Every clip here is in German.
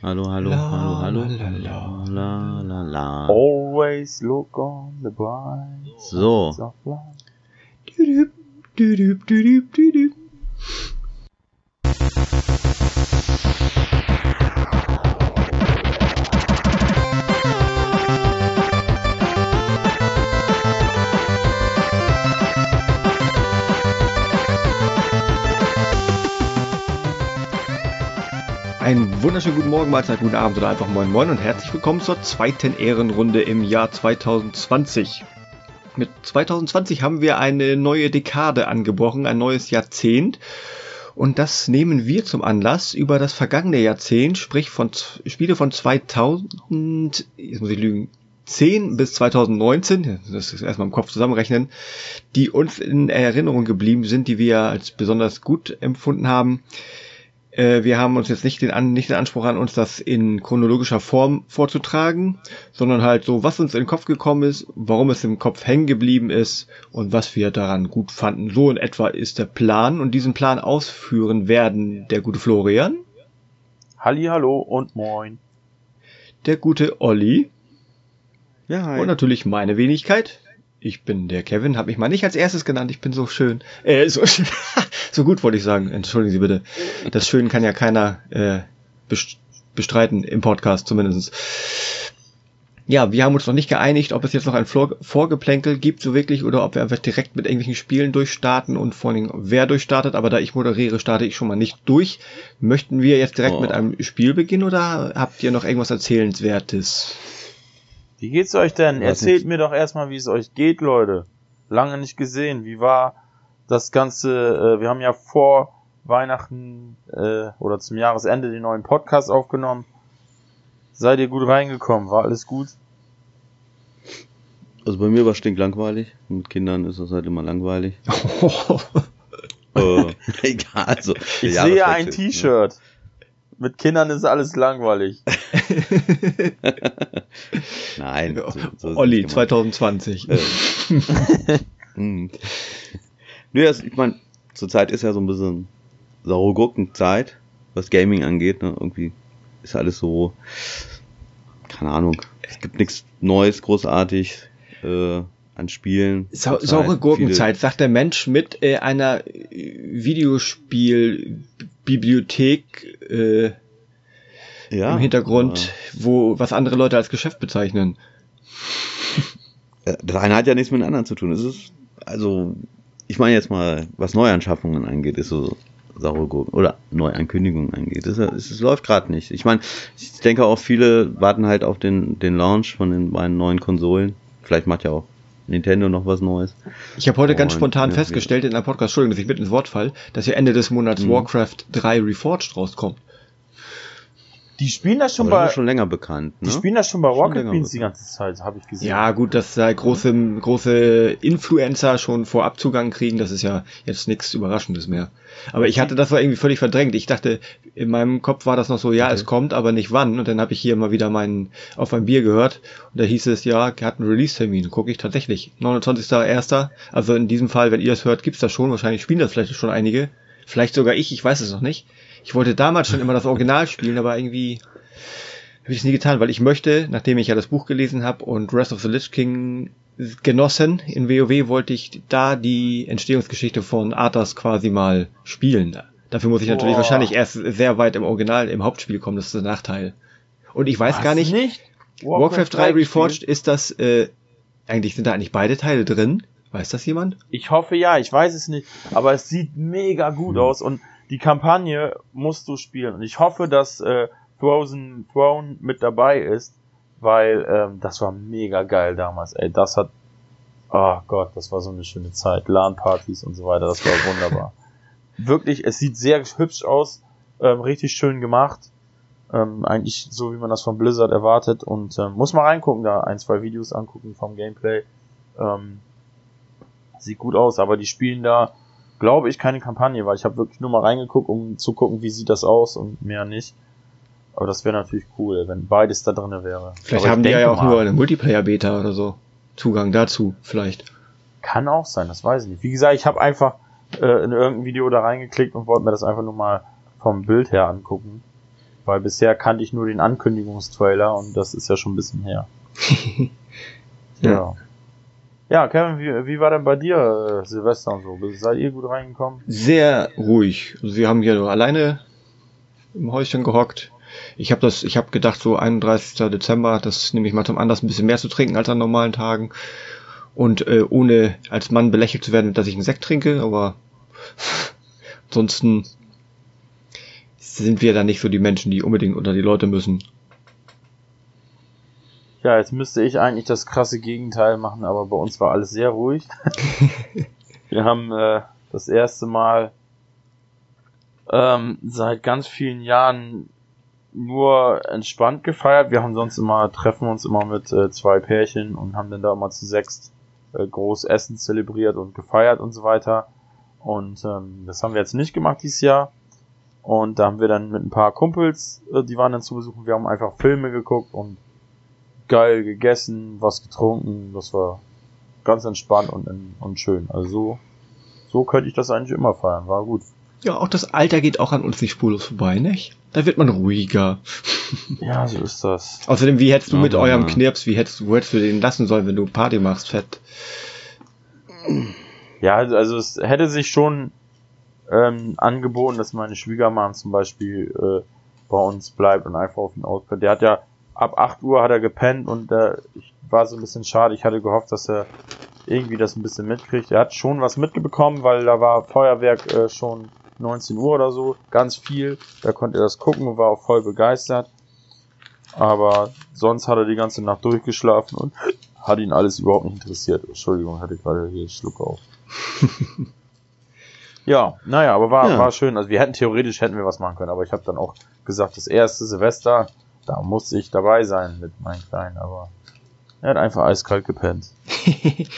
Hallo, hallo, La, hallo, hallo. la, la, la, la, la. Always look on the bright So. side of life. Wunderschönen guten Morgen, Mahlzeit, guten Abend oder einfach moin moin und herzlich willkommen zur zweiten Ehrenrunde im Jahr 2020. Mit 2020 haben wir eine neue Dekade angebrochen, ein neues Jahrzehnt. Und das nehmen wir zum Anlass, über das vergangene Jahrzehnt, sprich von Spiele von 2000, jetzt muss ich lügen, 10 bis 2019, das ist erstmal im Kopf zusammenrechnen, die uns in Erinnerung geblieben sind, die wir als besonders gut empfunden haben. Äh, wir haben uns jetzt nicht den, An nicht den Anspruch an uns, das in chronologischer Form vorzutragen, sondern halt so, was uns in den Kopf gekommen ist, warum es im Kopf hängen geblieben ist und was wir daran gut fanden. So in etwa ist der Plan und diesen Plan ausführen werden der gute Florian, Halli, hallo und moin. der gute Olli Ja, hi. und natürlich meine Wenigkeit. Ich bin der Kevin, habe mich mal nicht als erstes genannt, ich bin so schön. Äh, so, so gut wollte ich sagen, entschuldigen Sie bitte. Das Schön kann ja keiner äh, best- bestreiten, im Podcast zumindest. Ja, wir haben uns noch nicht geeinigt, ob es jetzt noch ein Vor Vorgeplänkel gibt, so wirklich, oder ob wir einfach direkt mit irgendwelchen Spielen durchstarten und vor allem wer durchstartet, aber da ich moderiere, starte ich schon mal nicht durch. Möchten wir jetzt direkt Oh. mit einem Spiel beginnen oder habt ihr noch irgendwas Erzählenswertes? Wie geht's euch denn? Weiß Erzählt nicht. mir doch erstmal, wie es euch geht, Leute. Lange nicht gesehen. Wie war das Ganze? Äh, wir haben ja vor Weihnachten äh, oder zum Jahresende den neuen Podcast aufgenommen. Seid ihr gut reingekommen? War alles gut? Also bei mir war stinklangweilig. Mit Kindern ist das halt immer langweilig. äh, egal, also. Ich sehe ein Jahreswechsel, T-Shirt. Mit Kindern ist alles langweilig. Ne? Nein. so- so Olli, nicht gemeint. 2020. Äh. Hm. Nö, also ich meine, zurzeit ist ja so ein bisschen saure Gurkenzeit, was Gaming angeht. Ne? Irgendwie ist alles so, keine Ahnung, es gibt nichts Neues, großartig äh, an Spielen. Zurzeit saure Gurkenzeit, sagt der Mensch mit äh, einer äh, Videospielbibliothek äh, ja, im Hintergrund, wo was andere Leute als Geschäft bezeichnen. äh, Das eine hat ja nichts mit dem anderen zu tun. Es ist, also, ich meine jetzt mal, was Neuanschaffungen angeht, ist so saure Gurken oder Neuankündigungen angeht. Es, es, es läuft gerade nicht. Ich meine, ich denke auch viele warten halt auf den, den Launch von den beiden neuen Konsolen. Vielleicht macht ja auch Nintendo noch was Neues. Ich habe heute ganz Und, spontan ja, festgestellt in einem Podcast, Entschuldigung, dass ich mit ins Wort fall, dass ja Ende des Monats Mhm. Warcraft 3 Reforged rauskommt. Die spielen das schon Aber das bei, ist schon länger bekannt. Ne? die spielen das schon bei Schon Rocket Beans die bekannt. ganze Zeit, habe ich gesehen. Ja, gut, dass da große, große Influencer schon vorab Zugang kriegen, das ist ja jetzt nichts Überraschendes mehr. Aber ich hatte das war irgendwie völlig verdrängt. Ich dachte, in meinem Kopf war das noch so, ja, Okay. es kommt, aber nicht wann. Und dann habe ich hier mal wieder meinen auf ein Bier gehört und da hieß es, ja, er hat einen Release-Termin. Gucke ich tatsächlich. 29.01. Also in diesem Fall, wenn ihr es hört, gibt's das schon. Wahrscheinlich spielen das vielleicht schon einige. Vielleicht sogar ich, ich weiß es noch nicht. Ich wollte damals schon immer das Original spielen, aber irgendwie habe ich es nie getan, weil ich möchte, nachdem ich ja das Buch gelesen habe und Rest of the Lich King genossen, in WoW wollte ich da die Entstehungsgeschichte von Arthas quasi mal spielen. Dafür muss ich natürlich Boah. wahrscheinlich erst sehr weit im Original, im Hauptspiel kommen, das ist der Nachteil. Und ich weiß Was, gar nicht, nicht? Warcraft 3 gespielt? Reforged, ist das, äh, eigentlich, sind da eigentlich beide Teile drin? Weiß das jemand? Ich hoffe ja, ich weiß es nicht, aber es sieht mega gut Hm. aus und die Kampagne musst du spielen. Und ich hoffe, dass äh, Frozen Throne mit dabei ist, weil ähm, das war mega geil damals, ey, das hat oh Gott, das war so eine schöne Zeit, LAN-Partys und so weiter, das war wunderbar. Wirklich, es sieht sehr hübsch aus, ähm, richtig schön gemacht, ähm, eigentlich so wie man das von Blizzard erwartet. Und ähm, muss mal reingucken, da ein, zwei Videos angucken vom Gameplay. Ähm, sieht gut aus, aber die spielen da, glaube ich, keine Kampagne, weil ich habe wirklich nur mal reingeguckt, um zu gucken, wie sieht das aus und mehr nicht. Aber das wäre natürlich cool, wenn beides da drinne wäre. Vielleicht aber haben die ja auch mal, nur eine Multiplayer-Beta oder so. Zugang dazu, vielleicht. Kann auch sein, das weiß ich nicht. Wie gesagt, ich habe einfach äh, in irgendein Video da reingeklickt und wollte mir das einfach nur mal vom Bild her angucken. Weil bisher kannte ich nur den Ankündigungstrailer und das ist ja schon ein bisschen her. Ja. ja. Ja, Kevin, wie, wie war denn bei dir äh, Silvester und so? Seid ihr gut reingekommen? Sehr ruhig. Also wir haben hier nur alleine im Häuschen gehockt. Ich habe das, ich habe gedacht, so 31. Dezember, das nehme ich mal zum Anlass, ein bisschen mehr zu trinken als an normalen Tagen. Und äh, ohne als Mann belächelt zu werden, dass ich einen Sekt trinke, aber ansonsten sind wir da nicht so die Menschen, die unbedingt unter die Leute müssen. Ja, jetzt müsste ich eigentlich das krasse Gegenteil machen, aber bei uns war alles sehr ruhig. wir haben äh, das erste Mal ähm, seit ganz vielen Jahren nur entspannt gefeiert. Wir haben sonst immer, treffen uns immer mit äh, zwei Pärchen und haben dann da immer zu sechs äh, groß Essen zelebriert und gefeiert und so weiter. Und ähm, das haben wir jetzt nicht gemacht dieses Jahr. Und da haben wir dann mit ein paar Kumpels, äh, die waren dann zu besuchen. Wir haben einfach Filme geguckt und geil gegessen, was getrunken. Das war ganz entspannt und, und schön. Also so, so könnte ich das eigentlich immer feiern. War gut. Ja, auch das Alter geht auch an uns nicht spurlos vorbei, nicht? Da wird man ruhiger. Ja, so ist das. Außerdem, wie hättest du mit Aber- eurem Knirps, wie hättest, wo hättest du den lassen sollen, wenn du Party machst, fett? Ja, also es hätte sich schon ähm, angeboten, dass meine Schwiegermann zum Beispiel äh, bei uns bleibt und einfach auf ihn auspennt. Der hat ja ab 8 Uhr hat er gepennt und äh, ich war so ein bisschen schade. Ich hatte gehofft, dass er irgendwie das ein bisschen mitkriegt. Er hat schon was mitbekommen, weil da war Feuerwerk äh, schon 19 Uhr oder so, ganz viel. Da konnte er das gucken und war auch voll begeistert. Aber sonst hat er die ganze Nacht durchgeschlafen und hat ihn alles überhaupt nicht interessiert. Entschuldigung, hatte gerade hier Schluck auf. ja, naja, aber war, Ja. war schön. Also wir hätten theoretisch hätten wir was machen können, aber ich habe dann auch gesagt, das erste Silvester, da muss ich dabei sein mit meinen Kleinen, aber er hat einfach eiskalt gepennt.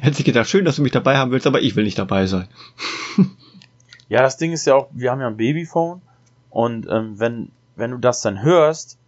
Hätte sich gedacht, schön, dass du mich dabei haben willst, aber ich will nicht dabei sein. Ja, das Ding ist ja auch, wir haben ja ein Babyphone und ähm, wenn, wenn du das dann hörst,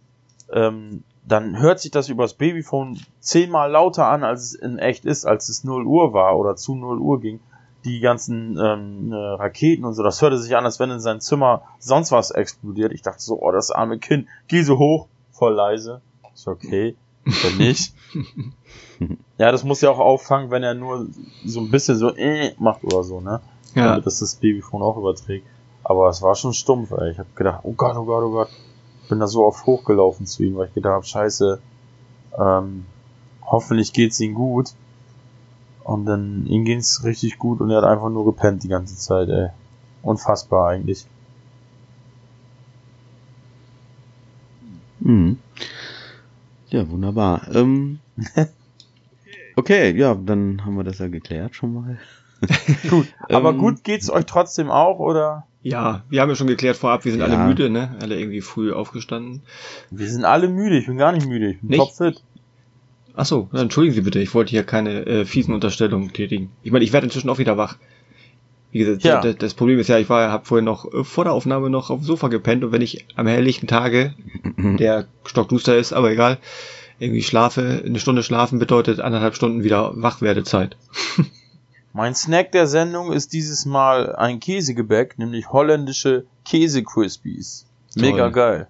ähm, dann hört sich das übers Babyphone zehnmal lauter an, als es in echt ist, als es 0 Uhr war oder zu 0 Uhr ging. Die ganzen ähm, äh, Raketen und so, das hörte sich an, als wenn in seinem Zimmer sonst was explodiert. Ich dachte so, oh, das arme Kind, geh so hoch, voll leise. Ist okay, wenn nicht. ja, das muss ja auch auffangen, wenn er nur so ein bisschen so äh, macht oder so, ne? Ja, damit das das Babyphone auch überträgt. Aber es war schon stumpf, ey. Ich habe gedacht, oh Gott, oh Gott, oh Gott. Bin da so oft hochgelaufen zu ihm, weil ich gedacht habe, scheiße, ähm, hoffentlich geht's ihm gut. Und dann ihm ging's richtig gut und er hat einfach nur gepennt die ganze Zeit, ey. Unfassbar eigentlich. Mhm. Ja, wunderbar. Ähm, okay, ja, dann haben wir das ja geklärt schon mal. Gut. Aber Ähm, gut geht's euch trotzdem auch, oder? ja, wir haben ja schon geklärt vorab, wir sind Ja. alle müde, ne? Alle irgendwie früh aufgestanden. Wir sind alle müde, ich bin gar nicht müde, ich bin Nicht? topfit. Ach so, entschuldigen Sie bitte, ich wollte hier keine äh, fiesen Unterstellungen tätigen. Ich meine, ich werde inzwischen auch wieder wach. Wie gesagt, Ja. das, das Problem ist ja, ich war, habe vorhin noch äh, vor der Aufnahme noch auf dem Sofa gepennt und wenn ich am helllichten Tage, der stockduster ist, aber egal, irgendwie schlafe, eine Stunde schlafen bedeutet anderthalb Stunden wieder Wachwerdezeit. Mein Snack der Sendung ist dieses Mal ein Käsegebäck, nämlich holländische Käse-Crispies. Mega Toll. geil.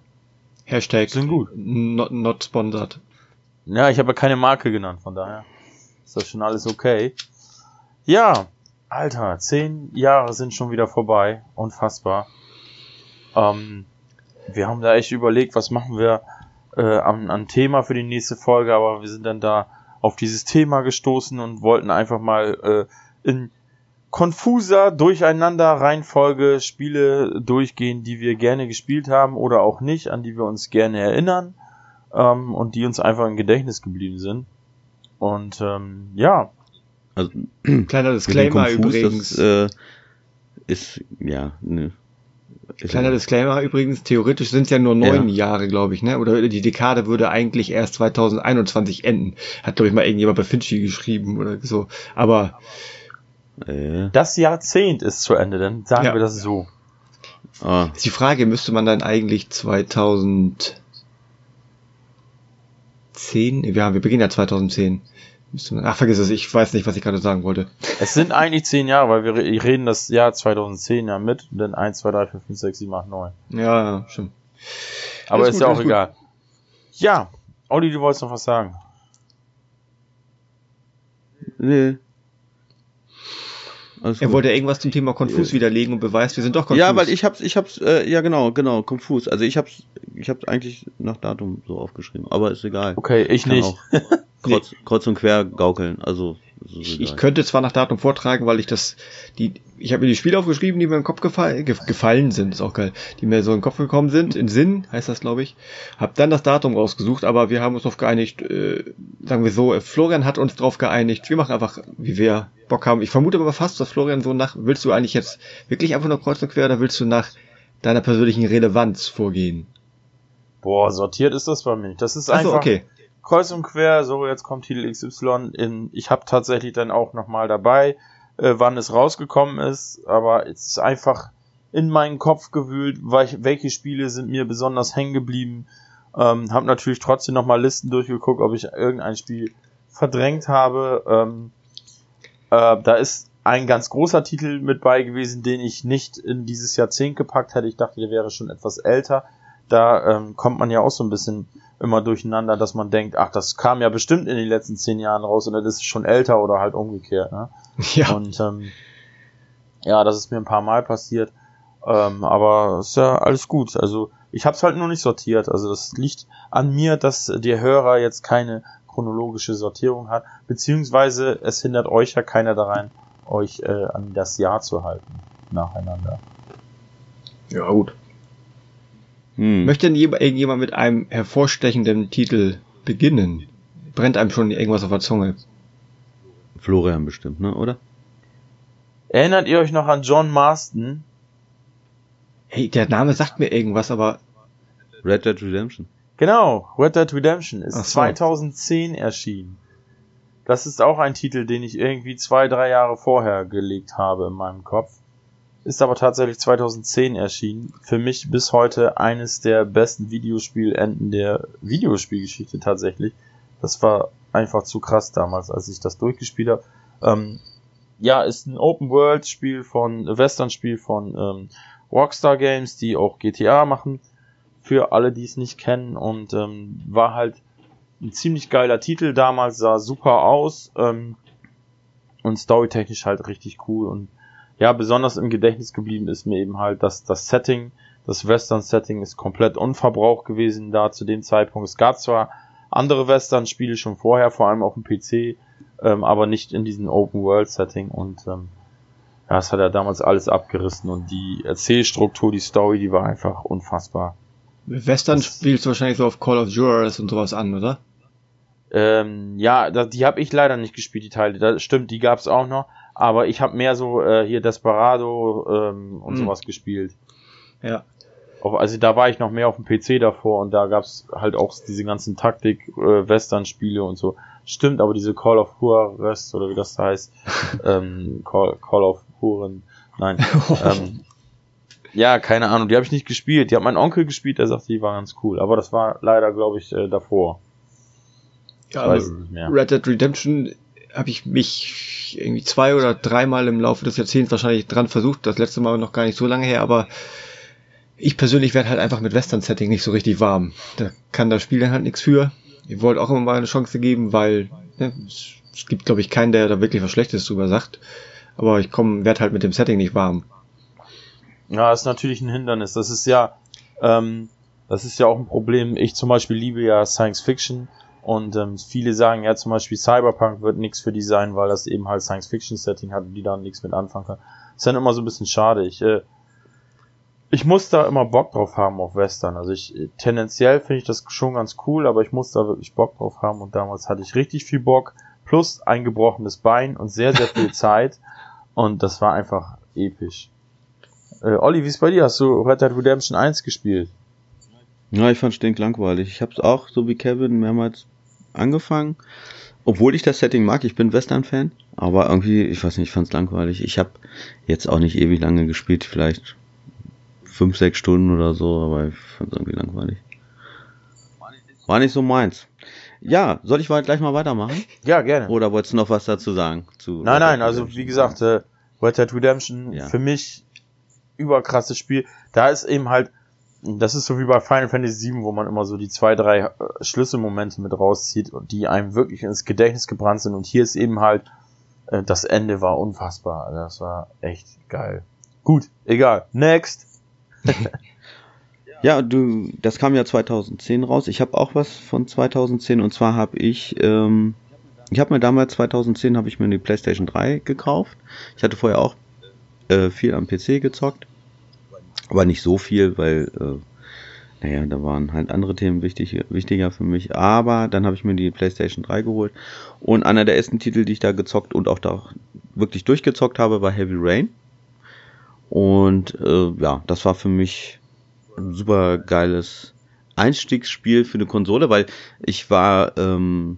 Hashtag Sind gut. Not, not sponsored. Ja, ich habe ja keine Marke genannt, von daher ist das schon alles okay. Ja, Alter, zehn Jahre sind schon wieder vorbei. Unfassbar. Ähm, wir haben da echt überlegt, was machen wir äh, an, an Thema für die nächste Folge, aber wir sind dann da auf dieses Thema gestoßen und wollten einfach mal äh, in konfuser Durcheinander Reihenfolge Spiele durchgehen, die wir gerne gespielt haben oder auch nicht, an die wir uns gerne erinnern ähm, und die uns einfach im Gedächtnis geblieben sind. Und ähm, ja, Also, Kleiner Disclaimer Konfus, übrigens. Das, äh, ist, ja, ne. Ist Kleiner Disclaimer übrigens, theoretisch sind es ja nur neun Jahre, glaube ich, ne? Oder die Dekade würde eigentlich erst 2021 enden. Hat, glaube ich, mal irgendjemand bei Finchi geschrieben oder so. Aber äh, das Jahrzehnt ist zu Ende, dann sagen Ja. wir das so. ah, ist die Frage, müsste man dann eigentlich 2010, ja, wir beginnen ja 2010. Müsste man, ach, vergiss es, ich weiß nicht, was ich gerade sagen wollte. Es sind eigentlich zehn Jahre, weil wir re- reden das Jahr 2010 ja mit dann 1, 2, 3, 4, 5, 6, 7, 8, 9. Ja, ja, stimmt. Aber Alles ist gut, ja auch gut. egal. Ja, Olli, du wolltest noch was sagen. Nee. Alles Er gut. wollte irgendwas zum Thema Konfus widerlegen und beweist, wir sind doch konfus. Ja, weil ich hab's, ich hab's, äh, ja genau, genau, konfus. Also ich hab's, ich hab's eigentlich nach Datum so aufgeschrieben, aber ist egal. Okay, ich Kann nicht. auch kreuz, kreuz und quer gaukeln, also Ich, ich könnte zwar nach Datum vortragen, weil ich das, die, ich habe mir die Spiele aufgeschrieben, die mir im Kopf gefallen, ge, gefallen sind, ist auch geil, die mir so in den Kopf gekommen sind, in Sinn, heißt das, glaube ich. Hab dann das Datum rausgesucht, aber wir haben uns darauf geeinigt, äh, sagen wir so, äh, Florian hat uns darauf geeinigt, wir machen einfach, wie wir Bock haben. Ich vermute aber fast, dass Florian so nach, willst du eigentlich jetzt wirklich einfach nur kreuz und quer oder willst du nach deiner persönlichen Relevanz vorgehen? Boah, sortiert ist das bei mir. Das ist Achso, einfach okay. Kreuz und quer. So, jetzt kommt Titel XY. In, ich habe tatsächlich dann auch nochmal dabei, äh, wann es rausgekommen ist. Aber es ist einfach in meinen Kopf gewühlt, welch, welche Spiele sind mir besonders hängen geblieben. Ähm, habe natürlich trotzdem nochmal Listen durchgeguckt, ob ich irgendein Spiel verdrängt habe. Ähm, äh, da ist ein ganz großer Titel mit bei gewesen, den ich nicht in dieses Jahrzehnt gepackt hätte. Ich dachte, der wäre schon etwas älter. Da ähm, kommt man ja auch so ein bisschen immer durcheinander, dass man denkt, ach, das kam ja bestimmt in den letzten zehn Jahren raus und das ist schon älter oder halt umgekehrt. Ne? Ja. Und ähm, ja, das ist mir ein paar Mal passiert. Ähm, aber ist ja alles gut. Also ich habe es halt nur nicht sortiert. Also das liegt an mir, dass der Hörer jetzt keine chronologische Sortierung hat, beziehungsweise es hindert euch ja keiner daran, euch äh, an das Jahr zu halten nacheinander. Ja, gut. Hm. Möchte denn je- irgendjemand mit einem hervorstechenden Titel beginnen? Brennt einem schon irgendwas auf der Zunge? Florian bestimmt, ne, oder? Erinnert ihr euch noch an John Marston? Hey, der Name sagt mir irgendwas, aber Red Dead Redemption. Genau, Red Dead Redemption ist so. 2010 erschienen. Das ist auch ein Titel, den ich irgendwie zwei, drei Jahre vorher gelegt habe in meinem Kopf. Ist aber tatsächlich 2010 erschienen. Für mich bis heute eines der besten Videospielenden der Videospielgeschichte tatsächlich. Das war einfach zu krass damals, als ich das durchgespielt habe. Ähm, ja, ist ein Open-World-Spiel von, Western-Spiel von ähm, Rockstar Games, die auch GTA machen für alle, die es nicht kennen und ähm, war halt ein ziemlich geiler Titel damals, sah super aus ähm, und storytechnisch halt richtig cool und ja, besonders im Gedächtnis geblieben ist mir eben halt, dass das Setting, das Western-Setting ist komplett unverbraucht gewesen da zu dem Zeitpunkt. Es gab zwar andere Western-Spiele schon vorher, vor allem auf dem PC, ähm, aber nicht in diesem Open-World-Setting und ähm, ja, das hat er damals alles abgerissen und die Erzählstruktur, die Story, die war einfach unfassbar. Western Das- spielst du wahrscheinlich so auf Call of Juarez und sowas an, oder? Ähm, ja, da, die habe ich leider nicht gespielt, die Teile. Das stimmt, die gab's auch noch. Aber ich habe mehr so äh, hier Desperado ähm, und Hm. sowas gespielt. Ja. Also da war ich noch mehr auf dem PC davor und da gab's halt auch diese ganzen Taktik-Western-Spiele und so. Stimmt, aber diese Call of Juarez oder wie das da heißt, ähm, Call, Call of Huren, nein. ähm, ja, keine Ahnung, die habe ich nicht gespielt. Die hat mein Onkel gespielt, der sagte, die war ganz cool. Aber das war leider, glaube ich, äh, davor. ja Ich weiß es nicht mehr. Red Dead Redemption habe ich mich irgendwie zwei oder dreimal im Laufe des Jahrzehnts wahrscheinlich dran versucht. Das letzte Mal noch gar nicht so lange her, aber ich persönlich werde halt einfach mit Western-Setting nicht so richtig warm. Da kann das Spiel dann halt nichts für. Ich wollte auch immer mal eine Chance geben, weil ne, es gibt, glaube ich, keinen, der da wirklich was Schlechtes drüber sagt. Aber ich komme, werde halt mit dem Setting nicht warm. Ja, ist natürlich ein Hindernis. Das ist ja, ähm, das ist ja auch ein Problem. Ich zum Beispiel liebe ja Science Fiction und ähm, viele sagen ja zum Beispiel Cyberpunk wird nichts für die sein, weil das eben halt Science Fiction Setting hat und die da nichts mit anfangen können. Ist dann immer so ein bisschen schade. Ich, äh, ich muss da immer Bock drauf haben auf Western. Also ich äh, tendenziell finde ich das schon ganz cool, aber ich muss da wirklich Bock drauf haben und damals hatte ich richtig viel Bock plus ein gebrochenes Bein und sehr sehr viel Zeit und das war einfach episch. Äh, Olli, wie ist bei dir? Hast du Red Dead Redemption 1 gespielt? Ja, ich fand stinklangweilig. Ich habe es auch, so wie Kevin, mehrmals angefangen. Obwohl ich das Setting mag, ich bin Western-Fan. Aber irgendwie, ich weiß nicht, ich fand's langweilig. Ich habe jetzt auch nicht ewig lange gespielt, vielleicht fünf, sechs Stunden oder so, aber ich fand's irgendwie langweilig. War nicht so meins. Ja, soll ich gleich mal weitermachen? Ja, gerne. Oder wolltest du noch was dazu sagen? Zu Nein, Red nein, also wie gesagt, äh, Red Dead Redemption Ja. für mich überkrasses Spiel. Da ist eben halt das ist so wie bei Final Fantasy VII, wo man immer so die zwei, drei äh, Schlüsselmomente mit rauszieht und die einem wirklich ins Gedächtnis gebrannt sind. Und hier ist eben halt, äh, das Ende war unfassbar. Das war echt geil. Gut, egal. Next. ja, du, das kam ja 2010 raus. Ich habe auch was von 2010 und zwar habe ich, ähm, ich habe mir damals 2010 habe ich mir die PlayStation 3 gekauft. Ich hatte vorher auch äh, viel am PC gezockt aber nicht so viel, weil, äh, naja, da waren halt andere Themen wichtig, wichtiger für mich. Aber dann habe ich mir die PlayStation 3 geholt. Und einer der ersten Titel, die ich da gezockt und auch da wirklich durchgezockt habe, war Heavy Rain. Und äh, ja, das war für mich ein super geiles Einstiegsspiel für eine Konsole, weil ich war ähm,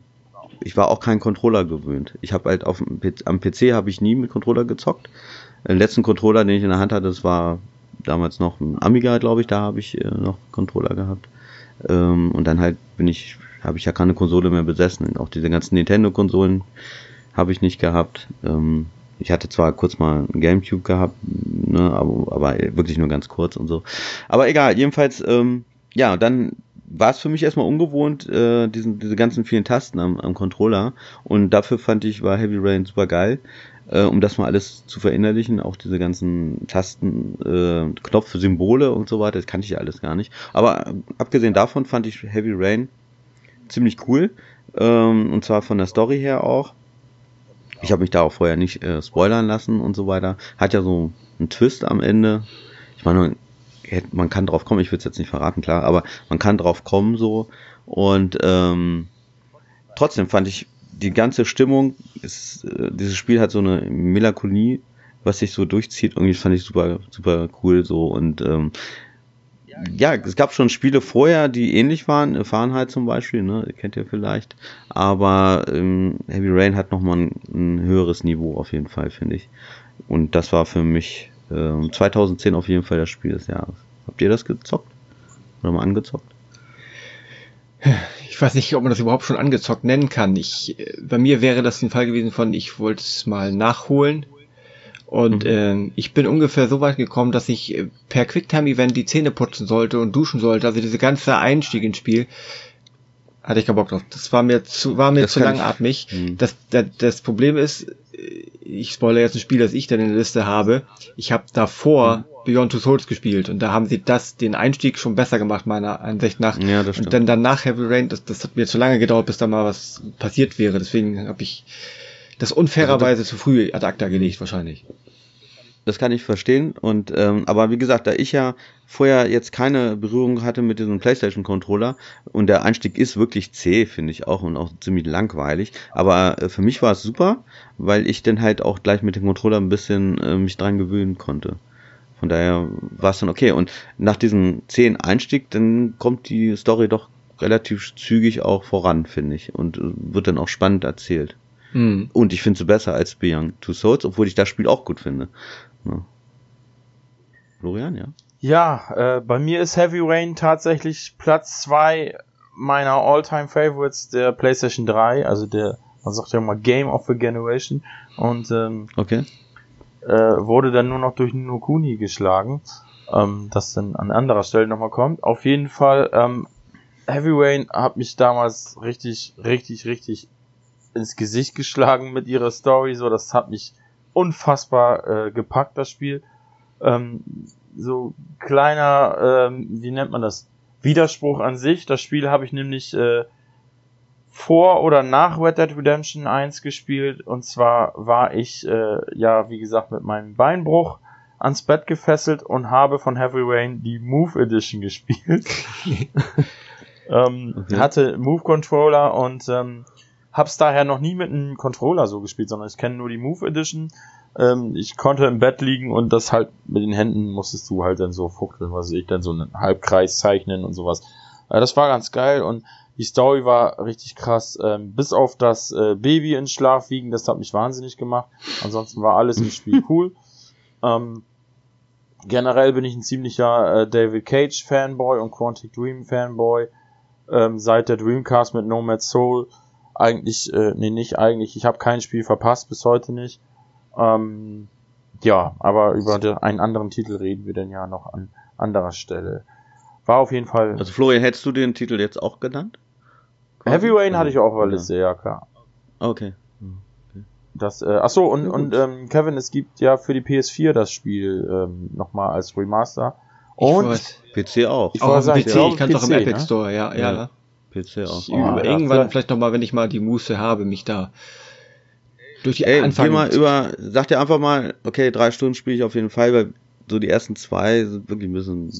ich war auch kein Controller gewöhnt. Ich habe halt auf am PC habe ich nie mit Controller gezockt. Den letzten Controller, den ich in der Hand hatte, das war damals noch ein Amiga, glaube ich, da habe ich äh, noch Controller gehabt. Ähm, und dann halt bin ich, habe ich ja keine Konsole mehr besessen. Auch diese ganzen Nintendo-Konsolen habe ich nicht gehabt. Ähm, ich hatte zwar kurz mal ein Gamecube gehabt, ne, aber, aber wirklich nur ganz kurz und so. Aber egal, jedenfalls, ähm, ja, dann war es für mich erstmal ungewohnt, äh, diesen, diese ganzen vielen Tasten am, am Controller. Und dafür fand ich, war Heavy Rain super geil äh, um das mal alles zu verinnerlichen, auch diese ganzen Tasten, äh, Knopf Symbole und so weiter, das kannte ich ja alles gar nicht. Aber äh, abgesehen davon fand ich Heavy Rain ziemlich cool. Ähm, und zwar von der Story her auch. Ich habe mich da auch vorher nicht äh, spoilern lassen und so weiter. Hat ja so einen Twist am Ende. Ich meine, man kann drauf kommen, ich will es jetzt nicht verraten, klar, aber man kann drauf kommen so. Und ähm, trotzdem fand ich die ganze Stimmung, ist, äh, dieses Spiel hat so eine Melancholie, was sich so durchzieht. Irgendwie fand ich super, super cool so und ähm, ja, es gab schon Spiele vorher, die ähnlich waren, Fahrenheit zum Beispiel, ne, kennt ihr vielleicht, aber ähm, Heavy Rain hat nochmal ein, ein höheres Niveau auf jeden Fall, finde ich. Und das war für mich äh, 2010 auf jeden Fall das Spiel des Jahres. Habt ihr das gezockt? Oder mal angezockt? Ich weiß nicht, ob man das überhaupt schon angezockt nennen kann. Ich, bei mir wäre das ein Fall gewesen von, ich wollte es mal nachholen. Und mhm. äh, ich bin ungefähr so weit gekommen, dass ich äh, per Quicktime-Event die Zähne putzen sollte und duschen sollte. Also diese ganze Einstieg ins Spiel hatte ich keinen Bock drauf. Das war mir zu, war mir das zu langatmig. Mhm. das, das, das Problem ist, ich spoilere jetzt ein Spiel, das ich dann in der Liste habe. Ich habe davor mhm. Beyond Two Souls gespielt und da haben sie das, den Einstieg schon besser gemacht, meiner Ansicht nach. Ja, das stimmt. Und dann danach Heavy Rain, das, das hat mir zu lange gedauert, bis da mal was passiert wäre. Deswegen habe ich das unfairerweise also zu früh ad acta gelegt, wahrscheinlich. Das kann ich verstehen. Und ähm, aber wie gesagt, da ich ja vorher jetzt keine Berührung hatte mit diesem PlayStation Controller und der Einstieg ist wirklich zäh, finde ich auch und auch ziemlich langweilig. Aber äh, für mich war es super, weil ich dann halt auch gleich mit dem Controller ein bisschen äh, mich dran gewöhnen konnte. Von daher war es dann okay. Und nach diesem zähen Einstieg, dann kommt die Story doch relativ zügig auch voran, finde ich. Und äh, wird dann auch spannend erzählt. Mhm. Und ich finde sie besser als Beyond Two Souls, obwohl ich das Spiel auch gut finde. Ja. Florian, ja? Ja, äh, bei mir ist Heavy Rain tatsächlich Platz zwei meiner All-Time Favorites der PlayStation 3, also der, man sagt ja immer Game of the Generation. Und ähm, okay äh, wurde dann nur noch durch Nokuni geschlagen, ähm, das dann an anderer Stelle nochmal kommt. Auf jeden Fall, ähm, Heavy Rain hat mich damals richtig, richtig, richtig ins Gesicht geschlagen mit ihrer Story, so das hat mich unfassbar äh, gepackt, das Spiel. Ähm, so kleiner, ähm, wie nennt man das? Widerspruch an sich. Das Spiel habe ich nämlich äh, vor oder nach Red Dead Redemption 1 gespielt. Und zwar war ich, äh, ja, wie gesagt, mit meinem Beinbruch ans Bett gefesselt und habe von Heavy Rain die Move Edition gespielt. ähm, okay. Hatte Move Controller und ähm, hab's daher noch nie mit einem Controller so gespielt, sondern ich kenne nur die Move Edition. Ähm, ich konnte im Bett liegen und das halt mit den Händen musstest du halt dann so fuchteln, was ich dann so einen Halbkreis zeichnen und sowas. Äh, das war ganz geil und die Story war richtig krass. Ähm, bis auf das äh, Baby in Schlaf wiegen, das hat mich wahnsinnig gemacht. Ansonsten war alles im Spiel cool. Ähm, generell bin ich ein ziemlicher äh, David Cage Fanboy und Quantic Dream Fanboy. Ähm, seit der Dreamcast mit Nomad Soul. Eigentlich, äh, nee, nicht eigentlich. Ich habe kein Spiel verpasst, bis heute nicht. Ähm, ja, aber über den, einen anderen Titel reden wir dann ja noch an anderer Stelle. war auf jeden Fall. Also Florian, hättest du den Titel jetzt auch genannt? Heavy Rain hatte ich auch auf der Liste, ja klar. Okay. Das, äh, ach so, und, und ähm, Kevin, es gibt ja für die PS4 das Spiel ähm, nochmal als Remaster. Und weiß. PC auch. Ich Auch sagen, ich PC, ich kann es auch im Epic ne? Store, ja, ja. Ja. PC auch. Ich Oh, über, ja, irgendwann vielleicht- nochmal, wenn ich mal die Muße habe, mich da durch die Ey, Anfang geh mal über, sag dir einfach mal, okay, drei Stunden spiele ich auf jeden Fall, weil so die ersten zwei sind wirklich ein bisschen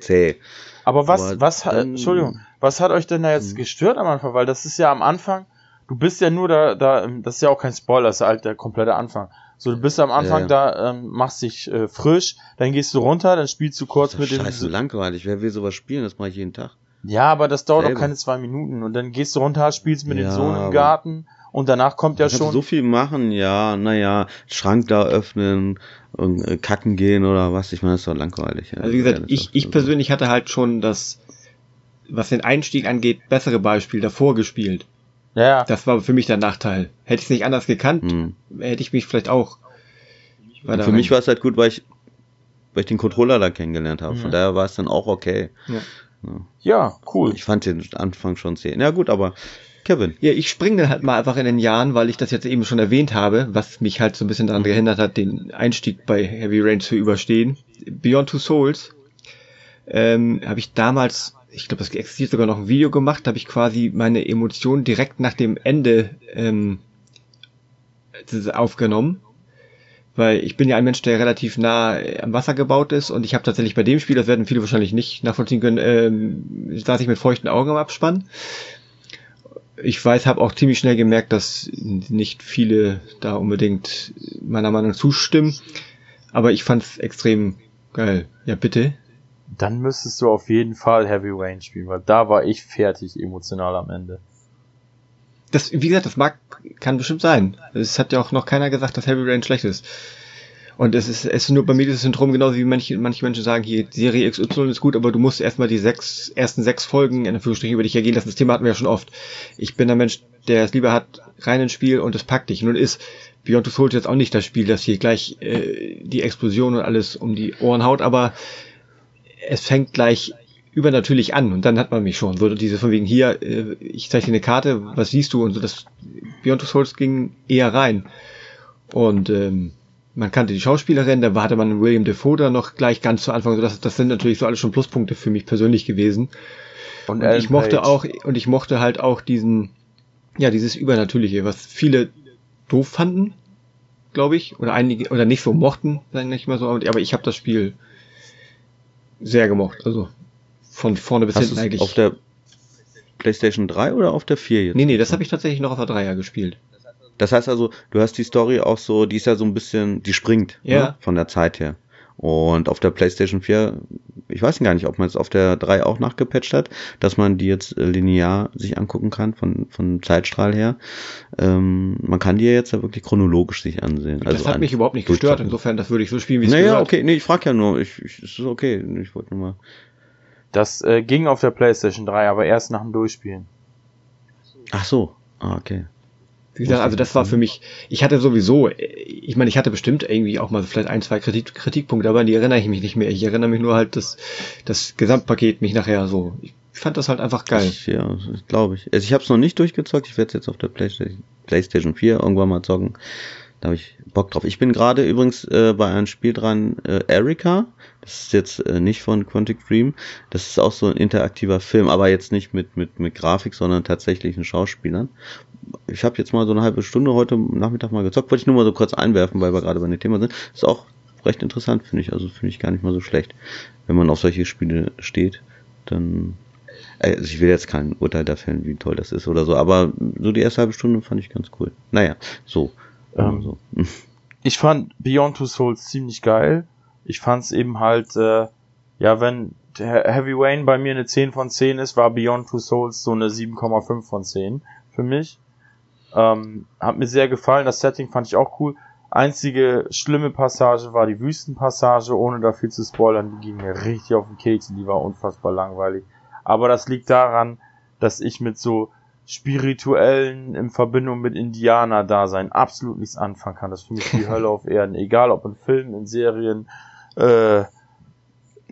zäh. Aber was, Aber was, hat, Entschuldigung, was hat euch denn da jetzt Hm. gestört am Anfang? Weil das ist ja am Anfang, du bist ja nur da, da, das ist ja auch kein Spoiler, das ist halt der komplette Anfang. So, du bist am Anfang Ja, da, ähm, machst dich äh, frisch, dann gehst du runter, dann spielst du kurz Das mit ist dem. scheiße langweilig. Wer will sowas spielen? Das mache ich jeden Tag. Ja, aber das dauert Selber. auch keine zwei Minuten. Und dann gehst du runter, spielst mit dem Ja, Sohn im aber- Garten und danach kommt ja schon. so viel machen, ja, naja, Schrank da öffnen, und, äh, kacken gehen oder was. Ich meine, das ist doch langweilig. Ja. Also wie gesagt, Ja, ich, ich persönlich hatte halt schon das, was den Einstieg angeht, bessere Beispiel davor gespielt. Ja, ja. Das war für mich der Nachteil. Hätte ich es nicht anders gekannt, Hm. hätte ich mich vielleicht auch. Für mich war es halt gut, weil ich, weil ich den Controller da kennengelernt habe. Von Mhm. daher war es dann auch okay. Ja. Ja, cool. Ich fand den Anfang schon zäh. Ja gut, aber Kevin. Ja, ich springe dann halt mal einfach in den Jahren, weil ich das jetzt eben schon erwähnt habe, was mich halt so ein bisschen daran gehindert hat, den Einstieg bei Heavy Rain zu überstehen. Beyond Two Souls ähm, habe ich damals, ich glaube, es existiert sogar noch ein Video gemacht, habe ich quasi meine Emotionen direkt nach dem Ende ähm, aufgenommen. Weil ich bin ja ein Mensch, der relativ nah äh, am Wasser gebaut ist und ich habe tatsächlich bei dem Spiel, das werden viele wahrscheinlich nicht nachvollziehen können, ähm, saß ich mit feuchten Augen am Abspann ich weiß, habe auch ziemlich schnell gemerkt, dass nicht viele da unbedingt meiner Meinung zustimmen. Aber ich fand's extrem geil. Ja, bitte. Dann müsstest du auf jeden Fall Heavy Rain spielen, weil da war ich fertig emotional am Ende. Das, wie gesagt, das mag, kann bestimmt sein. Es hat ja auch noch keiner gesagt, dass Heavy Rain schlecht ist. Und es ist, es ist nur bei mir das Syndrom genauso wie manche, manche Menschen sagen, hier, Serie XY ist gut, aber du musst erstmal die sechs, ersten sechs Folgen in Anführungsstrichen über dich ergehen lassen. Das Thema hatten wir ja schon oft. Ich bin der Mensch, der es lieber hat, rein ins Spiel und es packt dich. Nun ist Beyond Two Souls jetzt auch nicht das Spiel, das hier gleich äh, die Explosion und alles um die Ohren haut, aber es fängt gleich übernatürlich an und dann hat man mich schon. So diese von wegen hier, äh, ich zeige dir eine Karte, was siehst du und so. Das Beyond Two Souls ging eher rein. Und ähm, man kannte die Schauspielerin, da hatte man William Defoe da noch gleich ganz zu Anfang. So das, das sind natürlich so alles schon Pluspunkte für mich persönlich gewesen. Und Alan ich mochte auch, und ich mochte halt auch diesen, ja, dieses Übernatürliche, was viele doof fanden, glaube ich, oder einige, oder nicht so mochten, sagen nicht mal so, aber ich habe das Spiel sehr gemocht, also von vorne bis Hast hinten eigentlich. auf der PlayStation 3 oder auf der 4 jetzt? nee, nee, das habe ich tatsächlich noch auf der Dreier gespielt. Das heißt also, du hast die Story auch so, die ist ja so ein bisschen, die springt Ja. ne, von der Zeit her. Und auf der PlayStation 4, ich weiß gar nicht, ob man es auf der 3 auch nachgepatcht hat, dass man die jetzt äh, linear sich angucken kann von, von Zeitstrahl her. Ähm, man kann die ja jetzt ja wirklich chronologisch sich ansehen. das hat an- mich überhaupt nicht gestört, insofern, das würde ich so spielen, wie es Naja, gehört. okay, nee, ich frag ja nur, ich, ich, es ist okay, ich wollte nur mal. Das äh, ging auf der PlayStation 3, aber erst nach dem Durchspielen. Ach so, ah, okay. Wie gesagt, also das war für mich, ich hatte sowieso, ich meine, ich hatte bestimmt irgendwie auch mal vielleicht ein, zwei Kritik, Kritikpunkte, aber an die erinnere ich mich nicht mehr. Ich erinnere mich nur halt, dass das Gesamtpaket mich nachher so, ich fand das halt einfach geil. Ich, ja, glaube ich. Also ich habe es noch nicht durchgezockt. Ich werde es jetzt auf der PlayStation, PlayStation 4 irgendwann mal zocken. Da habe ich Bock drauf. Ich bin gerade übrigens äh, bei einem Spiel dran, äh, Erika. Das ist jetzt äh, nicht von Quantic Dream. Das ist auch so ein interaktiver Film, aber jetzt nicht mit mit mit Grafik, sondern tatsächlichen Schauspielern. Ich habe jetzt mal so eine halbe Stunde heute Nachmittag mal gezockt. Wollte ich nur mal so kurz einwerfen, weil wir gerade bei dem Thema sind. Ist auch recht interessant, finde ich. Also finde ich gar nicht mal so schlecht. Wenn man auf solche Spiele steht, dann also ich will jetzt kein Urteil da fällen, wie toll das ist oder so, aber so die erste halbe Stunde fand ich ganz cool. Naja, so. Ähm, so. Ich fand Beyond Two Souls ziemlich geil. Ich fand's eben halt, äh, ja, wenn Heavy Rain bei mir eine 10 von 10 ist, war Beyond Two Souls so eine 7,5 von 10 für mich. Ähm, hat mir sehr gefallen. Das Setting fand ich auch cool. Einzige schlimme Passage war die Wüstenpassage, ohne da viel zu spoilern. Die ging mir richtig auf den Keks und die war unfassbar langweilig. Aber das liegt daran, dass ich mit so spirituellen in Verbindung mit Indianer-Dasein absolut nichts anfangen kann. Das ist für mich die Hölle auf Erden. Egal ob in Filmen, in Serien, äh,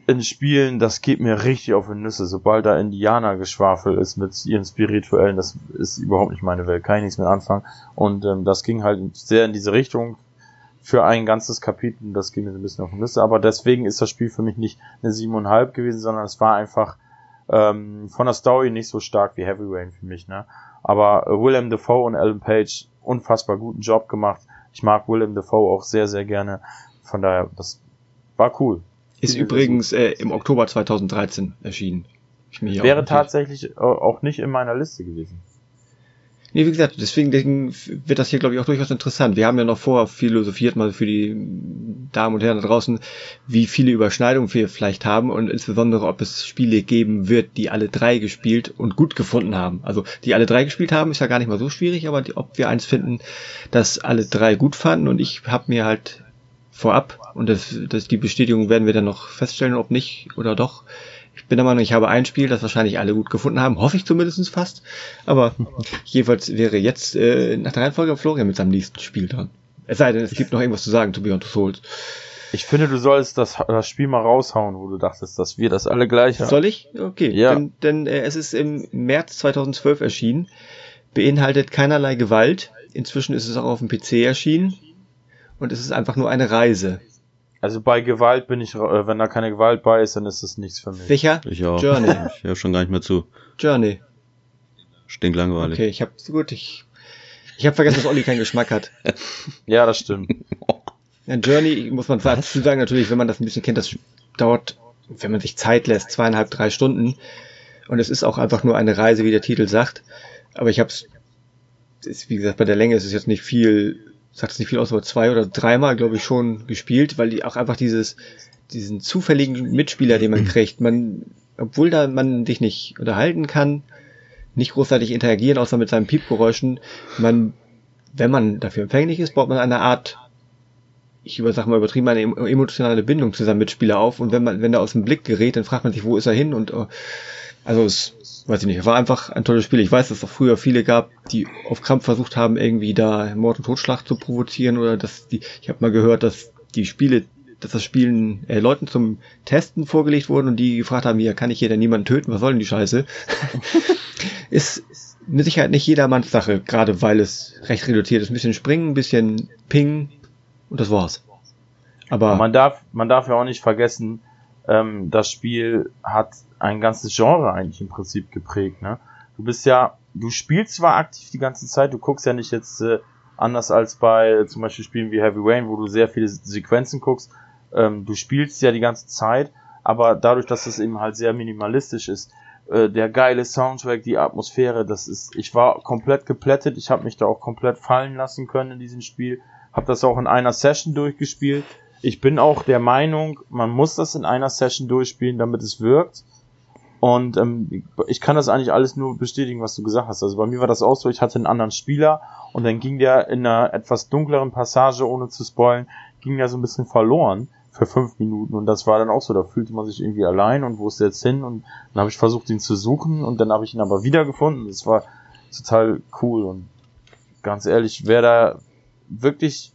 in Spielen, das geht mir richtig auf die Nüsse. Sobald da Indianer-Geschwafel ist mit ihren Spirituellen, das ist überhaupt nicht meine Welt, kann ich nichts mit anfangen. Und ähm, das ging halt sehr in diese Richtung für ein ganzes Kapitel. Das ging mir so ein bisschen auf die Nüsse. Aber deswegen ist das Spiel für mich nicht eine 7,5 gewesen, sondern es war einfach ähm, von der Story nicht so stark wie Heavy Rain für mich. Ne? Aber äh, Willem Dafoe und Alan Page unfassbar guten Job gemacht. Ich mag Willem Dafoe auch sehr, sehr gerne. Von daher, das war cool. Ist übrigens äh, im Oktober 2013 erschienen. Wäre tatsächlich auch nicht in meiner Liste gewesen. Nee, wie gesagt, deswegen wird das hier, glaube ich, auch durchaus interessant. Wir haben ja noch vorher philosophiert, mal für die Damen und Herren da draußen, wie viele Überschneidungen wir vielleicht haben und insbesondere, ob es Spiele geben wird, die alle drei gespielt und gut gefunden haben. Also, die alle drei gespielt haben, ist ja gar nicht mal so schwierig, aber die, ob wir eins finden, das alle drei gut fanden und ich habe mir halt vorab und das, das die Bestätigung werden wir dann noch feststellen, ob nicht oder doch. Ich bin der Meinung, ich habe ein Spiel, das wahrscheinlich alle gut gefunden haben, hoffe ich zumindest fast. Aber jedenfalls wäre jetzt äh, nach der Reihenfolge Florian mit seinem nächsten Spiel dran. Es sei denn, es gibt noch irgendwas zu sagen to Beyond the Souls. Ich finde, du sollst das, das Spiel mal raushauen, wo du dachtest, dass wir das alle gleich haben. Soll ich? Okay. Ja. Denn, denn äh, es ist im März 2012 erschienen, beinhaltet keinerlei Gewalt. Inzwischen ist es auch auf dem PC erschienen und es ist einfach nur eine Reise. Also bei Gewalt bin ich, äh, wenn da keine Gewalt bei ist, dann ist es nichts für mich. Sicher? Ich auch. Journey. Ich höre schon gar nicht mehr zu. Journey. Stinklangweilig. Okay, ich hab, gut, ich, ich habe vergessen, dass Olli keinen Geschmack hat. ja, das stimmt. Ja, Journey, muss man dazu sagen, natürlich, wenn man das ein bisschen kennt, das dauert, wenn man sich Zeit lässt, zweieinhalb, drei Stunden. Und es ist auch einfach nur eine Reise, wie der Titel sagt. Aber ich habe es, wie gesagt, bei der Länge ist es jetzt nicht viel sagt es nicht viel aus, aber zwei oder dreimal, glaube ich, schon gespielt, weil die auch einfach dieses, diesen zufälligen Mitspieler, den man kriegt, man, obwohl da man dich nicht unterhalten kann, nicht großartig interagieren, außer mit seinen Piepgeräuschen, man, wenn man dafür empfänglich ist, baut man eine Art, ich über, sag mal übertrieben, eine emotionale Bindung zu seinem Mitspieler auf. Und wenn man, wenn er aus dem Blick gerät, dann fragt man sich, wo ist er hin? Und, also es weiß ich nicht, war einfach ein tolles Spiel. Ich weiß, dass es auch früher viele gab, die auf Krampf versucht haben, irgendwie da Mord und Totschlag zu provozieren oder dass die, ich habe mal gehört, dass die Spiele, dass das Spielen äh, Leuten zum Testen vorgelegt wurden und die gefragt haben, ja, kann ich hier denn niemanden töten, was soll denn die Scheiße? ist mit Sicherheit nicht jedermanns Sache, gerade weil es recht reduziert ist. Ein bisschen springen, ein bisschen ping und das war's. Aber man darf, man darf ja auch nicht vergessen, ähm, das Spiel hat ein ganzes Genre eigentlich im Prinzip geprägt. Ne? Du bist ja, du spielst zwar aktiv die ganze Zeit, du guckst ja nicht jetzt äh, anders als bei äh, zum Beispiel Spielen wie Heavy Rain, wo du sehr viele Sequenzen guckst. Ähm, du spielst ja die ganze Zeit, aber dadurch, dass es eben halt sehr minimalistisch ist, äh, der geile Soundtrack, die Atmosphäre, das ist, ich war komplett geplättet, ich habe mich da auch komplett fallen lassen können in diesem Spiel, habe das auch in einer Session durchgespielt ich bin auch der Meinung, man muss das in einer Session durchspielen, damit es wirkt. Und ähm, ich kann das eigentlich alles nur bestätigen, was du gesagt hast. Also bei mir war das auch so, ich hatte einen anderen Spieler und dann ging der in einer etwas dunkleren Passage, ohne zu spoilen, ging der so ein bisschen verloren für fünf Minuten und das war dann auch so, da fühlte man sich irgendwie allein und wo ist der jetzt hin und dann habe ich versucht, ihn zu suchen und dann habe ich ihn aber wiedergefunden. Das war total cool und ganz ehrlich, wer da wirklich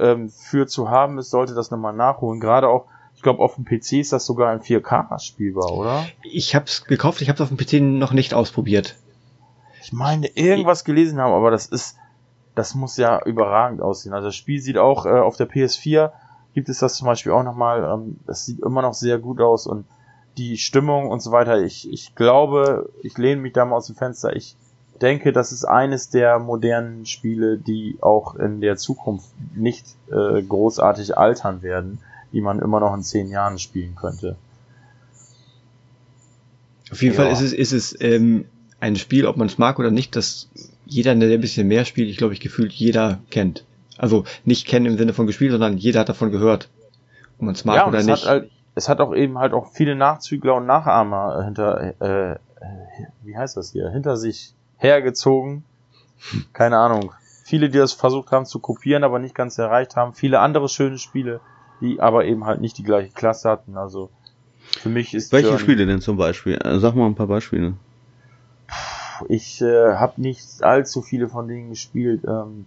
ähm, für zu haben ist, sollte das nochmal nachholen. Gerade auch, ich glaube, auf dem PC ist das sogar in 4K spielbar, oder? Ich habe es gekauft, ich habe es auf dem PC noch nicht ausprobiert. Ich meine, irgendwas gelesen haben, aber das ist, das muss ja überragend aussehen. Also das Spiel sieht auch äh, auf der PS4 gibt es das zum Beispiel auch nochmal. Ähm, das sieht immer noch sehr gut aus und die Stimmung und so weiter. Ich, ich glaube, ich lehne mich da mal aus dem Fenster. Ich denke, das ist eines der modernen Spiele, die auch in der Zukunft nicht äh, großartig altern werden, die man immer noch in zehn Jahren spielen könnte. Auf jeden ja. Fall ist es, ist es ähm, ein Spiel, ob man es mag oder nicht, das jeder, der ein bisschen mehr spielt, ich glaube, ich gefühlt jeder kennt. Also nicht kennen im Sinne von gespielt, sondern jeder hat davon gehört. Ob man es mag ja, oder nicht. Hat halt, es hat auch eben halt auch viele Nachzügler und Nachahmer hinter, äh, äh wie heißt das hier, hinter sich hergezogen. Keine Ahnung. Viele, die das versucht haben zu kopieren, aber nicht ganz erreicht haben. Viele andere schöne Spiele, die aber eben halt nicht die gleiche Klasse hatten. Also für mich ist welche Journey Spiele denn zum Beispiel? Äh, sag mal ein paar Beispiele. Ich äh, habe nicht allzu viele von denen gespielt. Ähm,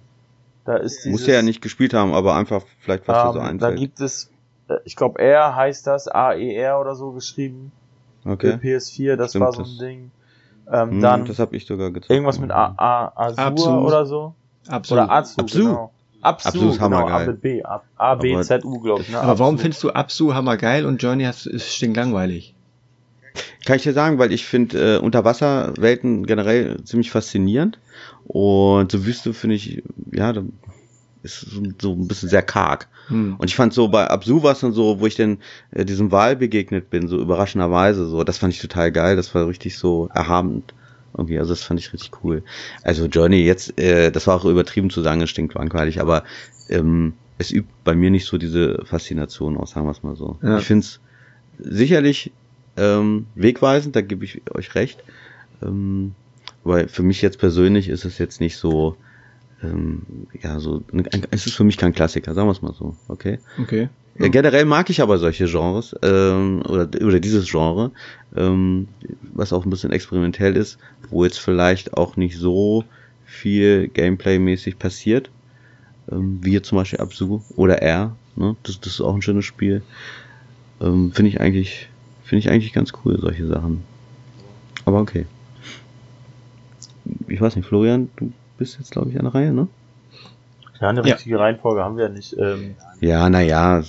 da ist dieses, Muss ja nicht gespielt haben, aber einfach vielleicht was ähm, so einfällt. Da gibt es äh, ich glaube R heißt das, A-E-R oder so geschrieben. Okay. Für PS4, das Stimmt, war so ein Ding. Ähm, Hm, dann das habe ich sogar gezeigt. irgendwas mit A, A, Azur Absu. oder so. Absolut. Oder Azu, Absu. genau. Absu, Absu ist genau, A hammergeil. mit B, A, A B, Aber- Z, U, glaube ich. Ne? Aber warum Absu. findest du Absu hammergeil und Journey hast, ist stinklangweilig? Kann ich dir sagen, weil ich finde äh, Unterwasserwelten generell ziemlich faszinierend und so Wüste finde ich, ja, da ist so, so ein bisschen sehr karg. Hm. Und ich fand so bei Absu war es dann so, wo ich denn äh, diesem Wal begegnet bin, so überraschenderweise so, das fand ich total geil, das war richtig so erhabend irgendwie, also das fand ich richtig cool. Also Journey jetzt, äh, das war auch übertrieben zu sagen, es stinkt langweilig, aber ähm, es übt bei mir nicht so diese Faszination aus, sagen wir es mal so. Ja. Ich finde es sicherlich ähm, wegweisend, da gebe ich euch recht. Ähm, weil für mich jetzt persönlich ist es jetzt nicht so, ähm, ja, so, es ist für mich kein Klassiker, sagen wir es mal so, okay? Okay. Ja, generell mag ich aber solche Genres ähm, oder, oder dieses Genre, ähm, was auch ein bisschen experimentell ist, wo jetzt vielleicht auch nicht so viel Gameplay-mäßig passiert, ähm, wie jetzt zum Beispiel Absu oder R. Ne? Das, das ist auch ein schönes Spiel. Ähm, finde ich eigentlich, finde ich eigentlich ganz cool solche Sachen. Aber okay. Ich weiß nicht, Florian, du bist jetzt glaube ich an der Reihe, ne? Ja, eine Ja. richtige Reihenfolge haben wir ja nicht. Ähm, Ja, naja,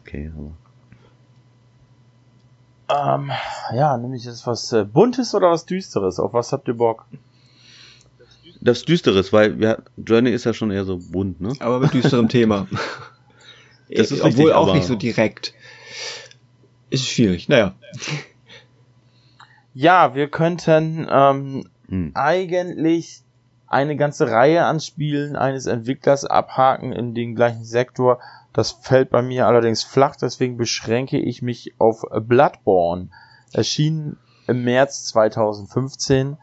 okay, aber. ähm, ja, nämlich jetzt was äh, Buntes oder was Düsteres. Auf was habt ihr Bock? das Düsteres, weil ja, Journey ist ja schon eher so bunt, ne? Aber mit düsterem Thema. Das ist Obwohl richtig, auch nicht so direkt. Ist schwierig. Naja. Ja, wir könnten ähm, Hm. eigentlich eine ganze Reihe an Spielen eines Entwicklers abhaken in den gleichen Sektor. Das fällt bei mir allerdings flach, deswegen beschränke ich mich auf Bloodborne. Erschien im März 2015,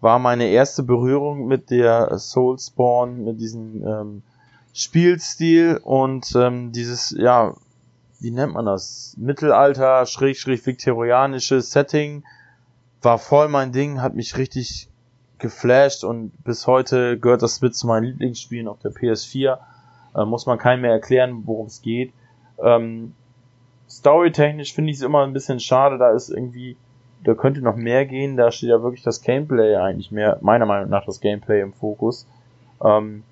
war meine erste Berührung mit der Soulspawn, mit diesem ähm, Spielstil und ähm, dieses, ja, wie nennt man das? Mittelalter, schräg, schräg, viktorianisches Setting war voll mein Ding, hat mich richtig geflasht und bis heute gehört das mit zu meinen Lieblingsspielen auf der PS4. Äh, muss man keinem mehr erklären, worum es geht. Ähm, Storytechnisch finde ich es immer ein bisschen schade, da ist irgendwie, da könnte noch mehr gehen, da steht ja wirklich das Gameplay eigentlich mehr, meiner Meinung nach das Gameplay im Fokus. Ähm,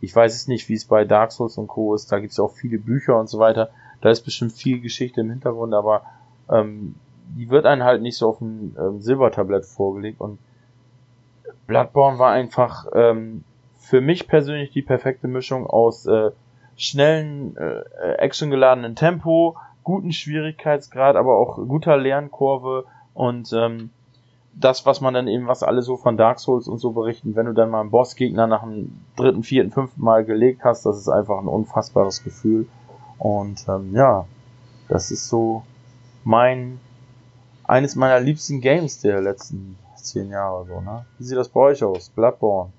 ich weiß es nicht, wie es bei Dark Souls und Co. ist, da gibt es ja auch viele Bücher und so weiter, da ist bestimmt viel Geschichte im Hintergrund, aber ähm, die wird einem halt nicht so auf dem ähm, Silbertablett vorgelegt und Bloodborne war einfach ähm, für mich persönlich die perfekte Mischung aus äh, schnellen, äh, actiongeladenen Tempo, guten Schwierigkeitsgrad, aber auch guter Lernkurve und ähm, das, was man dann eben, was alle so von Dark Souls und so berichten, wenn du dann mal einen Bossgegner nach dem dritten, vierten, fünften Mal gelegt hast, das ist einfach ein unfassbares Gefühl. Und ähm, ja, das ist so mein eines meiner liebsten Games der letzten zehn Jahre so, ne? Wie sieht das bei euch aus? Bloodborne.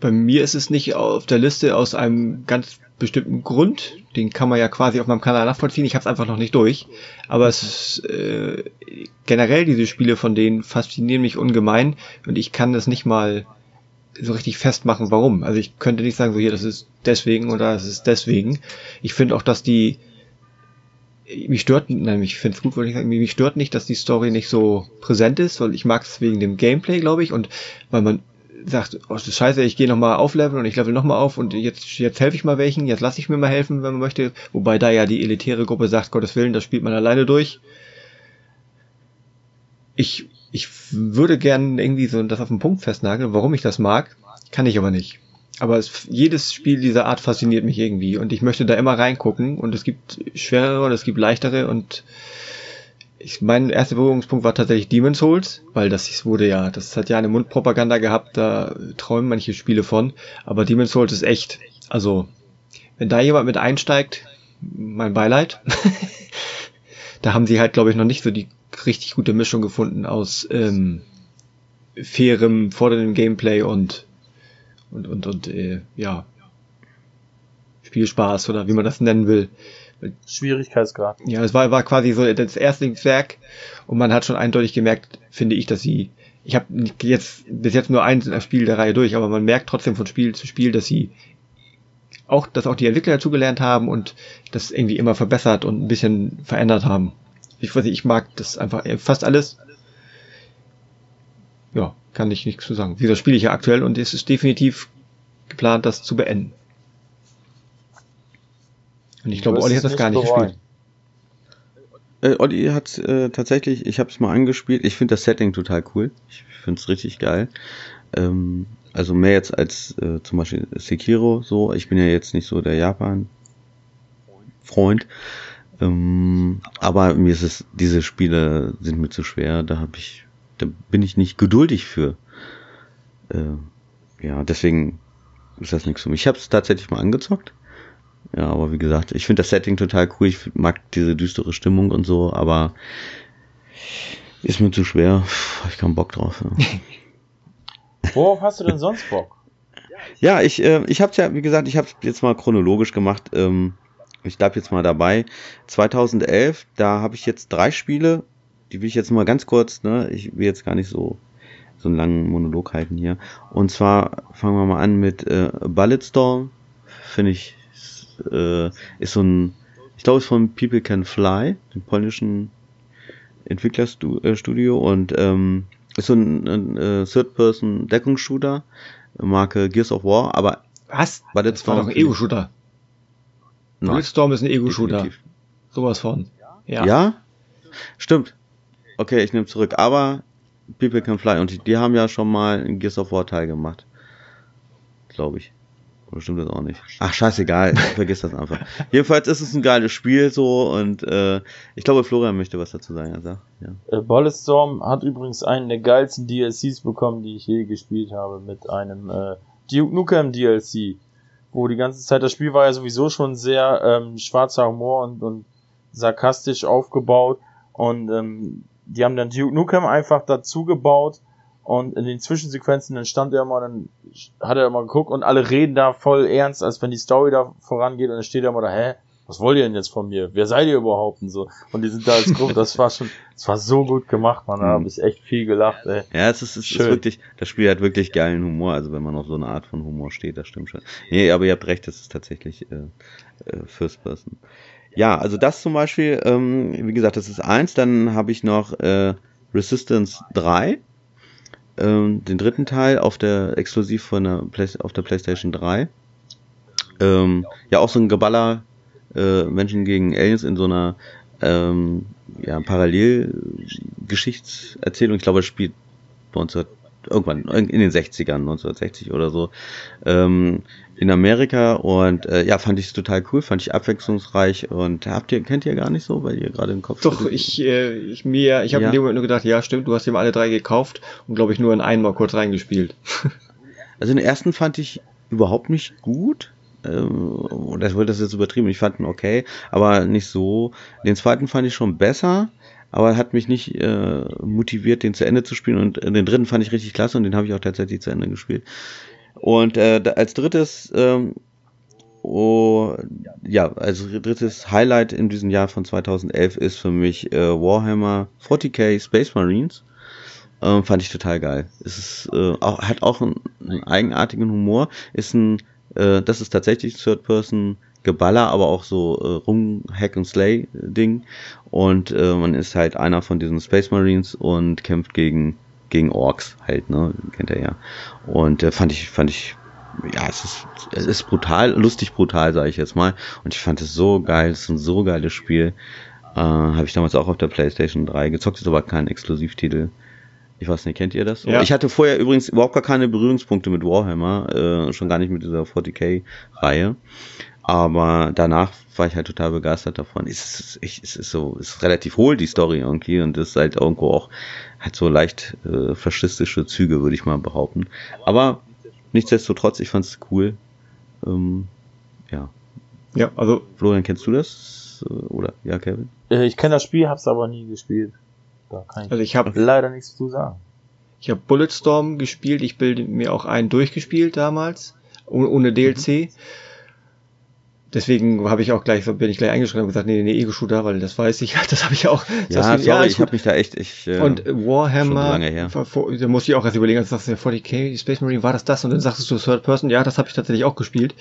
Bei mir ist es nicht auf der Liste aus einem ganz bestimmten Grund. Den kann man ja quasi auf meinem Kanal nachvollziehen. Ich habe es einfach noch nicht durch. Aber es äh, generell diese Spiele von denen faszinieren mich ungemein und ich kann das nicht mal so richtig festmachen, warum. Also ich könnte nicht sagen, so hier, das ist deswegen oder das ist deswegen. Ich finde auch, dass die mich stört, nein, ich finde es gut, wollte ich sagen, mich stört nicht, dass die Story nicht so präsent ist, weil ich mag es wegen dem Gameplay, glaube ich, und weil man sagt, oh, das ist scheiße, ich gehe nochmal aufleveln und ich level nochmal auf und jetzt, jetzt helfe ich mal welchen, jetzt lasse ich mir mal helfen, wenn man möchte. Wobei da ja die elitäre Gruppe sagt, Gottes Willen, das spielt man alleine durch. Ich, ich würde gern irgendwie so das auf den Punkt festnageln, warum ich das mag, kann ich aber nicht. Aber es, jedes Spiel dieser Art fasziniert mich irgendwie. Und ich möchte da immer reingucken. Und es gibt schwerere und es gibt leichtere. Und ich, mein erster Berührungspunkt war tatsächlich Demon's Souls, weil das wurde ja, das hat ja eine Mundpropaganda gehabt, da träumen manche Spiele von, aber Demon's Souls ist echt. Also, wenn da jemand mit einsteigt, mein Beileid. da haben sie halt, glaube ich, noch nicht so die richtig gute Mischung gefunden aus ähm, fairem, forderndem Gameplay und und und und äh, ja Spielspaß oder wie man das nennen will. Schwierigkeitsgrad. Ja, es war, war quasi so das erste Werk und man hat schon eindeutig gemerkt, finde ich, dass sie, ich habe jetzt bis jetzt nur ein Spiel der Reihe durch, aber man merkt trotzdem von Spiel zu Spiel, dass sie auch, dass auch die Entwickler dazugelernt haben und das irgendwie immer verbessert und ein bisschen verändert haben. Ich weiß nicht, ich mag das einfach fast alles. Ja, kann ich nichts zu sagen. Wie das spiele ich ja aktuell und es ist definitiv geplant, das zu beenden. Und ich glaube, Olli hat das gar nicht bereuen. gespielt. Äh, Olli hat äh, tatsächlich, ich habe es mal angespielt. Ich finde das Setting total cool. Ich finde es richtig geil. Ähm, also mehr jetzt als äh, zum Beispiel Sekiro so. Ich bin ja jetzt nicht so der Japan-Freund. Ähm, aber mir ist es, diese Spiele sind mir zu schwer. Da habe ich, da bin ich nicht geduldig für. Äh, ja, deswegen ist das nichts für mich. Ich habe es tatsächlich mal angezockt. Ja, aber wie gesagt, ich finde das Setting total cool. Ich mag diese düstere Stimmung und so, aber ist mir zu schwer. Hab ich keinen Bock drauf. Ja. Worauf hast du denn sonst Bock? Ja, ich, äh, ich habe ja, wie gesagt, ich habe jetzt mal chronologisch gemacht. Ähm, ich bleib jetzt mal dabei. 2011, da habe ich jetzt drei Spiele. Die will ich jetzt mal ganz kurz, ne? Ich will jetzt gar nicht so so einen langen Monolog halten hier. Und zwar fangen wir mal an mit äh, Bulletstorm. Finde ich äh, ist so ein, ich glaube, es ist von People Can Fly, dem polnischen Entwicklerstudio und ähm, ist so ein, ein, ein Third-Person-Deckungsshooter, Marke Gears of War, aber was? Das war doch ein Ego-Shooter. Bulletstorm ist ein Ego-Shooter. Sowas von. Ja. ja? Stimmt. Okay, ich nehme zurück. Aber People Can Fly und die, die haben ja schon mal ein Gears of War Teil gemacht. Glaube ich. Oder stimmt das auch nicht? Ach, scheißegal, vergiss das einfach. Jedenfalls ist es ein geiles Spiel so und äh, ich glaube, Florian möchte was dazu sagen. Also, ja. Äh, Bulletstorm hat übrigens einen der geilsten DLCs bekommen, die ich je gespielt habe, mit einem äh, Duke Nukem DLC, wo die ganze Zeit, das Spiel war ja sowieso schon sehr ähm, schwarzer Humor und, und sarkastisch aufgebaut und ähm, die haben dann Duke Nukem einfach dazu gebaut und in den Zwischensequenzen, dann stand er immer, dann hat er immer geguckt und alle reden da voll ernst, als wenn die Story da vorangeht und dann steht er immer da, hä, was wollt ihr denn jetzt von mir? Wer seid ihr überhaupt? Und so. Und die sind da als Gruppe, das war schon, das war so gut gemacht, man, da habe ich echt viel gelacht, ey. Ja, es ist, es ist wirklich, das Spiel hat wirklich geilen Humor, also wenn man auf so eine Art von Humor steht, das stimmt schon. Nee, aber ihr habt recht, das ist tatsächlich äh, äh, First Person. Ja, also das zum Beispiel, ähm, wie gesagt, das ist eins, dann habe ich noch äh, Resistance 3 ähm, den dritten Teil auf der exklusiv von der Play auf der PlayStation 3. Ähm, ja, auch so ein Geballer äh, Menschen gegen Aliens in so einer ähm, ja, Parallelgeschichtserzählung. Ich glaube, es spielt 19, irgendwann in den 60ern, 1960 oder so. Ähm, in Amerika und äh, ja, fand ich es total cool, fand ich abwechslungsreich und habt ihr, kennt ihr gar nicht so, weil ihr gerade im Kopf Doch, ich, äh, ich mir, ich habe ja. in dem Moment nur gedacht, ja stimmt, du hast ihm alle drei gekauft und glaube ich nur in einen mal kurz reingespielt. also den ersten fand ich überhaupt nicht gut. Ähm, das wollte das jetzt übertrieben, ich fand ihn okay, aber nicht so. Den zweiten fand ich schon besser aber hat mich nicht äh, motiviert, den zu Ende zu spielen. Und äh, den dritten fand ich richtig klasse und den habe ich auch tatsächlich zu Ende gespielt. Und äh, als drittes, ähm, oh, ja, also drittes Highlight in diesem Jahr von 2011 ist für mich äh, Warhammer 40k Space Marines. Ähm, fand ich total geil. Es ist, äh, auch, hat auch einen, einen eigenartigen Humor. Ist ein, äh, das ist tatsächlich Third Person Geballer, aber auch so äh, Rum Hack and Slay Ding. Und äh, man ist halt einer von diesen Space Marines und kämpft gegen gegen Orks halt, ne, kennt er ja. Und äh, fand ich, fand ich, ja, es ist, es ist brutal, lustig brutal, sage ich jetzt mal. Und ich fand es so geil, es ist ein so geiles Spiel. Äh, Habe ich damals auch auf der PlayStation 3 gezockt, ist aber kein Exklusivtitel. Ich weiß nicht, kennt ihr das? Ja. Ich hatte vorher übrigens überhaupt gar keine Berührungspunkte mit Warhammer, äh, schon gar nicht mit dieser 40k-Reihe. Aber danach war ich halt total begeistert davon. Es ist, es ist so, es ist relativ hohl, die Story irgendwie, und es ist halt irgendwo auch, hat so leicht äh, faschistische Züge, würde ich mal behaupten. Aber nichtsdestotrotz, ich fand's cool. Ähm, ja. Ja, also. Florian, kennst du das? Oder? Ja, Kevin? Äh, ich kenne das Spiel, hab's aber nie gespielt. Da kann ich, also ich habe leider nichts zu sagen. Ich habe Bulletstorm gespielt, ich bilde mir auch einen durchgespielt damals, ohne, ohne DLC. Mhm deswegen habe ich auch gleich, bin ich gleich eingeschrieben und gesagt, nee, nee, Ego-Shooter, weil das weiß ich, das habe ich auch. Ja, sorry, ja, ich habe mich da echt, ich, äh, Und Warhammer, da muss ich auch erst überlegen, als du sagst, 40k, Space Marine, war das das? Und dann sagst du Third Person, ja, das habe ich tatsächlich auch gespielt.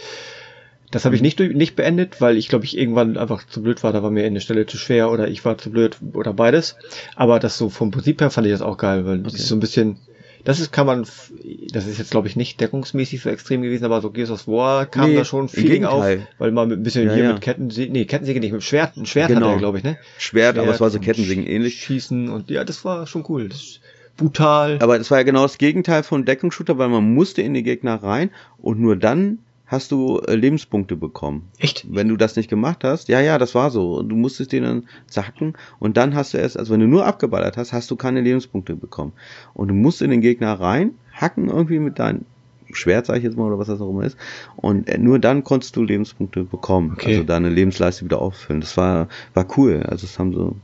Das habe ich nicht, nicht beendet, weil ich glaube ich irgendwann einfach zu blöd war, da war mir eine Stelle zu schwer oder ich war zu blöd oder beides. Aber das so vom Prinzip her fand ich das auch geil, weil das ist so ein bisschen, das ist, kann man, das ist jetzt glaube ich nicht deckungsmäßig so extrem gewesen, aber so Gears of War kam Nee, da schon Feeling auf, weil man mit ein bisschen Ja, hier ja. mit Kettensäge, nee, Kettensäge nicht, mit Schwert, ein Schwert Genau. hatte er glaube ich, ne? Schwert, aber es war so Kettensägen ähnlich. Schießen und ja, das war schon cool. Das ist brutal. Aber das war ja genau das Gegenteil von Deckungsshooter, weil man musste in die Gegner rein und nur dann hast du äh, Lebenspunkte bekommen. Echt? Wenn du das nicht gemacht hast, ja, ja, das war so. Du musstest den dann sacken und dann hast du erst, also wenn du nur abgeballert hast, hast du keine Lebenspunkte bekommen. Und du musst in den Gegner rein, hacken irgendwie mit deinem Schwert, sag ich jetzt mal, oder was das auch immer ist. Und äh, nur dann konntest du Lebenspunkte bekommen. Okay. Also deine Lebensleiste wieder auffüllen. Das war, war cool. Also das haben so,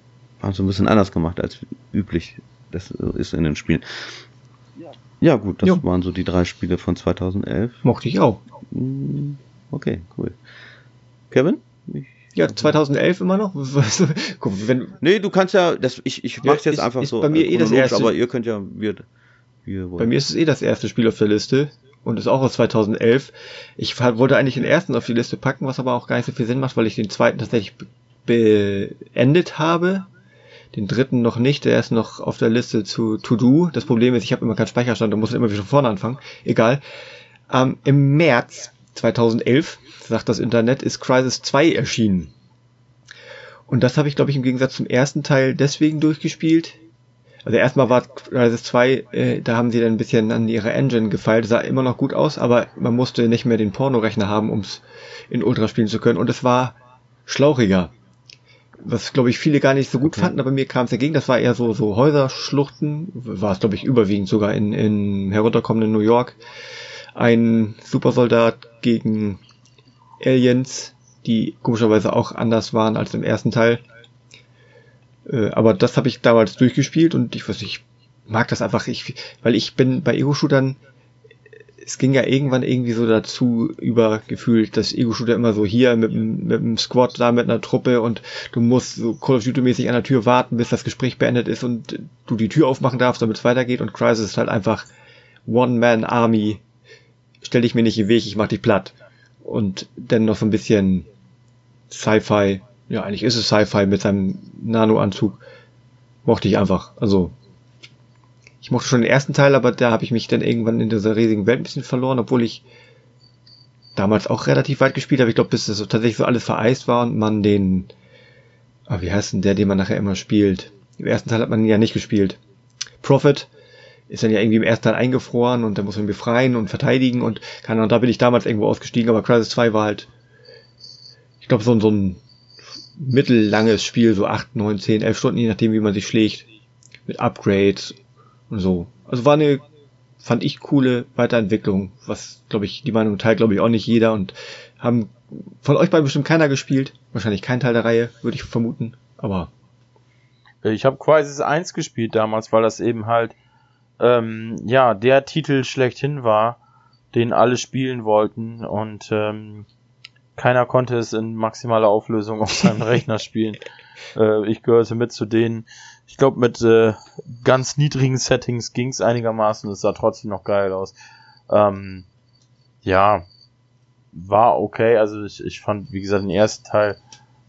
haben so ein bisschen anders gemacht als üblich. Das äh, ist in den Spielen. Ja, gut, das Jo. waren so die drei Spiele von 2011. Mochte ich auch. Mm, Okay, cool. Kevin? Ich, Ja, 2011 immer noch. Guck, wenn, nee, du kannst ja, das, ich, ich mach's jetzt ist- einfach ist so. bei mir äh, eh das erste- Aber ihr könnt ja, wir, wir wollen. Bei mir ist es eh das erste Spiel auf der Liste und ist auch aus 2011. Ich wollte eigentlich den ersten auf die Liste packen, was aber auch gar nicht so viel Sinn macht, weil ich den zweiten tatsächlich be- beendet habe. Den dritten noch nicht, der ist noch auf der Liste zu To Do. Das Problem ist, ich habe immer keinen Speicherstand, da muss immer wieder von vorne anfangen. Egal. Ähm, Im März 2011, sagt das Internet, ist Crisis 2 erschienen. Und das habe ich, glaube ich, im Gegensatz zum ersten Teil deswegen durchgespielt, also erstmal war Crisis 2, äh, da haben sie dann ein bisschen an ihre Engine gefeilt, sah immer noch gut aus, aber man musste nicht mehr den Pornorechner haben, um es in Ultra spielen zu können. Und es war schlauchiger. Was, glaube ich, viele gar nicht so gut fanden, aber mir kam es dagegen. Das war eher so, so Häuserschluchten, war es, glaube ich, überwiegend sogar in, in herunterkommenden New York. Ein Supersoldat gegen Aliens, die komischerweise auch anders waren als im ersten Teil. Äh, aber das habe ich damals durchgespielt und ich weiß nicht, ich mag das einfach, ich, weil ich bin bei Ego-Shootern, es ging ja irgendwann irgendwie so dazu übergefühlt, dass Ego-Shooter immer so hier mit, mit dem Squad da mit einer Truppe und du musst so Call of Duty-mäßig an der Tür warten, bis das Gespräch beendet ist und du die Tür aufmachen darfst, damit es weitergeht und Crisis ist halt einfach One-Man-Army, stell dich mir nicht im Weg, ich mach dich platt. Und dann noch so ein bisschen Sci-Fi, ja eigentlich ist es Sci-Fi mit seinem Nano-Anzug, mochte ich einfach, also ich mochte schon den ersten Teil, aber da habe ich mich dann irgendwann in dieser riesigen Welt ein bisschen verloren, obwohl ich damals auch relativ weit gespielt habe. Ich glaube, bis das so tatsächlich so alles vereist war und man den, ah, wie heißt denn der, den man nachher immer spielt? Im ersten Teil hat man ihn ja nicht gespielt. Prophet ist dann ja irgendwie im ersten Teil eingefroren und da muss man befreien und verteidigen und keine Ahnung, da bin ich damals irgendwo ausgestiegen, aber Crisis 2 war halt, ich glaube, so, ein- so ein mittellanges Spiel, so 8, 9, 10, 11 Stunden, je nachdem, wie man sich schlägt. Mit Upgrades so. Also war eine, fand ich, coole Weiterentwicklung, was, glaube ich, die Meinung teilt, glaube ich, auch nicht jeder und haben von euch beiden bestimmt keiner gespielt. Wahrscheinlich kein Teil der Reihe, würde ich vermuten. Aber Ich habe Crisis 1 gespielt damals, weil das eben halt ähm, ja der Titel schlechthin war, den alle spielen wollten und ähm, keiner konnte es in maximaler Auflösung auf seinem Rechner spielen. Äh, ich gehörte mit zu denen. Ich glaube, mit äh, ganz niedrigen Settings ging es einigermaßen. Es sah trotzdem noch geil aus. Ähm, ja, war okay. Also ich, ich fand, wie gesagt, den ersten Teil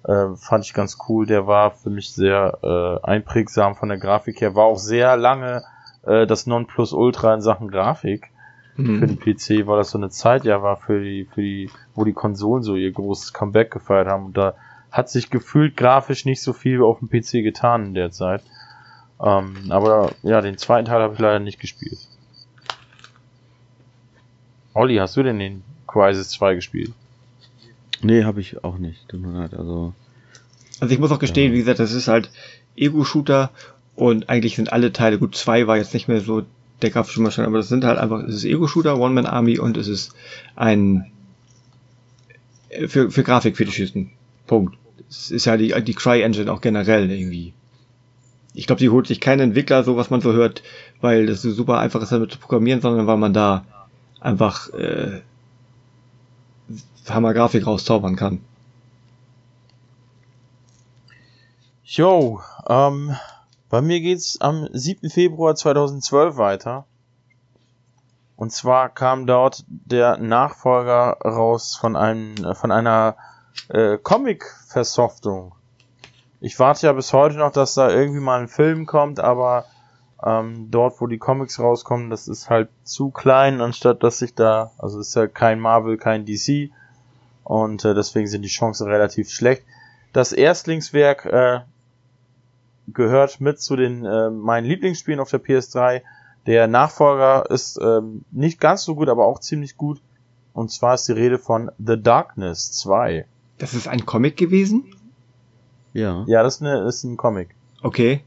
äh, fand ich ganz cool. Der war für mich sehr äh, einprägsam von der Grafik her. War auch sehr lange äh, das Nonplusultra in Sachen Grafik für den PC, weil das so eine Zeit ja war für die, für die, wo die Konsolen so ihr großes Comeback gefeiert haben. Und da hat sich gefühlt grafisch nicht so viel auf dem PC getan in der Zeit. Ähm, aber ja, den zweiten Teil habe ich leider nicht gespielt. Olli, hast du denn den Crisis 2 gespielt? Nee, habe ich auch nicht. Tut mir leid. Also, Also ich muss auch gestehen, Ja. wie gesagt, das ist halt Ego-Shooter und eigentlich sind alle Teile, gut, zwei war jetzt nicht mehr so der grafische Maschine, aber das sind halt einfach, es ist Ego-Shooter, One-Man-Army und es ist ein äh, für, für Grafikfetischisten. Punkt. Es ist ja die, die Cry-Engine auch generell irgendwie. Ich glaube, die holt sich kein Entwickler, so was man so hört, weil das so super einfach ist, damit zu programmieren, sondern weil man da einfach äh, Hammer-Grafik rauszaubern kann. Jo, ähm, bei mir geht's am 7. Februar 2012 weiter. Und zwar kam dort der Nachfolger raus von einem, von einer äh, Comic-Versoftung. Ich warte ja bis heute noch, dass da irgendwie mal ein Film kommt, aber ähm, dort, wo die Comics rauskommen, das ist halt zu klein, anstatt dass sich da, also ist ja kein Marvel, kein DC und äh, deswegen sind die Chancen relativ schlecht. Das Erstlingswerk äh, gehört mit zu den äh, meinen Lieblingsspielen auf der PS3. Der Nachfolger ist ähm, nicht ganz so gut, aber auch ziemlich gut. Und zwar ist die Rede von The Darkness 2. Das ist ein Comic gewesen? Ja. Ja, das ist, eine, ist ein Comic. Okay.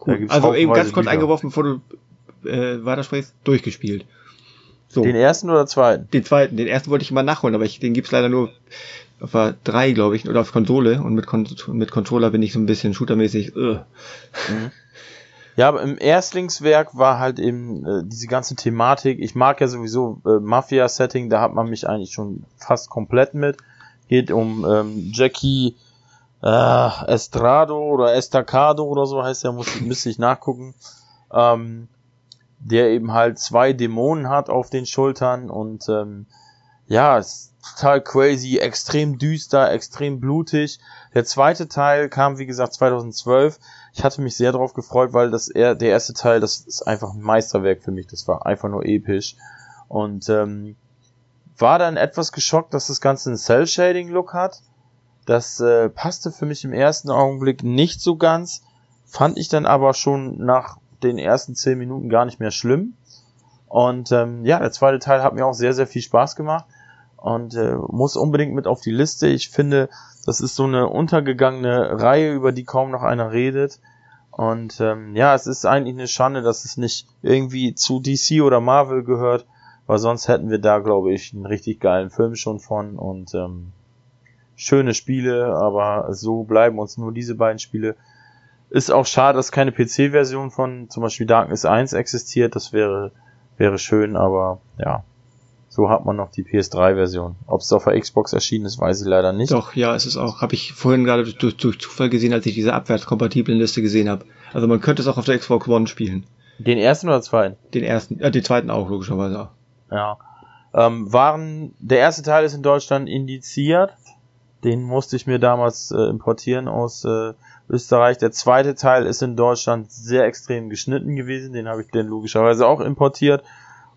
Cool. Also eben ganz kurz eingeworfen, bevor du äh, weitersprichst, durchgespielt. So. Den ersten oder zweiten? Den zweiten, den ersten wollte ich immer nachholen, aber ich, den gibt's leider nur auf der 3, glaube ich, oder auf Konsole und mit, Kon mit Controller bin ich so ein bisschen shootermäßig. Uh. Ja, aber im Erstlingswerk war halt eben äh, diese ganze Thematik. Ich mag ja sowieso äh, Mafia-Setting, da hat man mich eigentlich schon fast komplett mit. Geht um ähm, Jackie äh, Estrado oder Estacado oder so heißt der, muss, müsste ich nachgucken. Ähm, der eben halt zwei Dämonen hat auf den Schultern und ähm, ja, ist total crazy, extrem düster, extrem blutig. Der zweite Teil kam, wie gesagt, 2012. Ich hatte mich sehr darauf gefreut, weil das er, der erste Teil, das ist einfach ein Meisterwerk für mich. Das war einfach nur episch. Und ähm, war dann etwas geschockt, dass das Ganze einen Cell-Shading-Look hat. Das äh, passte für mich im ersten Augenblick nicht so ganz. Fand ich dann aber schon nach den ersten zehn Minuten gar nicht mehr schlimm. Und ähm, ja, der zweite Teil hat mir auch sehr, sehr viel Spaß gemacht und äh, muss unbedingt mit auf die Liste. Ich finde, das ist so eine untergegangene Reihe, über die kaum noch einer redet. Und ähm, ja, es ist eigentlich eine Schande, dass es nicht irgendwie zu DC oder Marvel gehört, weil sonst hätten wir da, glaube ich, einen richtig geilen Film schon von und ähm, schöne Spiele, aber so bleiben uns nur diese beiden Spiele. Ist auch schade, dass keine PC-Version von zum Beispiel Darkness 1 existiert. Das wäre, wäre schön, aber ja. So hat man noch die PS3-Version. Ob es auf der Xbox erschienen ist, weiß ich leider nicht. Doch, ja, es ist auch. Habe ich vorhin gerade durch, durch, Zufall gesehen, als ich diese abwärtskompatiblen Liste gesehen habe. Also man könnte es auch auf der Xbox One spielen. Den ersten oder zweiten? Den ersten, äh, den zweiten auch, logischerweise. Ja. Ähm, waren, der erste Teil ist in Deutschland indiziert. Den musste ich mir damals äh, importieren aus äh, Österreich. Der zweite Teil ist in Deutschland sehr extrem geschnitten gewesen. Den habe ich dann logischerweise auch importiert.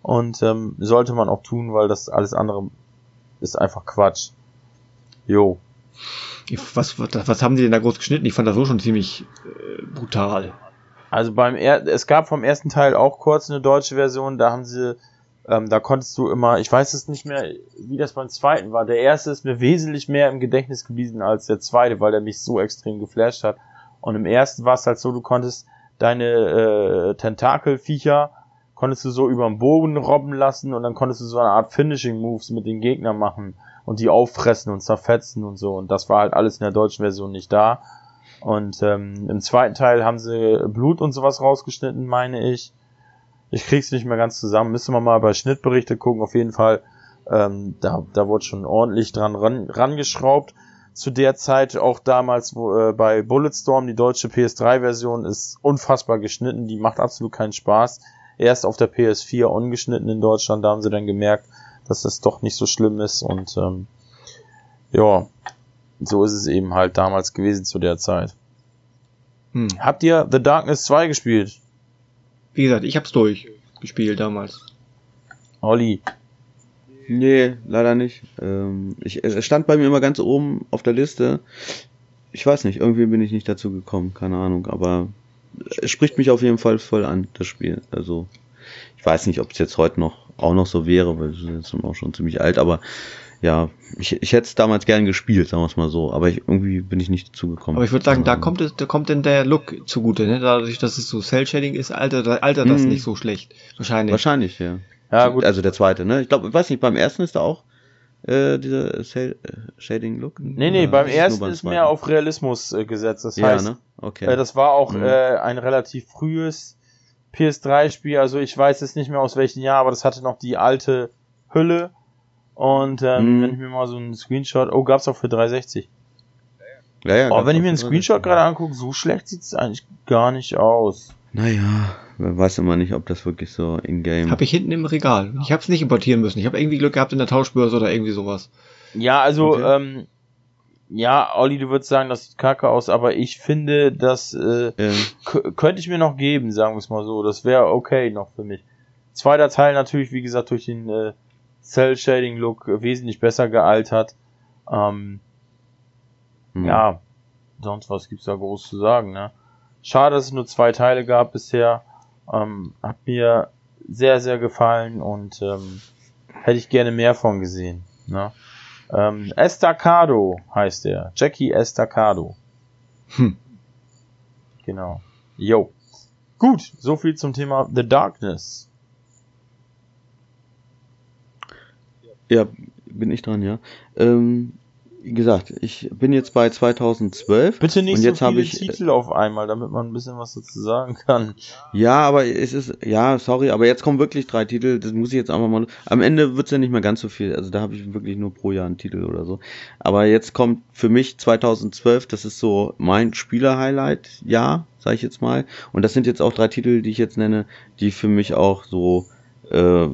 Und ähm, sollte man auch tun, weil das alles andere ist einfach Quatsch. Jo. Was, was, was haben die denn da groß geschnitten? Ich fand das so schon ziemlich äh, brutal. Also beim er es gab vom ersten Teil auch kurz eine deutsche Version, da haben sie, ähm, da konntest du immer, ich weiß es nicht mehr, wie das beim zweiten war. Der erste ist mir wesentlich mehr im Gedächtnis geblieben als der zweite, weil der mich so extrem geflasht hat. Und im ersten war es halt so, du konntest deine äh, Tentakelviecher konntest du so über den Bogen robben lassen und dann konntest du so eine Art Finishing Moves mit den Gegnern machen und die auffressen und zerfetzen und so. Und das war halt alles in der deutschen Version nicht da. Und ähm, im zweiten Teil haben sie Blut und sowas rausgeschnitten, meine ich. Ich krieg's nicht mehr ganz zusammen. Müsste man mal bei Schnittberichte gucken. Auf jeden Fall, ähm, da, da wurde schon ordentlich dran ran, rangeschraubt. Zu der Zeit, auch damals wo, äh, bei Bulletstorm, die deutsche PS3-Version ist unfassbar geschnitten. Die macht absolut keinen Spaß. Erst auf der PS4 ungeschnitten in Deutschland, da haben sie dann gemerkt, dass das doch nicht so schlimm ist. Und ähm, ja, so ist es eben halt damals gewesen zu der Zeit. Hm. Habt ihr The Darkness 2 gespielt? Wie gesagt, ich hab's durchgespielt damals. Olli. Nee, leider nicht. Ähm, ich, es stand bei mir immer ganz oben auf der Liste. Ich weiß nicht, irgendwie bin ich nicht dazu gekommen, keine Ahnung, aber es spricht mich auf jeden Fall voll an, das Spiel. Also, ich weiß nicht, ob es jetzt heute noch auch noch so wäre, weil es ist jetzt auch schon ziemlich alt, aber ja, ich, ich hätte es damals gern gespielt, sagen wir es mal so, aber ich, irgendwie bin ich nicht dazu gekommen. Aber ich würde sagen, da Ähm, kommt es, da kommt denn der Look zugute, ne? Dadurch, dass es so Cell-Shading ist, alter, alter das Mhm. nicht so schlecht. Wahrscheinlich. Wahrscheinlich, ja. Ja, gut. Also der zweite, ne? Ich glaube, ich weiß nicht, beim ersten ist da auch äh, dieser Cel- äh, Shading Look? Nee, nee, beim ist ersten beim ist mehr auf Realismus äh, gesetzt. Das Ja, heißt, ne? Okay. äh, das war auch Mhm. äh, ein relativ frühes PS3-Spiel. Also ich weiß jetzt nicht mehr aus welchem Jahr, aber das hatte noch die alte Hülle. Und ähm, Mhm. wenn ich mir mal so einen Screenshot, oh, gab's auch für 360. ja, ja, Oh, ganz wenn ich mir einen Screenshot gerade angucke, so schlecht sieht's eigentlich gar nicht aus. Naja, weiß immer nicht, ob das wirklich so in-game. Habe ich hinten im Regal. Ich habe es nicht importieren müssen. Ich habe irgendwie Glück gehabt in der Tauschbörse oder irgendwie sowas. Ja, also, okay. ähm, ja, Olli, du würdest sagen, das sieht kacke aus, aber ich finde, das äh, ja. könnte ich mir noch geben, sagen wir es mal so. Das wäre okay noch für mich. Zweiter Teil natürlich, wie gesagt, durch den äh, Cell-Shading-Look wesentlich besser gealtert. Ähm, hm. Ja, sonst was gibt's da groß zu sagen, ne? Schade, dass es nur zwei Teile gab bisher. Ähm, hat mir sehr, sehr gefallen und ähm, hätte ich gerne mehr von gesehen. Ne? Ähm, Estacado heißt er. Jackie Estacado. Hm. Genau. Yo. Gut, so viel zum Thema The Darkness. Ja, bin ich dran, ja. Ähm, wie gesagt, ich bin jetzt bei 2012. Bitte nicht und jetzt so viele ich, Titel auf einmal, damit man ein bisschen was dazu sagen kann. Ja, aber es ist, ja, sorry, aber jetzt kommen wirklich drei Titel, das muss ich jetzt einfach mal, am Ende wird's ja nicht mehr ganz so viel, also da habe ich wirklich nur pro Jahr einen Titel oder so. Aber jetzt kommt für mich 2012, das ist so mein Spieler-Highlight-Jahr, sage ich jetzt mal. Und das sind jetzt auch drei Titel, die ich jetzt nenne, die für mich auch so äh,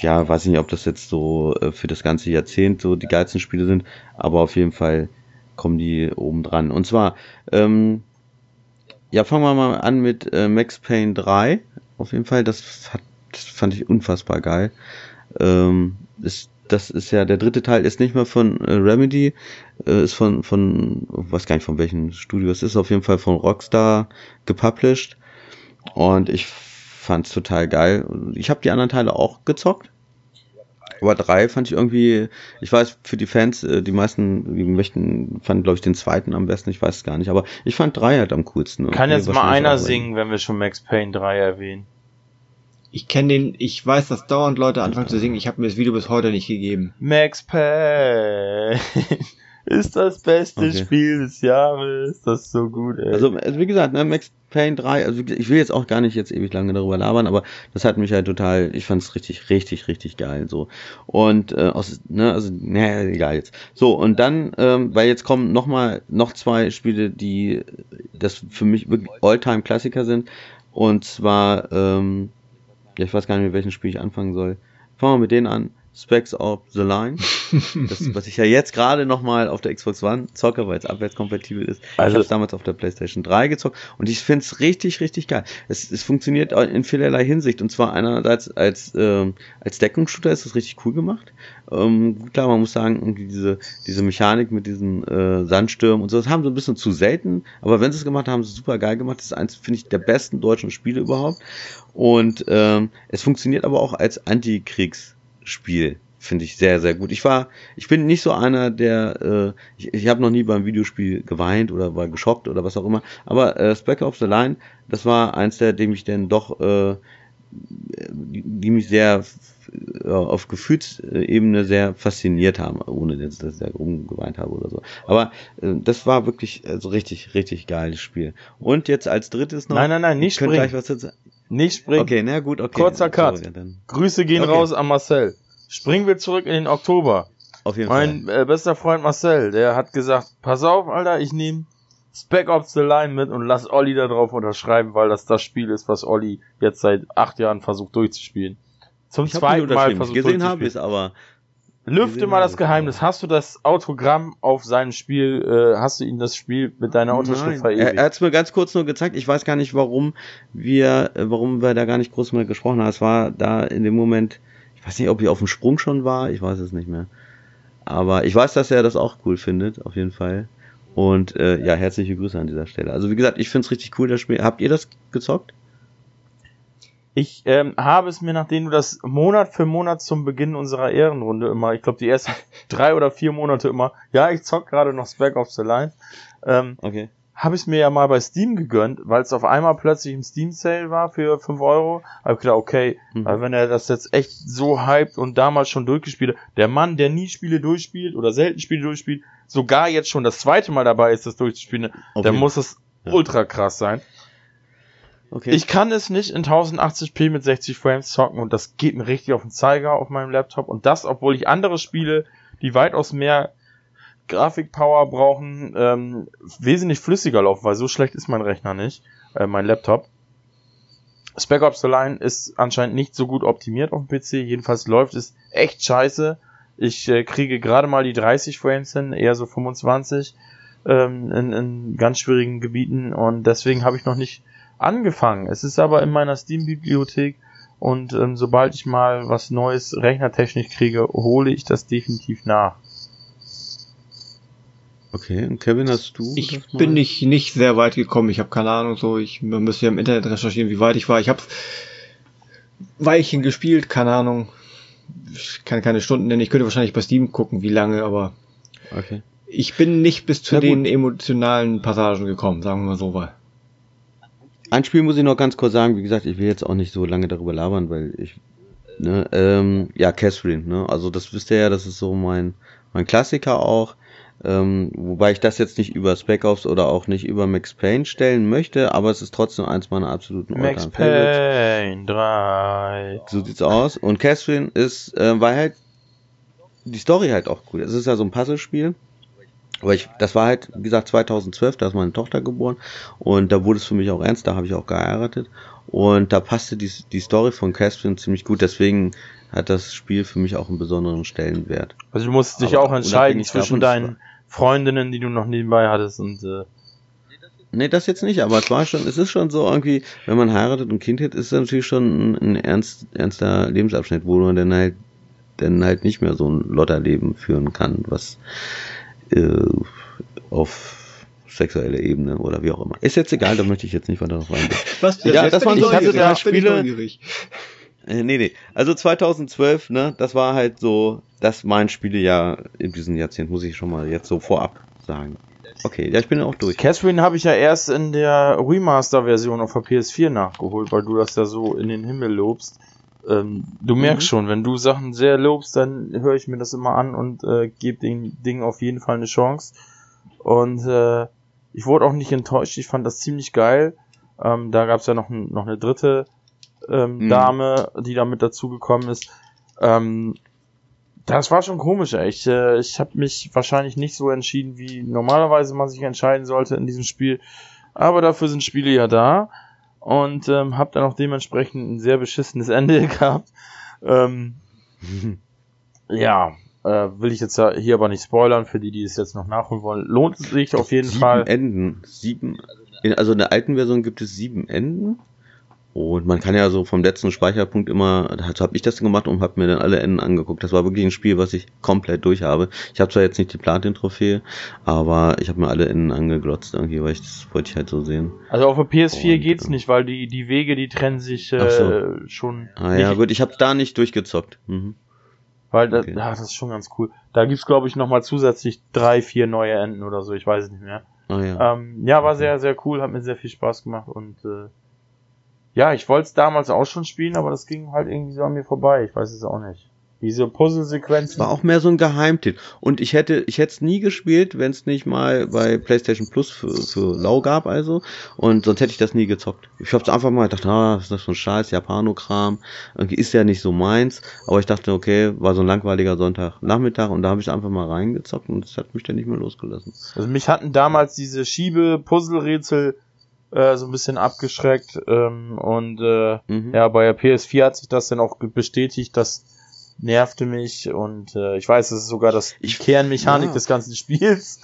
ja, weiß nicht, ob das jetzt so äh, für das ganze Jahrzehnt so die geilsten Spiele sind, aber auf jeden Fall kommen die oben dran. Und zwar, ähm, ja, fangen wir mal an mit äh, Max Payne 3. Auf jeden Fall, das, hat, das fand ich unfassbar geil. Ähm, ist, das ist ja, der dritte Teil ist nicht mehr von äh, Remedy, äh, ist von, von, weiß gar nicht von welchem Studio es ist, auf jeden Fall von Rockstar gepublished. Und ich fand's total geil. Ich habe die anderen Teile auch gezockt. Aber drei fand ich irgendwie, ich weiß, für die Fans, äh, die meisten, die möchten, fanden, glaube ich, den zweiten am besten, ich weiß es gar nicht, aber ich fand drei halt am coolsten. Kann jetzt mal einer singen, wenn wir schon Max Payne 3 erwähnen. Ich kenne den, ich weiß, dass dauernd Leute anfangen zu singen, ich habe mir das Video bis heute nicht gegeben. Max Payne ist das beste okay. Spiel des Jahres, das ist so gut, ey. Also, also wie gesagt, ne, Max Payne 3, also ich will jetzt auch gar nicht jetzt ewig lange darüber labern, aber das hat mich halt total, ich fand es richtig, richtig, richtig geil so. Und äh, aus, ne, also, ne, egal jetzt. So, und dann, ähm, weil jetzt kommen noch mal noch zwei Spiele, die das für mich wirklich All-Time-Klassiker sind. Und zwar, ähm, ja, ich weiß gar nicht, mit welchem Spiel ich anfangen soll. Fangen wir mit denen an. Specs of the Line. Das, was ich ja jetzt gerade nochmal auf der Xbox One zocke, weil es abwärtskompatibel ist. Also, ich habe es damals auf der PlayStation 3 gezockt und ich finde es richtig, richtig geil. Es, es funktioniert in vielerlei Hinsicht und zwar einerseits als, ähm, als Deckungsshooter ist das richtig cool gemacht. Ähm, klar, man muss sagen, diese, diese Mechanik mit diesen äh, Sandstürmen und so, das haben sie ein bisschen zu selten, aber wenn sie es gemacht haben, haben sie es super geil gemacht. Das ist eins, finde ich, der besten deutschen Spiele überhaupt. Und ähm, es funktioniert aber auch als Antikriegs- Spiel finde ich sehr, sehr gut. Ich war, ich bin nicht so einer, der, äh, ich, ich habe noch nie beim Videospiel geweint oder war geschockt oder was auch immer, aber äh, Spec of the Line, das war eins der, dem ich denn doch, äh, die mich sehr äh, auf Gefühlsebene sehr fasziniert haben, ohne dass ich da rumgeweint habe oder so. Aber äh, das war wirklich also richtig, richtig geiles Spiel. Und jetzt als drittes noch. Nein, nein, nein, nicht springen. Nicht springen. Okay, na gut, okay. Kurzer Cut. Sorry, Grüße gehen okay. raus an Marcel. Springen wir zurück in den Oktober. Auf jeden mein, Fall. Mein äh, bester Freund Marcel, der hat gesagt, pass auf, Alter, ich nehme Spec Ops The Line mit und lass Olli da drauf unterschreiben, weil das das Spiel ist, was Olli jetzt seit acht Jahren versucht durchzuspielen. Zum ich zweiten Mal versucht gesehen habe ich aber Lüfte mal das Geheimnis. Hast du das Autogramm auf seinem Spiel, äh, hast du ihm das Spiel mit deiner Unterschrift verewigt? Er, er hat es mir ganz kurz nur gezeigt. Ich weiß gar nicht, warum wir, äh, warum wir da gar nicht groß mehr gesprochen haben. Es war da in dem Moment, ich weiß nicht, ob ich auf dem Sprung schon war, ich weiß es nicht mehr. Aber ich weiß, dass er das auch cool findet, auf jeden Fall. Und äh, ja, herzliche Grüße an dieser Stelle. Also wie gesagt, ich finde es richtig cool, das Spiel. Habt ihr das gezockt? Ich ähm, habe es mir, nachdem du das Monat für Monat zum Beginn unserer Ehrenrunde immer, ich glaube die ersten drei oder vier Monate immer, ja, ich zock gerade noch Spec of the Line, ähm, okay. habe ich es mir ja mal bei Steam gegönnt, weil es auf einmal plötzlich im Steam Sale war für fünf Euro. Habe ich gedacht, okay, mhm. weil wenn er das jetzt echt so hypt und damals schon durchgespielt hat, der Mann, der nie Spiele durchspielt oder selten Spiele durchspielt, sogar jetzt schon das zweite Mal dabei ist, das durchzuspielen, okay. dann muss es ja. ultra krass sein. Okay. Ich kann es nicht in 1080p mit 60 Frames zocken und das geht mir richtig auf den Zeiger auf meinem Laptop und das, obwohl ich andere Spiele, die weitaus mehr Grafikpower brauchen, ähm, wesentlich flüssiger laufen, weil so schlecht ist mein Rechner nicht, äh, mein Laptop. Spec Ops The Line ist anscheinend nicht so gut optimiert auf dem PC. Jedenfalls läuft es echt scheiße. Ich äh, kriege gerade mal die 30 Frames hin, eher so 25 ähm, in, in ganz schwierigen Gebieten und deswegen habe ich noch nicht angefangen. Es ist aber in meiner Steam-Bibliothek und ähm, sobald ich mal was Neues rechnertechnisch kriege, hole ich das definitiv nach. Okay, und Kevin, hast du? Ich bin nicht, nicht sehr weit gekommen. Ich habe keine Ahnung, so ich man müsste ja im Internet recherchieren, wie weit ich war. Ich habe Weilchen gespielt, keine Ahnung. Ich kann keine Stunden nennen. Ich könnte wahrscheinlich bei Steam gucken, wie lange, aber Okay. ich bin nicht bis zu Na gut. den emotionalen Passagen gekommen, sagen wir mal so. Weil Ein Spiel muss ich noch ganz kurz sagen, wie gesagt, ich will jetzt auch nicht so lange darüber labern, weil ich, ne, ähm, ja, Catherine, ne, also das wisst ihr ja, das ist so mein, mein Klassiker auch, ähm, wobei ich das jetzt nicht über Spec Ops oder auch nicht über Max Payne stellen möchte, aber es ist trotzdem eins meiner absoluten Max. Payne 3. So sieht's aus. Und Catherine ist, äh, war halt die Story halt auch cool. Es ist ja so ein Puzzlespiel. Aber ich, das war halt, wie gesagt, 2012, da ist meine Tochter geboren. Und da wurde es für mich auch ernst, da habe ich auch geheiratet. Und da passte die, die Story von Catherine ziemlich gut. Deswegen hat das Spiel für mich auch einen besonderen Stellenwert. Also du musst dich Aber auch entscheiden zwischen deinen Freundinnen, die du noch nebenbei hattest und äh, Nee, das jetzt nicht, aber es war schon, es ist schon so irgendwie, wenn man heiratet und Kind hat, ist es natürlich schon ein, ein ernst, ernster Lebensabschnitt, wo man dann halt, dann halt nicht mehr so ein Lotterleben führen kann, was äh, auf sexueller Ebene oder wie auch immer. Ist jetzt egal, da möchte ich jetzt nicht weiter drauf eingehen. was? Ja, das waren so neugierig, diese drei jetzt bin ich Spiele. Äh, nee, nee. Also 2012, ne, das war halt so, das mein Spielejahr in diesem Jahrzehnt, muss ich schon mal jetzt so vorab sagen. Okay, ja, ich bin auch durch. Catherine habe ich ja erst in der Remaster-Version auf der PS4 nachgeholt, weil du das ja so in den Himmel lobst. Ähm, du merkst Mhm. schon, wenn du Sachen sehr lobst, dann höre ich mir das immer an und äh, gebe den Ding auf jeden Fall eine Chance. Und äh, ich wurde auch nicht enttäuscht, ich fand das ziemlich geil. Ähm, da gab es ja noch, ein, noch eine dritte ähm, Mhm. Dame, die da mit dazugekommen ist. Ähm, das war schon komisch, ey. Ich, äh, ich habe mich wahrscheinlich nicht so entschieden, wie normalerweise man sich entscheiden sollte in diesem Spiel. Aber dafür sind Spiele ja da. Und ähm, habe dann auch dementsprechend ein sehr beschissenes Ende gehabt. Ähm, ja, äh, will ich jetzt hier aber nicht spoilern, für die, die es jetzt noch nachholen wollen. Lohnt es sich auf jeden sieben Fall. Enden. Sieben. in- Also in der alten Version gibt es sieben Enden. Und man kann ja so vom letzten Speicherpunkt immer, dazu habe ich das gemacht und habe mir dann alle Enden angeguckt. Das war wirklich ein Spiel, was ich komplett durch habe. Ich habe zwar jetzt nicht die Platin-Trophäe, aber ich habe mir alle Enden angeglotzt irgendwie, weil ich das wollte ich halt so sehen. Also auf der PS4 Und, geht's äh, nicht, weil die, die Wege, die trennen sich äh, so. schon. Ah ja, gut, ich habe da nicht durchgezockt. Mhm. Weil da, Okay. ja, das ist schon ganz cool. Da gibt's glaube ich nochmal zusätzlich drei, vier neue Enden oder so, ich weiß es nicht mehr. Ah ja. Ähm, ja, war sehr, sehr cool, hat mir sehr viel Spaß gemacht und äh, ja, ich wollte es damals auch schon spielen, aber das ging halt irgendwie so an mir vorbei. Ich weiß es auch nicht. Diese Puzzle-Sequenzen. war auch mehr so ein Geheimtipp. Und ich hätte, ich hätte es nie gespielt, wenn es nicht mal bei PlayStation Plus für, für Lau gab, also. Und sonst hätte ich das nie gezockt. Ich hab's einfach mal gedacht, ah, was ist das für ein Scheiß, Japanokram. Irgendwie ist ja nicht so meins. Aber ich dachte, okay, war so ein langweiliger Sonntagnachmittag und da habe ich einfach mal reingezockt und es hat mich dann nicht mehr losgelassen. Also mich hatten damals diese Schiebe-Puzzle-Rätsel äh, so ein bisschen abgeschreckt ähm, und äh, Mhm. ja, bei der PS4 hat sich das dann auch bestätigt, das nervte mich und äh, ich weiß, es ist sogar das die Kernmechanik ja. des ganzen Spiels.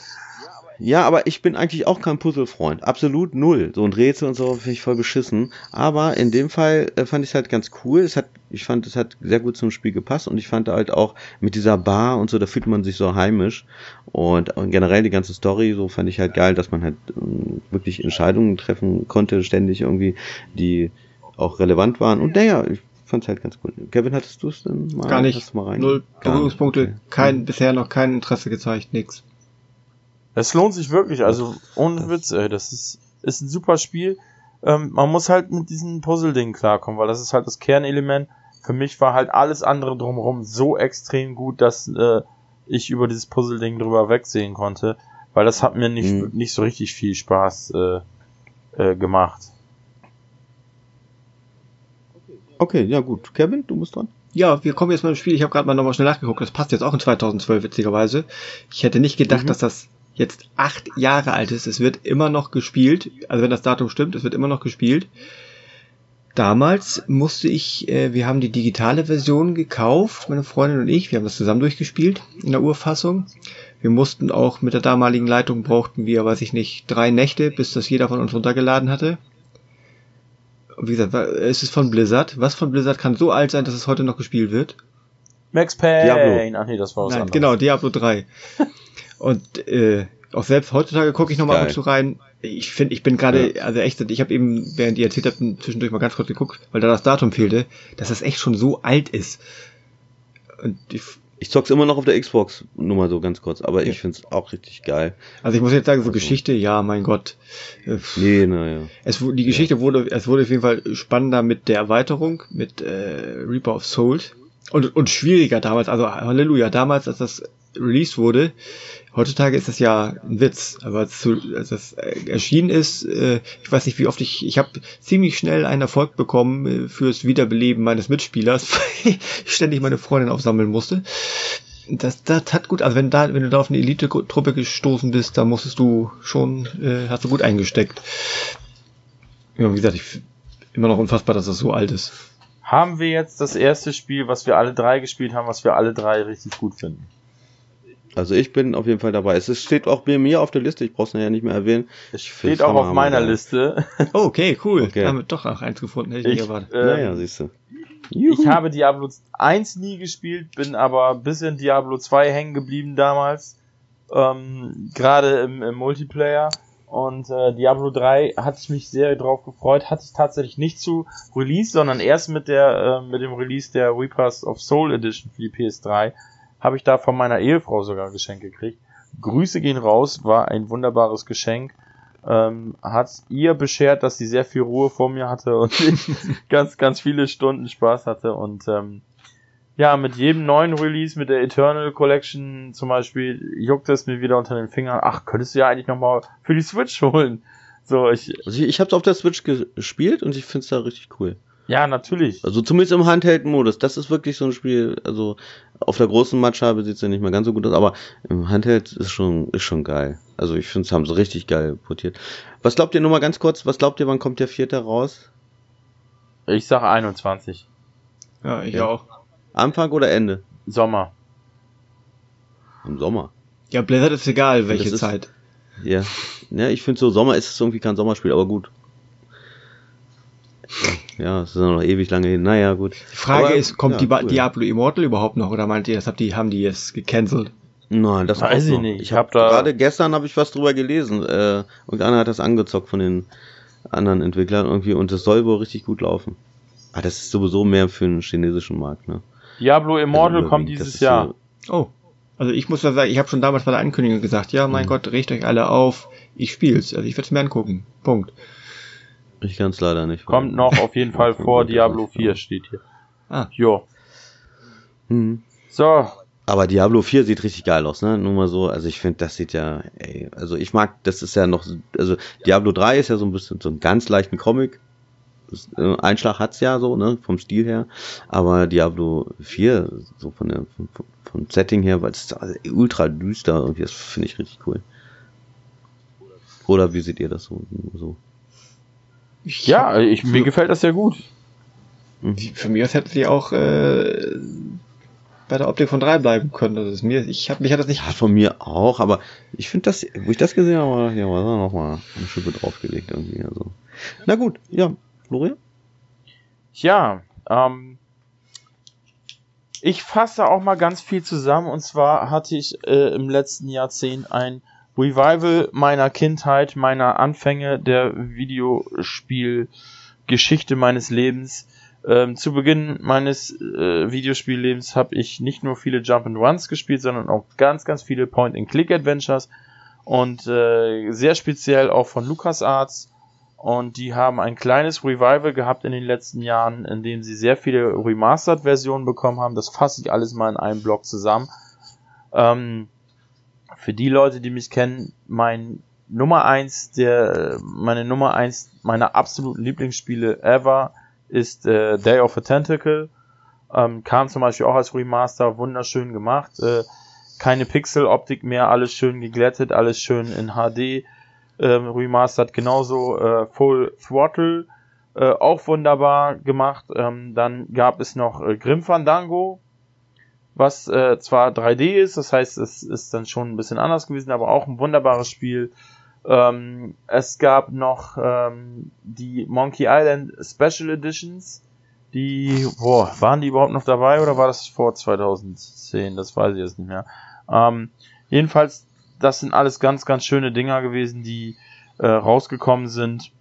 Ja, aber ich bin eigentlich auch kein Puzzle-Freund. Absolut null. So ein Rätsel und so finde ich voll beschissen. Aber in dem Fall äh, fand ich es halt ganz cool. Es hat, ich fand, es hat sehr gut zum Spiel gepasst und ich fand halt auch mit dieser Bar und so, da fühlt man sich so heimisch. Und, und generell die ganze Story, so fand ich halt geil, dass man halt ähm, wirklich Entscheidungen treffen konnte, ständig irgendwie, die auch relevant waren. Und naja, ich fand es halt ganz cool. Kevin, hattest du es denn mal? Gar nicht. Mal rein? Null Berührungspunkte, okay. kein, bisher noch kein Interesse gezeigt, nix. Es lohnt sich wirklich, also ohne Das- Witz, ey, das ist, ist ein super Spiel. Ähm, man muss halt mit diesen Puzzle-Dingen klarkommen, weil das ist halt das Kernelement. Für mich war halt alles andere drumherum so extrem gut, dass äh, ich über dieses Puzzle-Ding drüber wegsehen konnte, weil das hat mir nicht, Mhm. nicht so richtig viel Spaß äh, äh, gemacht. Okay, ja gut. Kevin, du bist dran. Ja, wir kommen jetzt mal im Spiel. Ich habe gerade mal nochmal schnell nachgeguckt. Das passt jetzt auch in 2012, witzigerweise. Ich hätte nicht gedacht, Mhm. dass das jetzt acht Jahre alt ist. Es wird immer noch gespielt. Also wenn das Datum stimmt, es wird immer noch gespielt. damals musste ich, äh, wir haben die digitale Version gekauft, meine Freundin und ich, wir haben das zusammen durchgespielt in der Urfassung. Wir mussten auch mit der damaligen Leitung brauchten wir, weiß ich nicht, drei Nächte, bis das jeder von uns runtergeladen hatte. Und wie gesagt, es ist von Blizzard. Was von Blizzard kann so alt sein, dass es heute noch gespielt wird? Max Payne. Diablo. Ach nee, das war was Nein, anderes. Genau, Diablo 3. und äh, auch selbst heutzutage gucke ich nochmal ab und zu rein. Ich finde, ich bin gerade, ja. also echt, ich habe eben, während ihr erzählt habt, zwischendurch mal ganz kurz geguckt, weil da das Datum fehlte, dass das echt schon so alt ist. Und ich, ich zock's immer noch auf der Xbox, nur mal so ganz kurz, aber ja. ich find's auch richtig geil. Also ich muss jetzt sagen, so also. Geschichte, ja, mein Gott. Äh, nee, naja. Es, die Geschichte ja. wurde, es wurde auf jeden Fall spannender mit der Erweiterung, mit äh, Reaper of Souls. Und, und schwieriger damals, also Halleluja, damals, als das released wurde, Heutzutage ist das ja ein Witz, aber als, das erschienen ist, äh, ich weiß nicht, wie oft ich, ich habe ziemlich schnell einen Erfolg bekommen äh, fürs Wiederbeleben meines Mitspielers, weil ich ständig meine Freundin aufsammeln musste. Das, das hat gut, also wenn da, wenn du da auf eine Elite-Truppe gestoßen bist, da musstest du schon, äh, hast du gut eingesteckt. Ja, wie gesagt, ich immer noch unfassbar, dass das so alt ist. Haben wir jetzt das erste Spiel, was wir alle drei gespielt haben, was wir alle drei richtig gut finden? Also ich bin auf jeden Fall dabei. Es steht auch bei mir auf der Liste, ich brauch's ja nicht mehr erwähnen. Es steht auch auf meiner Liste. Oh, okay, cool. Okay. Haben wir doch auch eins gefunden, hätte ich, ich nicht erwartet. Ähm, naja, siehst du. Ich habe Diablo 1 nie gespielt, bin aber bis in Diablo 2 hängen geblieben damals. Ähm, Gerade im, im, Multiplayer. Und äh, Diablo 3 hatte ich mich sehr drauf gefreut. Hatte ich tatsächlich nicht zu Release, sondern erst mit der äh, mit dem Release der Reapers of Soul Edition für die PS3 habe ich da von meiner Ehefrau sogar ein Geschenk gekriegt. Grüße gehen raus, war ein wunderbares Geschenk. Ähm, hat ihr beschert, dass sie sehr viel Ruhe vor mir hatte und ich ganz, ganz viele Stunden Spaß hatte. Und ähm, ja, mit jedem neuen Release, mit der Eternal Collection zum Beispiel, juckt es mir wieder unter den Fingern. Ach, könntest du ja eigentlich nochmal für die Switch holen. So, ich. Also ich, ich habe es auf der Switch gespielt und ich finde es da richtig cool. Ja, natürlich. Also zumindest im Handheld-Modus. Das ist wirklich so ein Spiel, also auf der großen Matschhabe sieht es ja nicht mehr ganz so gut aus, aber im Handheld ist schon, ist schon geil. Also ich finde, es haben sie richtig geil portiert. Was glaubt ihr, nur mal ganz kurz, was glaubt ihr, wann kommt der vierte raus? Ich sage 21. Ja, ich ja. auch. Anfang oder Ende? Sommer. Im Sommer. Ja, Blizzard ist egal, welche ist, Zeit. Ja. Ja, ich finde so, Sommer ist es irgendwie kein Sommerspiel, aber gut. Ja, es ist noch ewig lange hin. Naja, gut. Die Frage Aber, ist, kommt ja, die cool. Diablo Immortal überhaupt noch oder meint ihr, das habt die, haben die jetzt gecancelt? Nein, das weiß ich nicht. Ich habe hab gerade gestern habe ich was drüber gelesen. Äh, irgendeiner hat das angezockt von den anderen Entwicklern irgendwie und das soll wohl richtig gut laufen. Aber das ist sowieso mehr für den chinesischen Markt, ne? Diablo Immortal also, kommt dieses Jahr. So oh. Also ich muss da sagen, ich habe schon damals bei der Ankündigung gesagt, ja, mein mhm. Gott, riecht euch alle auf, ich spiel's. Also ich werde es mir angucken. Punkt. Ich kann es leider nicht. Kommt noch auf jeden Fall vor, Diablo 4 steht hier. Ah. Jo. Hm. So. Aber Diablo 4 sieht richtig geil aus, ne? Nur mal so, also ich finde, das sieht ja, ey, also ich mag, das ist ja noch, also Diablo 3 ist ja so ein bisschen so ein ganz leichten Comic. Äh, Einschlag hat's ja so, ne, vom Stil her. Aber Diablo 4, so von der, vom, vom Setting her, weil es ist ultra düster irgendwie, das finde ich richtig cool. Oder wie seht ihr das so? so? Ja, ich, mir gefällt das sehr gut. Für mich aus hätten sie auch äh, bei der Optik von 3 bleiben können. Das ist mir, ich hab, mich hat das nicht. Ja, von mir auch, aber ich finde das, wo ich das gesehen habe, ja, war da nochmal eine Schippe draufgelegt irgendwie. Also. Na gut, ja, Florian? Ja, ähm, ich fasse auch mal ganz viel zusammen und zwar hatte ich äh, im letzten Jahrzehnt ein Revival meiner Kindheit, meiner Anfänge der Videospielgeschichte meines Lebens. Ähm, zu Beginn meines äh, Videospiellebens habe ich nicht nur viele Jump and Runs gespielt, sondern auch ganz, ganz viele Point-and-Click-Adventures und äh, sehr speziell auch von LucasArts. Und die haben ein kleines Revival gehabt in den letzten Jahren, in dem sie sehr viele Remastered-Versionen bekommen haben. Das fasse ich alles mal in einem Blog zusammen. Ähm, für die Leute, die mich kennen, mein Nummer eins der, meine Nummer eins meiner absoluten Lieblingsspiele ever ist äh, Day of a Tentacle. Ähm, kam zum Beispiel auch als Remaster, wunderschön gemacht. Äh, keine Pixel-Optik mehr, alles schön geglättet, alles schön in HD. Ähm, remastered genauso äh, Full Throttle Äh, auch wunderbar gemacht. Ähm, dann gab es noch äh, Grim Fandango, was äh, zwar 3D ist, das heißt, es ist dann schon ein bisschen anders gewesen, aber auch ein wunderbares Spiel. Ähm, es gab noch ähm, die Monkey Island Special Editions. Die, boah, waren die überhaupt noch dabei oder war das vor 2010? Das weiß ich jetzt nicht mehr. Ähm, jedenfalls, das sind alles ganz, ganz schöne Dinger gewesen, die äh, rausgekommen sind.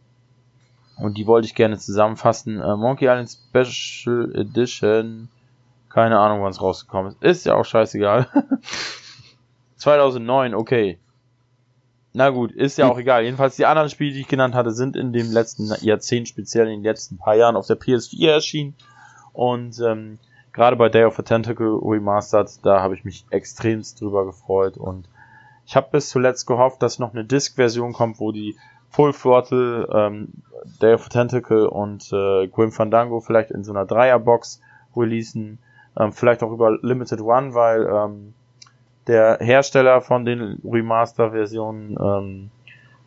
Und die wollte ich gerne zusammenfassen. Äh, Monkey Island Special Edition. Keine Ahnung, wann es rausgekommen ist. Ist ja auch scheißegal. 2009, okay. Na gut, ist ja auch egal. Jedenfalls die anderen Spiele, die ich genannt hatte, sind in dem letzten Jahrzehnt, speziell in den letzten paar Jahren auf der PS4 erschienen. Und ähm, gerade bei Day of the Tentacle Remastered, da habe ich mich extremst drüber gefreut. Und ich habe bis zuletzt gehofft, dass noch eine Disc-Version kommt, wo die Full Throttle, ähm, Day of the Tentacle und äh, Grim Fandango vielleicht in so einer Dreierbox releasen. Ähm, vielleicht auch über Limited One, weil ähm, der Hersteller von den Remaster-Versionen, ähm,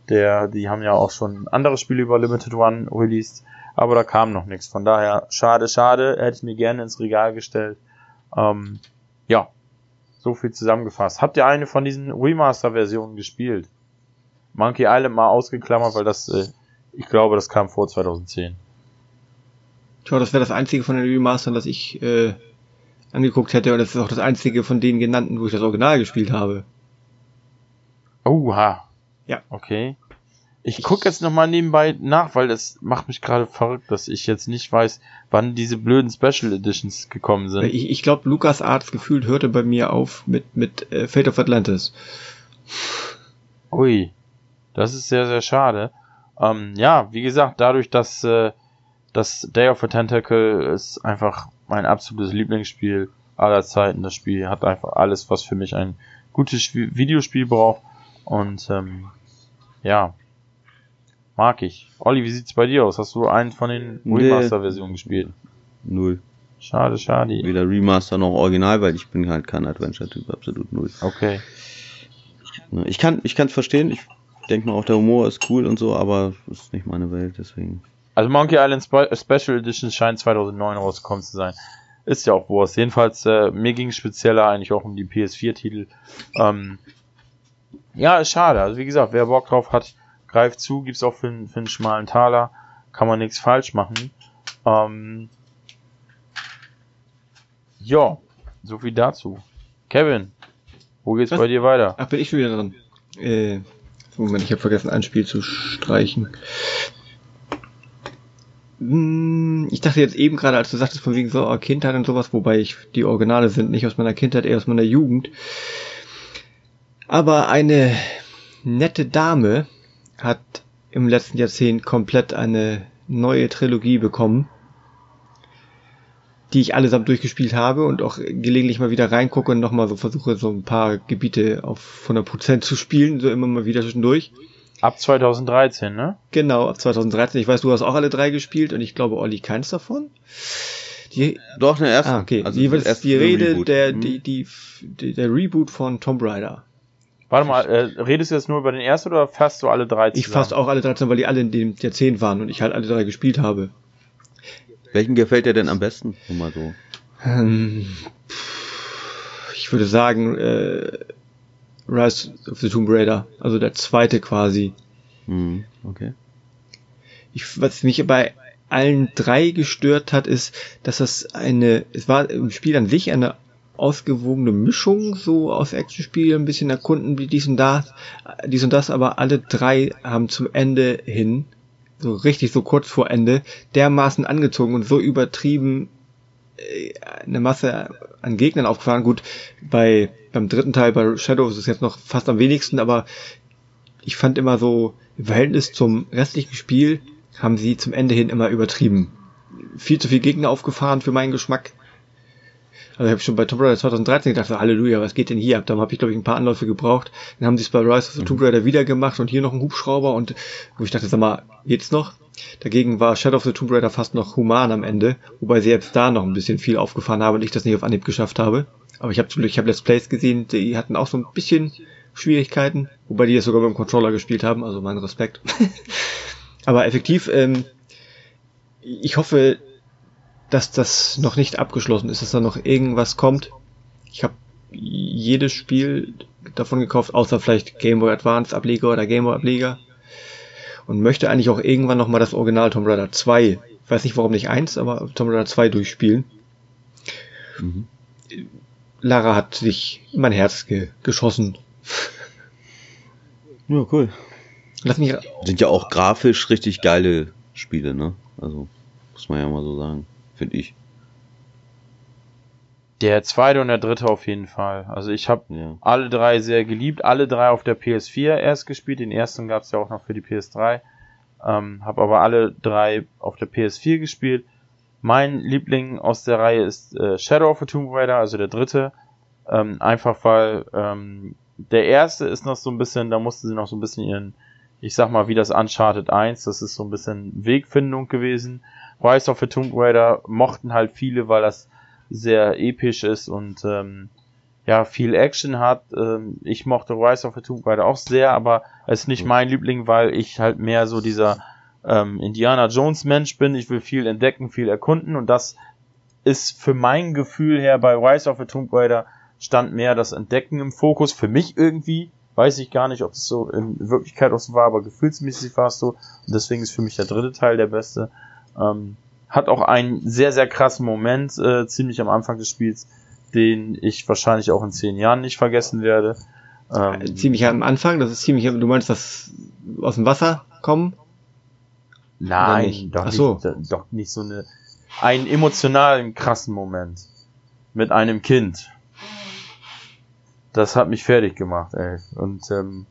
der, die haben ja auch schon andere Spiele über Limited One released, aber da kam noch nichts. Von daher, schade, schade, hätte ich mir gerne ins Regal gestellt. Ähm, ja, so viel zusammengefasst. Habt ihr eine von diesen Remaster-Versionen gespielt? Monkey Island mal ausgeklammert, weil das, äh, ich glaube, das kam vor 2010. Tja, das wäre das einzige von den Remastern, das ich äh, angeguckt hätte und das ist auch das einzige von den genannten, wo ich das Original gespielt habe. Oha. Ja. Okay. Ich gucke jetzt nochmal nebenbei nach, weil das macht mich gerade verrückt, dass ich jetzt nicht weiß, wann diese blöden Special Editions gekommen sind. Ich, ich glaube, Lukas Arts gefühlt hörte bei mir auf mit, mit äh, Fate of Atlantis. Ui. Das ist sehr, sehr schade. Ähm, ja, wie gesagt, dadurch, dass äh, das Day of the Tentacle ist einfach mein absolutes Lieblingsspiel aller Zeiten. Das Spiel hat einfach alles, was für mich ein gutes Videospiel braucht. Und ähm, ja, mag ich. Olli, wie sieht's bei dir aus? Hast du einen von den Remaster-Versionen gespielt? Null. Schade, schade. Weder Remaster noch Original, weil ich bin halt kein Adventure-Typ, absolut null. Okay. Ich kann, ich kann's verstehen. Ich denke mal, auch der Humor ist cool und so, aber es ist nicht meine Welt, deswegen. Also Monkey Island Spe Special Edition scheint 2009 rausgekommen zu sein. Ist ja auch Wurst. Jedenfalls, äh, mir ging es spezieller eigentlich auch um die PS4-Titel. Ähm, ja, ist schade. Also wie gesagt, wer Bock drauf hat, greift zu. Gibt's auch für, für einen schmalen Taler. Kann man nichts falsch machen. Ähm, ja, so viel dazu. Kevin, wo geht's Was? bei dir weiter? Ach, bin ich schon wieder dran. Äh, Moment, ich habe vergessen, ein Spiel zu streichen. Hm, Ich dachte jetzt eben gerade, als du sagtest, von wegen so oh, Kindheit und sowas, wobei ich die Originale sind nicht aus meiner Kindheit, eher aus meiner Jugend. Aber eine nette Dame hat im letzten Jahrzehnt komplett eine neue Trilogie bekommen, die ich allesamt durchgespielt habe und auch gelegentlich mal wieder reingucke und nochmal so versuche, so ein paar Gebiete auf 100% zu spielen, so immer mal wieder zwischendurch. Ab 2013, ne? Genau, ab 2013. Ich weiß, du hast auch alle drei gespielt und ich glaube, Olli keins davon. Die, Doch, der erste. ah, okay. Also die, erste die Rede, Reboot. der, Hm. die, die, die, der Reboot von Tomb Raider. Warte mal, äh, redest du jetzt nur über den ersten oder fasst du alle drei zusammen? Ich fasse auch alle 13, weil die alle in dem Jahrzehnt waren und ich halt alle drei gespielt habe. Welchen gefällt dir denn am besten? Nur mal so. Ähm, ich würde sagen, äh, Rise of the Tomb Raider, also der zweite quasi. Hm, okay. Ich, was mich bei allen drei gestört hat, ist, dass das eine, es war im Spiel an sich eine ausgewogene Mischung, so aus Actionspiel, ein bisschen erkunden, wie dies und das, dies und das, aber alle drei haben zum Ende hin, so richtig so kurz vor Ende, dermaßen angezogen und so übertrieben eine Masse an Gegnern aufgefahren. Gut, bei, beim dritten Teil, bei Shadow ist es jetzt noch fast am wenigsten, aber ich fand immer so, im Verhältnis zum restlichen Spiel haben sie zum Ende hin immer übertrieben. Viel zu viel Gegner aufgefahren für meinen Geschmack. Also ich habe schon bei Tomb Raider 2013 gedacht, so, Halleluja, was geht denn hier ab? Dann habe ich, glaube ich, ein paar Anläufe gebraucht. Dann haben sie es bei Rise of the Tomb Raider wieder gemacht und hier noch ein Hubschrauber und wo ich dachte, sag mal, geht's noch? Dagegen war Shadow of the Tomb Raider fast noch human am Ende, wobei sie selbst da noch ein bisschen viel aufgefahren haben und ich das nicht auf Anhieb geschafft habe. Aber ich habe zum Glück, ich habe Let's Plays gesehen, die hatten auch so ein bisschen Schwierigkeiten, wobei die das sogar beim Controller gespielt haben, also mein Respekt. Aber effektiv, ähm, ich hoffe, dass das noch nicht abgeschlossen ist, dass da noch irgendwas kommt. Ich habe jedes Spiel davon gekauft, außer vielleicht Game Boy Advance Ableger oder Game Boy Ableger. Und möchte eigentlich auch irgendwann nochmal das Original Tomb Raider 2, ich weiß nicht warum nicht eins, aber Tomb Raider 2 durchspielen. Mhm. Lara hat sich in mein Herz ge geschossen. Ja, cool. Lass mich Sind ja auch grafisch richtig geile Spiele, ne? Also, muss man ja mal so sagen, finde ich. Der zweite und der dritte auf jeden Fall. Also ich habe ja. alle drei sehr geliebt, alle drei auf der PS4 erst gespielt. Den ersten gab es ja auch noch für die PS3. Ähm, habe aber alle drei auf der PS4 gespielt. Mein Liebling aus der Reihe ist äh, Shadow of the Tomb Raider, also der dritte. Ähm, einfach weil ähm, der erste ist noch so ein bisschen, da mussten sie noch so ein bisschen ihren, ich sag mal, wie das Uncharted 1, das ist so ein bisschen Wegfindung gewesen. Rise of the Tomb Raider mochten halt viele, weil das sehr episch ist und ähm, ja, viel Action hat. Ähm, ich mochte Rise of the Tomb Raider auch sehr, aber es ist nicht mein Liebling, weil ich halt mehr so dieser ähm, Indiana Jones Mensch bin. Ich will viel entdecken, viel erkunden und das ist für mein Gefühl her bei Rise of the Tomb Raider stand mehr das Entdecken im Fokus. Für mich irgendwie, weiß ich gar nicht, ob es so in Wirklichkeit auch so war, aber gefühlsmäßig war es so. Und deswegen ist für mich der dritte Teil der beste. Ähm, hat auch einen sehr, sehr krassen Moment, äh, ziemlich am Anfang des Spiels, den ich wahrscheinlich auch in zehn Jahren nicht vergessen werde. Ähm, ziemlich am Anfang, das ist ziemlich, du meinst das aus dem Wasser kommen? Nein, doch, Ach so. nicht, doch nicht so eine, einen emotionalen, krassen Moment. Mit einem Kind das hat mich fertig gemacht, ey. Und ähm,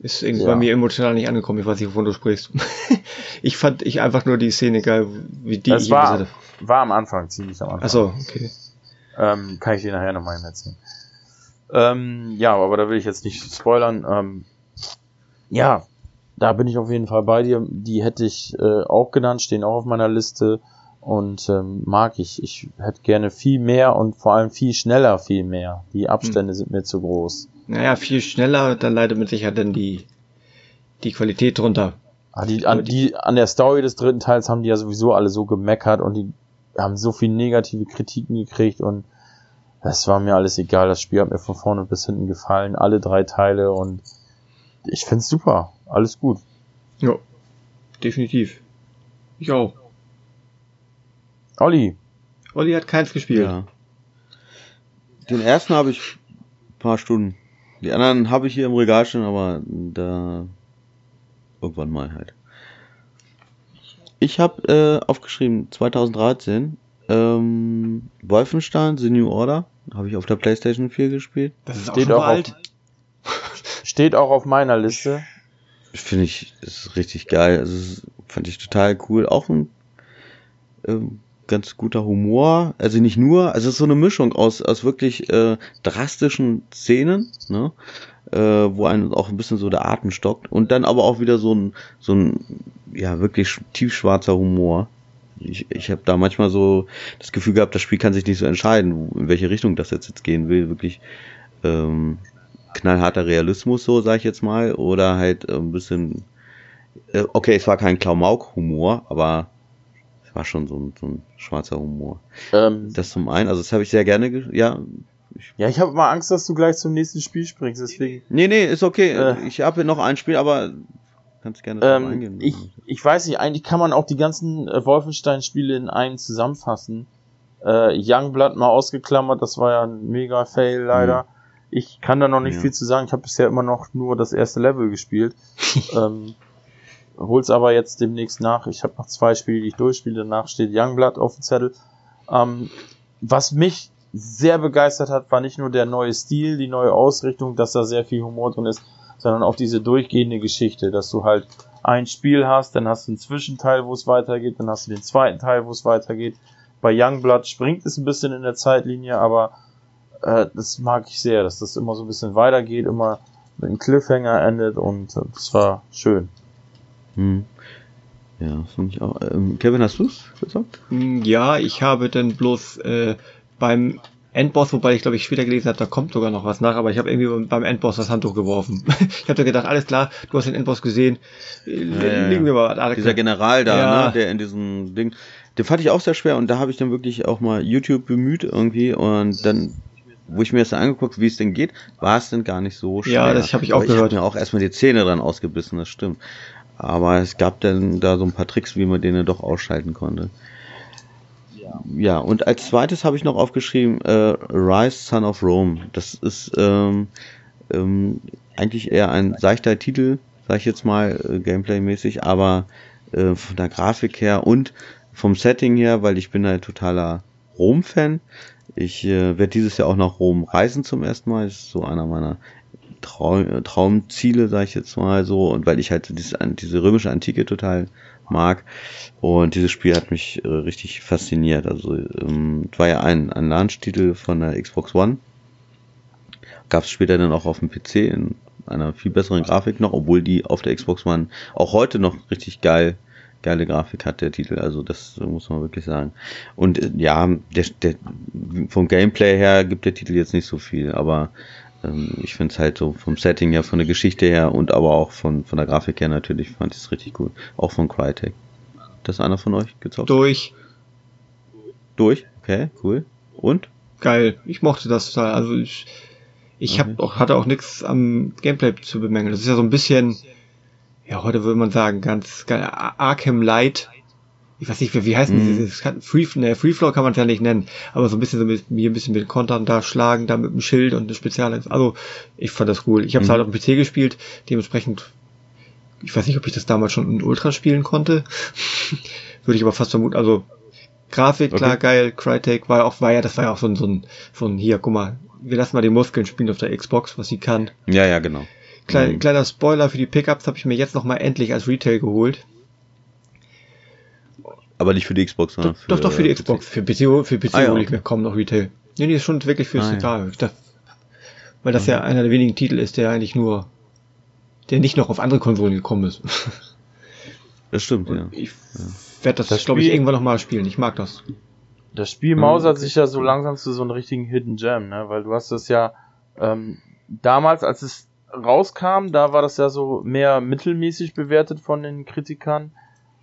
ist irgendwie ja. bei mir emotional nicht angekommen. Ich weiß nicht, wovon du sprichst. ich fand ich einfach nur die Szene geil, wie die. Das war, war am Anfang, ziemlich am Anfang. Achso, okay. Ähm, kann ich dir nachher nochmal erzählen. Ähm, ja, aber da will ich jetzt nicht spoilern. Ähm, ja, da bin ich auf jeden Fall bei dir. Die hätte ich äh, auch genannt, stehen auch auf meiner Liste und ähm, mag ich. Ich hätte gerne viel mehr und vor allem viel schneller viel mehr. Die Abstände hm. sind mir zu groß. Naja, viel schneller, dann leidet mit Sicherheit dann die, die Qualität drunter. Ah, die, an, die, an der Story des dritten Teils haben die ja sowieso alle so gemeckert und die haben so viel negative Kritiken gekriegt und das war mir alles egal. Das Spiel hat mir von vorne bis hinten gefallen. Alle drei Teile und ich find's super. Alles gut. Ja, definitiv. Ich auch. Olli. Olli hat keins gespielt. Ja. Den ersten habe ich ein paar Stunden. Die anderen habe ich hier im Regal stehen, aber da irgendwann mal halt. Ich habe äh, aufgeschrieben 2013 ähm, Wolfenstein The New Order habe ich auf der PlayStation 4 gespielt. Das ist steht auch, auch alt. Auf, steht auch auf meiner Liste. Finde ich ist richtig geil. Also fand ich total cool. Auch ein ähm, ganz guter Humor. Also nicht nur, also es ist so eine Mischung aus, aus wirklich äh, drastischen Szenen, ne? Äh, wo einem auch ein bisschen so der Atem stockt. Und dann aber auch wieder so ein, so ein ja, wirklich tiefschwarzer Humor. Ich, ich habe da manchmal so das Gefühl gehabt, das Spiel kann sich nicht so entscheiden, in welche Richtung das jetzt, jetzt gehen will. Wirklich ähm, knallharter Realismus, so sag ich jetzt mal, oder halt ein bisschen, äh, okay, es war kein Klamauk-Humor, aber war schon so ein, so ein schwarzer Humor. Ähm, das zum einen, also das habe ich sehr gerne, ja. Ich, ja, ich habe mal Angst, dass du gleich zum nächsten Spiel springst, deswegen. Nee, nee, ist okay. Äh, ich habe noch ein Spiel, aber kannst gerne ähm, eingehen. Ich, ich weiß nicht, eigentlich kann man auch die ganzen äh, Wolfenstein-Spiele in einen zusammenfassen. Äh, Youngblood mal ausgeklammert, das war ja ein mega Fail leider. Mhm. Ich kann da noch nicht ja. viel zu sagen. Ich habe bisher immer noch nur das erste Level gespielt. ähm, hol's aber jetzt demnächst nach. Ich habe noch zwei Spiele, die ich durchspiele. Danach steht Youngblood auf dem Zettel. Ähm, was mich sehr begeistert hat, war nicht nur der neue Stil, die neue Ausrichtung, dass da sehr viel Humor drin ist, sondern auch diese durchgehende Geschichte, dass du halt ein Spiel hast, dann hast du einen Zwischenteil, wo es weitergeht, dann hast du den zweiten Teil, wo es weitergeht. Bei Youngblood springt es ein bisschen in der Zeitlinie, aber äh, das mag ich sehr, dass das immer so ein bisschen weitergeht, immer mit einem Cliffhanger endet und äh, das war schön. Hm. Ja, finde ich auch. Ähm, Kevin, hast du es gesagt? Hm, ja, ich habe dann bloß äh, beim Endboss, wobei ich glaube ich später gelesen habe, da kommt sogar noch was nach, aber ich habe irgendwie beim Endboss das Handtuch geworfen. ich habe da gedacht, alles klar, du hast den Endboss gesehen, ja, legen wir mal. Dieser General da, ja. ne, der in diesem Ding, den fand ich auch sehr schwer und da habe ich dann wirklich auch mal YouTube bemüht irgendwie und dann wo ich mir das angeguckt, wie es denn geht, war es denn gar nicht so schwer. Ja, das habe ich auch Aber gehört. Ich habe mir auch erstmal die Zähne dran ausgebissen, das stimmt. Aber es gab dann da so ein paar Tricks, wie man den doch ausschalten konnte. Ja, und als zweites habe ich noch aufgeschrieben äh, Rise Son of Rome. Das ist ähm, ähm, eigentlich eher ein seichter Titel, sag ich jetzt mal, äh, Gameplay-mäßig, aber äh, von der Grafik her und vom Setting her, weil ich bin halt totaler Rom-Fan. Ich äh, werde dieses Jahr auch nach Rom reisen zum ersten Mal. Das ist so einer meiner Traum, Traumziele, sage ich jetzt mal so. Und weil ich halt dieses, diese römische Antike total mag. Und dieses Spiel hat mich äh, richtig fasziniert. Also ähm, war ja ein, ein Launch-Titel von der Xbox One. Gab es später dann auch auf dem PC in einer viel besseren Grafik noch, obwohl die auf der Xbox One auch heute noch richtig geil geile Grafik hat der Titel, also das muss man wirklich sagen. Und äh, ja, der, der, vom Gameplay her gibt der Titel jetzt nicht so viel, aber ähm, ich finde es halt so vom Setting her, von der Geschichte her und aber auch von, von der Grafik her natürlich fand ich es richtig gut. Auch von Crytek. Das einer von euch gezockt? Durch. Durch? Okay, cool. Und? Geil. Ich mochte das total. Also ich, ich okay. hab auch, hatte auch nichts am Gameplay zu bemängeln. Das ist ja so ein bisschen, ja, heute würde man sagen, ganz, ganz Arkham Light ich weiß nicht, wie, wie heißen mm. dieses Free, ne, Free Flow kann man es ja nicht nennen, aber so ein bisschen so mit mir ein bisschen mit Kontern da schlagen, da mit dem Schild und eine Spezial. Also ich fand das cool. Ich habe es mm. halt auf dem PC gespielt, dementsprechend. Ich weiß nicht, ob ich das damals schon in Ultra spielen konnte. Würde ich aber fast vermuten. Also Grafik, klar, okay. geil. Crytek war auch, war ja, das war ja auch so ein, so ein, so ein, hier, guck mal, wir lassen mal die Muskeln spielen auf der Xbox, was sie kann. Ja, ja, genau. Klein, mhm. Kleiner Spoiler für die Pickups habe ich mir jetzt nochmal endlich als Retail geholt. Aber nicht für die Xbox, sondern doch, für, doch, doch für die Xbox. Für PC, für PC ah, ja. hole ich mir kaum noch Retail. Nee, nee, ist schon wirklich fürs ah, Regal. Ja. weil das ja. ja einer der wenigen Titel ist, der eigentlich nur, der nicht noch auf andere Konsolen gekommen ist. Das stimmt, Und ja. Ich werde das, das glaube ich, irgendwann nochmal spielen. Ich mag das. Das Spiel mausert sich ja so langsam zu so einem richtigen Hidden Gem, ne? Weil du hast das ja ähm, damals, als es rauskam, da war das ja so mehr mittelmäßig bewertet von den Kritikern.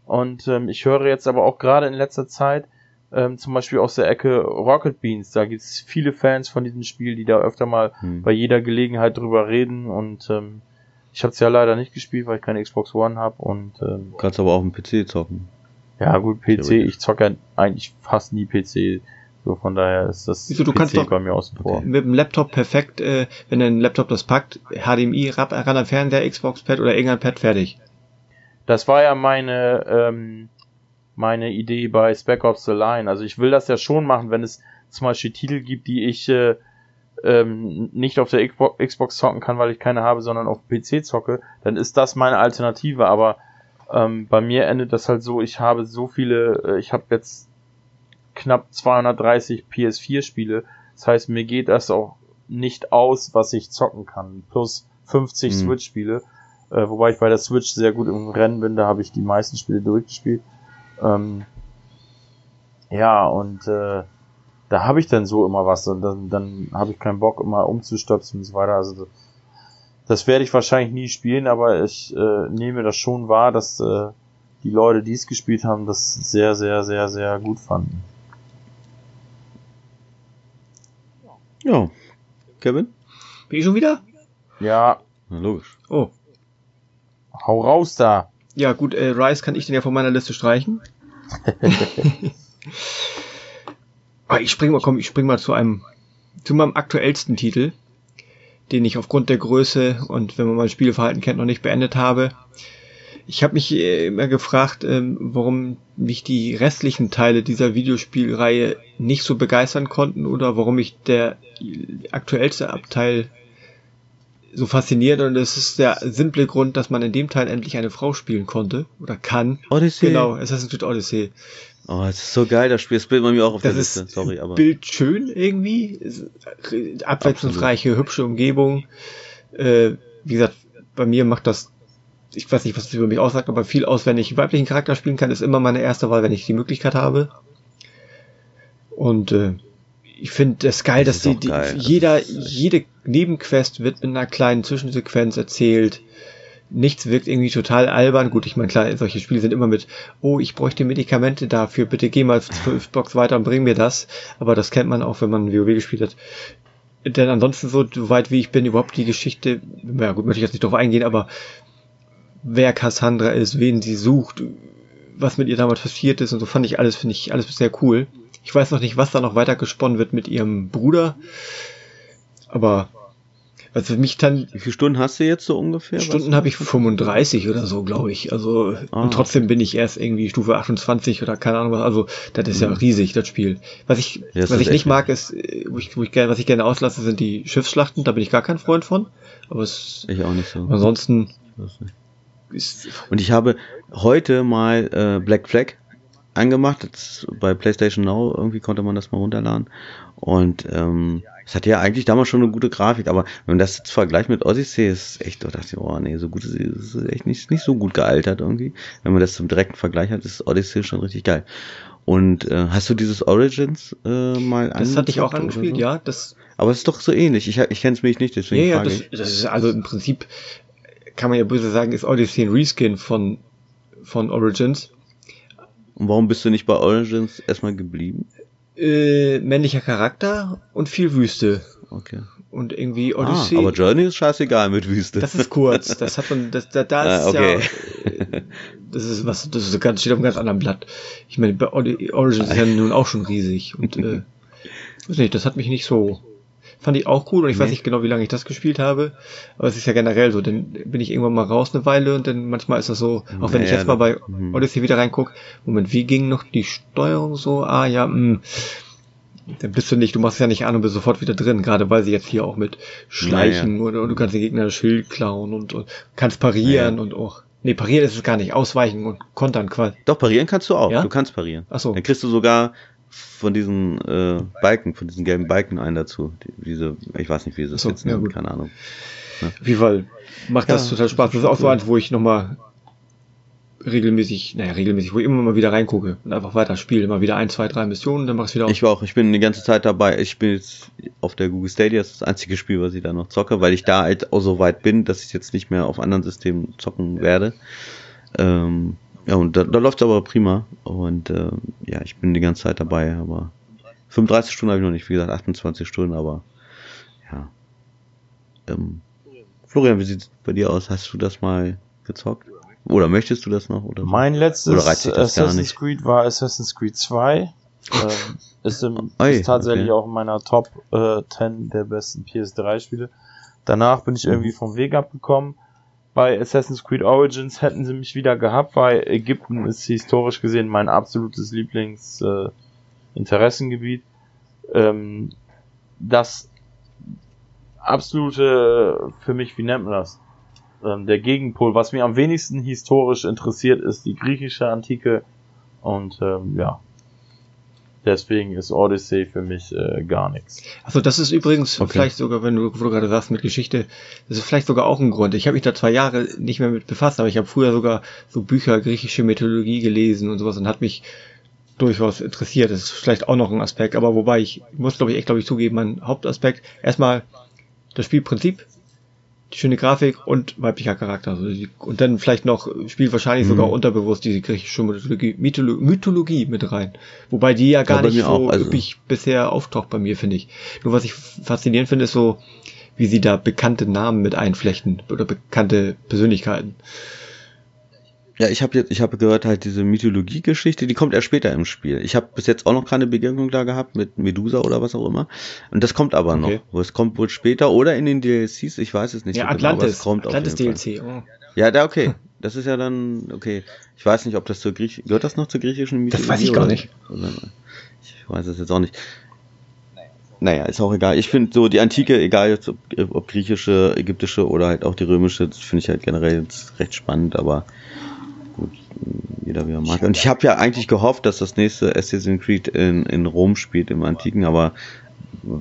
Und ähm, ich höre jetzt aber auch gerade in letzter Zeit, ähm, zum Beispiel aus der Ecke Rocket Beans, da gibt es viele Fans von diesem Spiel, die da öfter mal hm. bei jeder Gelegenheit drüber reden. Und ähm, ich habe es ja leider nicht gespielt, weil ich keine Xbox One habe. Und ähm, kannst aber auch einen PC zocken. Ja gut, PC, ich zocke ja eigentlich fast nie PC. So von daher ist das Wieso, du PC kannst doch bei mir außen vor. Mit dem Laptop perfekt, äh, wenn dein Laptop das packt, HDMI ran am Fernseher, Xbox Pad oder irgendein Pad fertig. Das war ja meine, ähm, meine Idee bei Spec Ops The Line. Also ich will das ja schon machen, wenn es zum Beispiel Titel gibt, die ich äh, ähm, nicht auf der Xbox zocken kann, weil ich keine habe, sondern auf PC zocke, dann ist das meine Alternative. Aber ähm, bei mir endet das halt so, ich habe so viele, äh, ich habe jetzt knapp 230 PS4-Spiele. Das heißt, mir geht das auch nicht aus, was ich zocken kann. Plus 50 mhm. Switch-Spiele. Äh, wobei ich bei der Switch sehr gut im Rennen bin, da habe ich die meisten Spiele durchgespielt. Ähm, ja, und äh, da habe ich dann so immer was und dann, dann habe ich keinen Bock immer umzustöpseln und so weiter. Also das, werde ich wahrscheinlich nie spielen, aber ich äh, nehme das schon wahr, dass äh, die Leute, die es gespielt haben, das sehr, sehr, sehr, sehr gut fanden. Ja. Kevin? Bin ich schon wieder? Ja. Na, logisch. Oh, Hau raus da. Ja, gut, äh, Rice kann ich den ja von meiner Liste streichen. Aber ich spring mal, komm, ich spring mal zu einem, zu meinem aktuellsten Titel, den ich aufgrund der Größe und wenn man mein Spielverhalten kennt, noch nicht beendet habe. Ich habe mich äh, immer gefragt, ähm, warum mich die restlichen Teile dieser Videospielreihe nicht so begeistern konnten oder warum mich der aktuellste Abteil so faszinierend und es ist der simple Grund, dass man in dem Teil endlich eine Frau spielen konnte oder kann. Odyssey. Genau, Assassin's Creed Odyssey. Oh, das ist so geil, das Spiel, das Bild bei mir auch auf das der Liste, sorry, aber. Bild schön irgendwie, abwechslungsreiche, Absolut. hübsche Umgebung. Äh, wie gesagt, bei mir macht das, ich weiß nicht, was das über mich aussagt, aber viel aus, wenn ich weiblichen Charakter spielen kann, ist immer meine erste Wahl, wenn ich die Möglichkeit habe. Und äh, ich finde das geil, Das dass die, die geil. jeder, Das jede Nebenquest wird mit einer kleinen Zwischensequenz erzählt. Nichts wirkt irgendwie total albern. Gut, ich meine, klar, solche Spiele sind immer mit, oh, ich bräuchte Medikamente dafür, bitte geh mal fünf Blocks weiter und bring mir das. Aber das kennt man auch, wenn man WoW gespielt hat. Denn ansonsten, so weit wie ich bin, überhaupt die Geschichte, ja gut, möchte ich jetzt nicht drauf eingehen, aber wer Cassandra ist, wen sie sucht, was mit ihr damals passiert ist und so fand ich alles, finde ich alles sehr cool. Ich weiß noch nicht, was da noch weiter gesponnen wird mit ihrem Bruder, aber für mich dann Wie viele Stunden hast du jetzt so ungefähr? Stunden habe ich 35 oder so, glaube ich. Also Ah. und trotzdem bin ich erst irgendwie Stufe 28 oder keine Ahnung was. Also das ist ja riesig das Spiel. Was ich Mhm. Das was ich nicht mag ist, äh, wo ich, wo ich gerne, was ich gerne auslasse, sind die Schiffsschlachten. Da bin ich gar kein Freund von. Aber es, Ich auch nicht so. ansonsten ist Und ich habe heute mal äh, Black Flag angemacht. Das, bei PlayStation Now irgendwie konnte man das mal runterladen. Und ähm, es hat ja eigentlich damals schon eine gute Grafik, aber wenn man das jetzt vergleicht mit Odyssey, ist echt, da dachte ich, oh nee, so gut ist es ist echt nicht, nicht so gut gealtert irgendwie. Wenn man das zum direkten Vergleich hat, ist Odyssey schon richtig geil. Und äh, hast du dieses Origins äh, mal das hatte ich auch angespielt, so? ja. Das Aber es ist doch so ähnlich. Ich, ich kenne es mich nicht, deswegen ja, ja, frage das, das ist also im Prinzip kann man ja böse sagen, ist Odyssey ein Reskin von von Origins. Und warum bist du nicht bei Origins erstmal geblieben? Äh, männlicher Charakter und viel Wüste. Okay. Und irgendwie Ah, Odyssey. aber Journey ist scheißegal mit Wüste. Das ist kurz. Das hat man, das, da, da Ah, ist okay. ja, das ist was, das ist ganz, steht auf einem ganz anderen Blatt. Ich meine, bei Ori- Origins ist ja nun auch schon riesig und, äh, weiß nicht, das hat mich nicht so, fand ich auch cool und ich weiß Nee. nicht genau, wie lange ich das gespielt habe, aber es ist ja generell so, dann bin ich irgendwann mal raus eine Weile und dann manchmal ist das so, auch wenn ich Naja, jetzt mal bei mhm. Odyssey wieder reinguck, Moment, wie ging noch die Steuerung so? Ah, ja, mh. Dann bist du nicht, du machst es ja nicht an und bist sofort wieder drin, gerade weil sie jetzt hier auch mit Schleichen oder und du kannst den Gegner das Schild klauen und, und kannst parieren Ja. und auch. Nee, parieren ist es gar nicht, ausweichen und kontern quasi. Doch, parieren kannst du auch. Ja? Du kannst parieren. Ach so. Dann kriegst du sogar von diesen äh, Balken, von diesen gelben Balken einen dazu. Die, diese, ich weiß nicht, wie sie das so, jetzt ja, nennen, gut. keine Ahnung. Auf jeden Fall macht das Ja, total Spaß. Das ist auch so eins, wo ich nochmal regelmäßig, naja, regelmäßig, wo ich immer mal wieder reingucke und einfach weiter spiele. Immer wieder ein, zwei, drei Missionen, dann mach ich wieder aus. Ich war auch, ich bin die ganze Zeit dabei. Ich bin jetzt auf der Google Stadia, das ist das einzige Spiel, was ich da noch zocke, weil ich da halt auch so weit bin, dass ich jetzt nicht mehr auf anderen Systemen zocken werde. Ähm, ja, und da, da läuft's aber prima. Und ähm, ja, ich bin die ganze Zeit dabei, aber 35 Stunden habe ich noch nicht, wie gesagt, 28 Stunden, aber ja. Ähm, Florian, wie sieht's bei dir aus? Hast du das mal gezockt? Oder möchtest du das noch? Oder? Mein Oder letztes gar Assassin's? Creed war Assassin's Creed 2. ähm, ist, im, Ui, ist tatsächlich okay. auch in meiner Top äh, 10 der besten PS3-Spiele. Danach bin ich irgendwie vom Weg abgekommen. Bei Assassin's Creed Origins hätten sie mich wieder gehabt, weil Ägypten ist historisch gesehen mein absolutes Lieblings-Interessengebiet. Äh, ähm, das absolute, für mich, wie nennt man das? ähm, der Gegenpol. Was mich am wenigsten historisch interessiert, ist die griechische Antike. Und ähm, ja, deswegen ist Odyssey für mich äh, gar nichts. Also das ist übrigens Okay. vielleicht sogar, wenn du, du gerade sagst mit Geschichte, das ist vielleicht sogar auch ein Grund. Ich habe mich da zwei Jahre nicht mehr mit befasst, aber ich habe früher sogar so Bücher griechische Mythologie gelesen und sowas und hat mich durchaus interessiert. Das ist vielleicht auch noch ein Aspekt, aber wobei ich muss, glaube ich, echt, glaube ich, zugeben, mein Hauptaspekt erstmal das Spielprinzip, schöne Grafik und weiblicher Charakter. Also und dann vielleicht noch spielt wahrscheinlich Mhm. sogar unterbewusst diese griechische Mythologie, Mytholo Mythologie mit rein. Wobei die ja gar Ja, nicht so also- üppig bisher auftaucht bei mir, finde ich. Nur was ich faszinierend finde, ist so, wie sie da bekannte Namen mit einflechten oder bekannte Persönlichkeiten. Ja, ich habe jetzt, ich habe gehört halt diese Mythologie-Geschichte, die kommt erst später im Spiel. Ich habe bis jetzt auch noch keine Begegnung da gehabt mit Medusa oder was auch immer. Und das kommt aber Okay. noch. Wo es kommt wohl später oder in den DLCs, ich weiß es nicht. ja, so genau, Atlantis. es kommt Atlantis. DLC. Oh. Ja, da okay. Das ist ja dann okay. Ich weiß nicht, ob das zur Griech gehört das noch zur griechischen Mythologie? weiß ich gar nicht. Oder, ich weiß es jetzt auch nicht. Naja, ist auch egal. Ich finde so die Antike, egal jetzt ob, ob griechische, ägyptische oder halt auch die römische, das finde ich halt generell jetzt recht spannend, aber jeder wie er mag. Und ich habe ja eigentlich gehofft, dass das nächste Assassin's Creed in, in Rom spielt, im Antiken, aber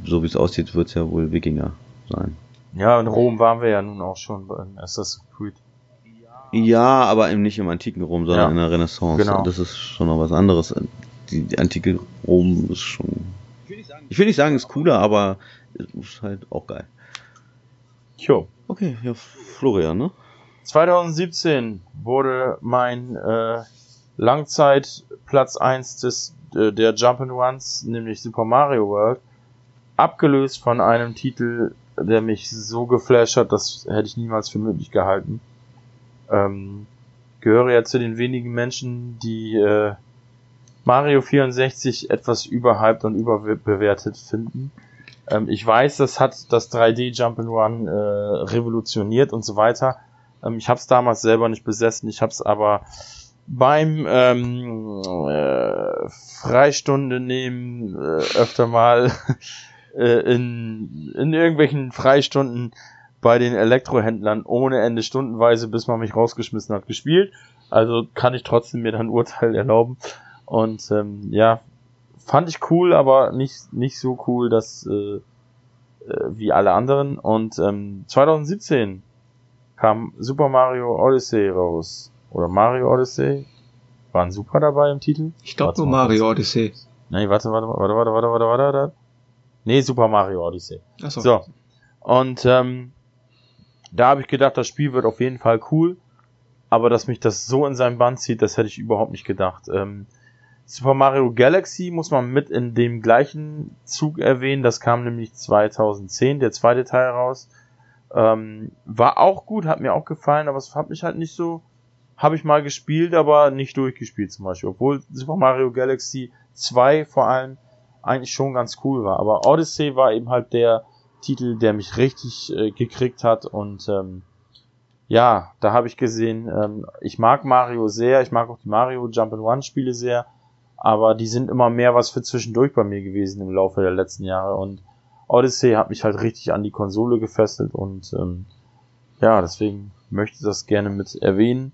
so wie es aussieht, wird es ja wohl Wikinger sein. Ja, in Rom waren wir ja nun auch schon bei Assassin's Creed. Ja, aber eben nicht im antiken Rom, sondern Ja, in der Renaissance. genau. Das ist schon noch was anderes. Die, die antike Rom ist schon ich will nicht sagen, ist cooler, aber ist halt auch geil. Jo. Okay, ja, Florian, ne? 2017 wurde mein äh, Langzeit Platz 1 des, äh, der Jump'n'Runs, nämlich Super Mario World, abgelöst von einem Titel, der mich so geflasht hat, das hätte ich niemals für möglich gehalten. Ähm, gehöre ja zu den wenigen Menschen, die äh, Mario 64 etwas überhyped und überbewertet finden. Ähm, ich weiß, das hat das 3D Jump'n'Run äh, revolutioniert und so weiter. Ähm, ich habe es damals selber nicht besessen, ich habe es aber beim ähm, äh, Freistunde nehmen äh, öfter mal äh, in, in irgendwelchen Freistunden bei den Elektrohändlern ohne Ende stundenweise, bis man mich rausgeschmissen hat, gespielt. Also kann ich trotzdem mir dann Urteil erlauben. Und ähm, ja, fand ich cool, aber nicht, nicht so cool, dass äh, äh, wie alle anderen. Und ähm, 2017 kam Super Mario Odyssey raus. Oder Mario Odyssey. War ein Super dabei im Titel? Ich glaube nur Mario Odyssey. Nee, warte, warte, warte, warte, warte, warte, warte, warte. Nee, Super Mario Odyssey. Ach so. So. Und ähm, da habe ich gedacht, das Spiel wird auf jeden Fall cool. Aber dass mich das so in seinen Band zieht, das hätte ich überhaupt nicht gedacht. Ähm, Super Mario Galaxy muss man mit in dem gleichen Zug erwähnen. Das kam nämlich 2010, der zweite Teil raus. Ähm, war auch gut, hat mir auch gefallen, aber es hat mich halt nicht so. Habe ich mal gespielt, aber nicht durchgespielt zum Beispiel. Obwohl Super Mario Galaxy 2 vor allem eigentlich schon ganz cool war. Aber Odyssey war eben halt der Titel, der mich richtig äh, gekriegt hat und ähm, ja, da habe ich gesehen, ähm, ich mag Mario sehr, ich mag auch die Mario Jump'n'Run Spiele sehr, aber die sind immer mehr was für zwischendurch bei mir gewesen im Laufe der letzten Jahre und Odyssey hat mich halt richtig an die Konsole gefesselt und ähm, ja, deswegen möchte ich das gerne mit erwähnen.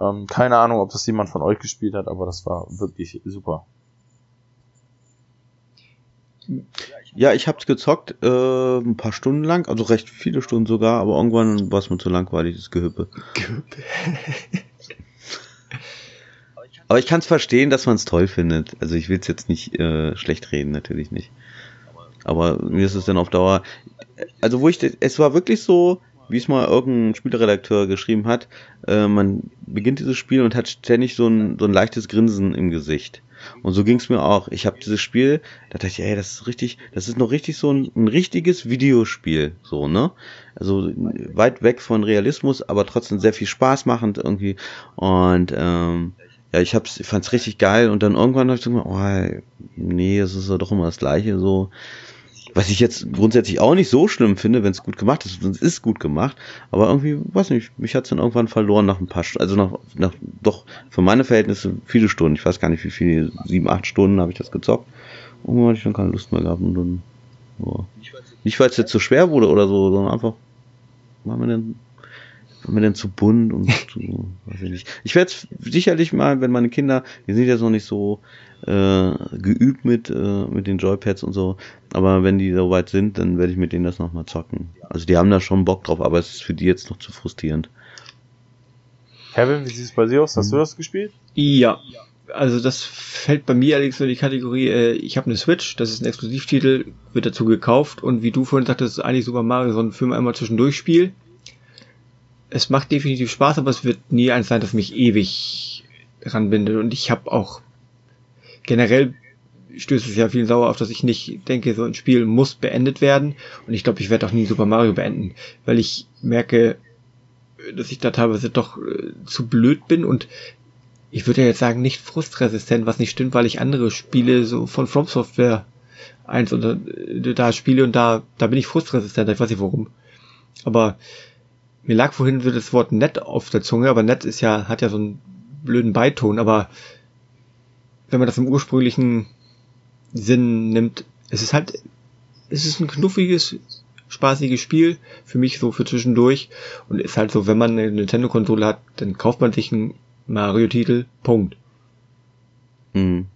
Ähm, keine Ahnung, ob das jemand von euch gespielt hat, aber das war wirklich super. Ja, ich hab's gezockt, äh, ein paar Stunden lang, also recht viele Stunden sogar, aber irgendwann war es mir zu langweilig, das Gehüppe. Gehüppe. aber ich kann's verstehen, dass man es toll findet. Also ich will's jetzt nicht äh, schlecht reden, natürlich nicht. Aber mir ist es dann auf Dauer, also wo ich, es war wirklich so, wie es mal irgendein Spielredakteur geschrieben hat, äh, man beginnt dieses Spiel und hat ständig so ein, so ein leichtes Grinsen im Gesicht. Und so ging's mir auch. Ich habe dieses Spiel, da dachte ich, ey, das ist richtig, das ist noch richtig so ein, ein richtiges Videospiel, so, ne? Also weit weg von Realismus, aber trotzdem sehr viel Spaß machend irgendwie. Und ähm, ja, ich hab's, ich fand's richtig geil und dann irgendwann habe ich gedacht, oh, nee, es ist doch immer das gleiche so. Was ich jetzt grundsätzlich auch nicht so schlimm finde, wenn es gut gemacht ist. Es ist gut gemacht, aber irgendwie, weiß nicht, mich hat's dann irgendwann verloren nach ein paar Stunden. Also nach, nach doch für meine Verhältnisse viele Stunden. Ich weiß gar nicht, wie viele, sieben, acht Stunden habe ich das gezockt. Irgendwann hatte ich dann keine Lust mehr gehabt und dann, boah. Nicht, weil es jetzt zu schwer wurde oder so, sondern einfach, war mir dann war mir denn zu bunt und zu, weiß ich nicht. Ich werde sicherlich mal, wenn meine Kinder, die sind ja so nicht so äh, geübt mit, äh, mit den Joypads und so, aber wenn die soweit sind, dann werde ich mit denen das nochmal zocken. Also die haben da schon Bock drauf, aber es ist für die jetzt noch zu frustrierend. Kevin, wie sieht es bei dir aus? Hast du das gespielt? Ja. Also das fällt bei mir allerdings nur in die Kategorie, äh, ich habe eine Switch, das ist ein Exklusivtitel, wird dazu gekauft und wie du vorhin sagtest, ist eigentlich Super Mario so ein Film einmal zwischendurch Spiel es macht definitiv Spaß, aber es wird nie eins sein, das mich ewig ranbindet. Und ich habe auch generell stößt es ja viel sauer auf, dass ich nicht denke, so ein Spiel muss beendet werden. Und ich glaube, ich werde auch nie Super Mario beenden, weil ich merke, dass ich da teilweise doch äh, zu blöd bin und ich würde ja jetzt sagen, nicht frustresistent, was nicht stimmt, weil ich andere Spiele so von From Software eins oder äh, da spiele und da, da bin ich frustresistent, ich weiß nicht warum. Aber mir lag vorhin so das Wort nett auf der Zunge, aber nett ist ja, hat ja so einen blöden Beiton, aber wenn man das im ursprünglichen Sinn nimmt, es ist halt, es ist ein knuffiges, spaßiges Spiel, für mich so für zwischendurch und ist halt so, wenn man eine Nintendo-Konsole hat, dann kauft man sich einen Mario-Titel, Punkt. Mhm.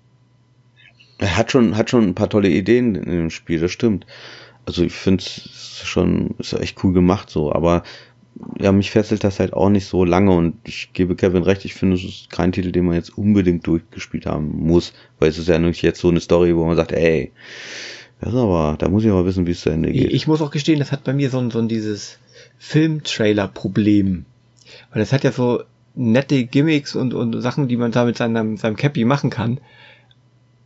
Er hat schon, hat schon ein paar tolle Ideen in dem Spiel, das stimmt. Also ich finde es schon, ist echt cool gemacht so, aber ja, mich fesselt das halt auch nicht so lange und ich gebe Kevin recht, ich finde, es ist kein Titel, den man jetzt unbedingt durchgespielt haben muss, weil es ist ja nicht jetzt so eine Story, wo man sagt, ey, Das ist aber, da muss ich aber wissen, wie es zu Ende geht. Ich, muss auch gestehen, das hat bei mir so ein, so ein dieses Film-Trailer-Problem. Weil das hat ja so nette Gimmicks und, und Sachen, die man da mit seinem, seinem Cappy machen kann.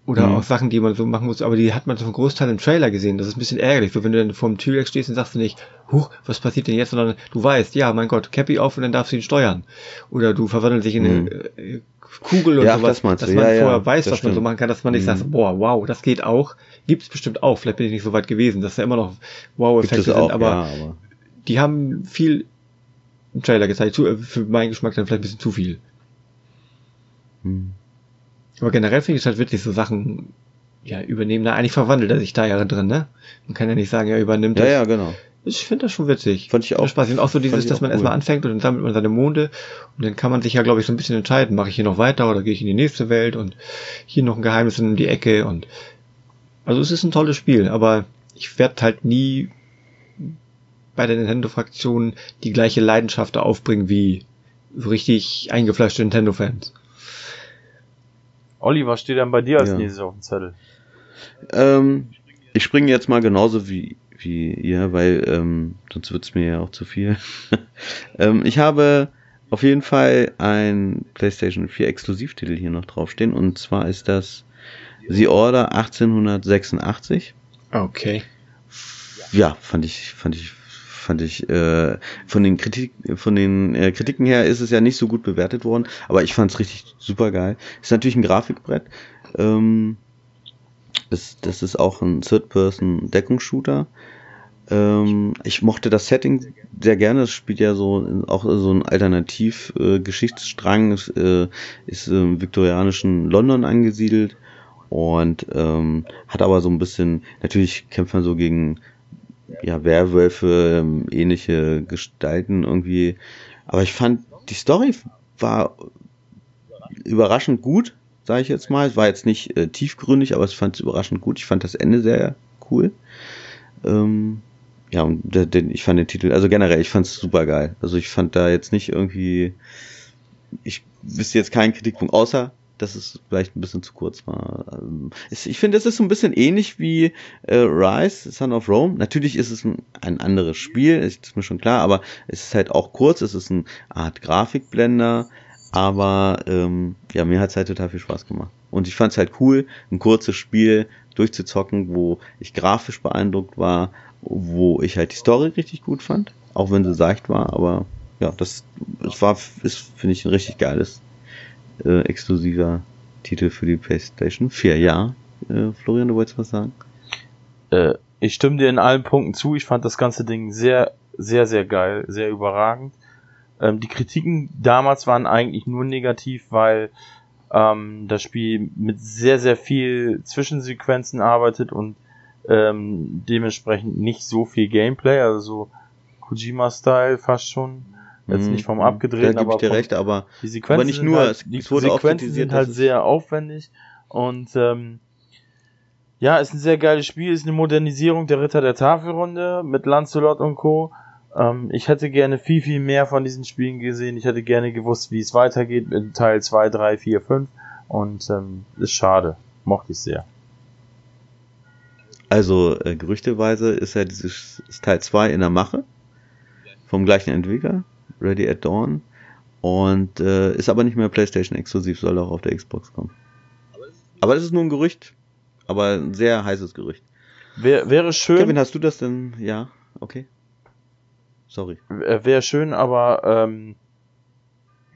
Oder Mhm. auch Sachen, die man so machen muss, aber die hat man zum Großteil im Trailer gesehen. Das ist ein bisschen ärgerlich. So, wenn du dann vor dem T-Rex stehst und sagst du nicht, huch, was passiert denn jetzt, sondern du weißt, ja, mein Gott, Cappy auf und dann darfst du ihn steuern. Oder du verwandelst dich in eine Mhm. äh, Kugel und Ja, sowas, das dass man Ja, ja, vorher weiß, das was man so stimmt. machen kann, dass man nicht Mhm. sagt, boah, wow, das geht auch. Gibt's bestimmt auch. Vielleicht bin ich nicht so weit gewesen, dass da immer noch Wow-Effekte sind, auch, aber ja, aber die haben viel im Trailer gezeigt. Äh, für meinen Geschmack dann vielleicht ein bisschen zu viel. hm. Aber generell finde ich es halt witzig, so Sachen ja, übernehmen. Na, eigentlich verwandelt er sich da ja drin, ne? Man kann ja nicht sagen, er übernimmt ja, das. ja, genau. Ich finde das schon witzig. Fand ich auch. Spaß. Und auch so dieses, dass man cool. erstmal anfängt und dann sammelt man seine Monde und dann kann man sich ja, glaube ich, so ein bisschen entscheiden, mache ich hier noch weiter oder gehe ich in die nächste Welt und hier noch ein Geheimnis in die Ecke und also es ist ein tolles Spiel, aber ich werde halt nie bei der Nintendo-Fraktion die gleiche Leidenschaft da aufbringen wie so richtig eingefleischte Nintendo-Fans. Olli, was steht denn bei dir als Ja. nächstes auf dem Zettel? Ähm, ich springe jetzt mal genauso wie, wie ihr, weil ähm, sonst wird's mir ja auch zu viel. ähm, ich habe auf jeden Fall ein PlayStation 4 Exklusivtitel hier noch draufstehen und zwar ist das The Order 1886. Okay. Ja, fand ich, fand ich, fand ich, äh, von den Kritik, von den äh, Kritiken her ist es ja nicht so gut bewertet worden, aber ich fand's richtig super geil. Ist natürlich ein Grafikbrett. Ähm, das, das ist auch ein Third-Person-Deckungsshooter. Ähm, ich mochte das Setting sehr gerne. Es spielt ja so auch so ein Alternativ-Geschichtsstrang. es äh, ist im viktorianischen London angesiedelt und ähm, hat aber so ein bisschen, natürlich kämpft man so gegen ja, Werwölfe, ähm, ähnliche Gestalten irgendwie. Aber ich fand, die Story war überraschend gut, sage ich jetzt mal. Es war jetzt nicht äh, tiefgründig, aber ich fand es überraschend gut. Ich fand das Ende sehr cool. Ähm, ja, und den, ich fand den Titel, also generell, ich fand es super geil. Also ich fand da jetzt nicht irgendwie, ich wüsste jetzt keinen Kritikpunkt, außer dass es vielleicht ein bisschen zu kurz war. Ähm, Ich finde, es ist so ein bisschen ähnlich wie äh, Rise, Son of Rome. Natürlich ist es ein, ein anderes Spiel, ist mir schon klar, aber es ist halt auch kurz, es ist eine Art Grafikblender, aber ähm, ja, mir hat es halt total viel Spaß gemacht. Und ich fand es halt cool, ein kurzes Spiel durchzuzocken, wo ich grafisch beeindruckt war, wo ich halt die Story richtig gut fand, auch wenn sie seicht war, aber ja, das, das war, ist, finde ich, ein richtig geiles, äh, exklusiver Titel für die PlayStation 4. Ja, äh, Florian, du wolltest was sagen? Äh, ich stimme dir in allen Punkten zu. Ich fand das ganze Ding sehr, sehr, sehr geil, sehr überragend. Ähm, die Kritiken damals waren eigentlich nur negativ, weil ähm, das Spiel mit sehr, sehr viel Zwischensequenzen arbeitet und ähm, dementsprechend nicht so viel Gameplay, also so Kojima-Style fast schon. Jetzt Mhm. nicht vom Da abgedrehten, aber dir vom, recht, aber die Sequenzen Aber nicht sind nur, halt, die es wurde auch Sequenzen kritisiert, sind halt es- sehr aufwendig und ähm, ja, ist ein sehr geiles Spiel, ist eine Modernisierung der Ritter der Tafelrunde mit Lancelot und Co. Ähm, ich hätte gerne viel, viel mehr von diesen Spielen gesehen. Ich hätte gerne gewusst, wie es weitergeht in Teil 2, 3, 4, 5 und ähm, ist schade. Mochte ich sehr. Also äh, gerüchteweise ist ja dieses ist Teil 2 in der Mache vom gleichen Entwickler, Ready at Dawn und äh, ist aber nicht mehr PlayStation exklusiv, soll auch auf der Xbox kommen. Aber es ist nur ein Gerücht, aber ein sehr heißes Gerücht. Wär, wäre schön, Kevin, hast du das denn? Ja, okay. Sorry. äh, wäre schön, aber ähm,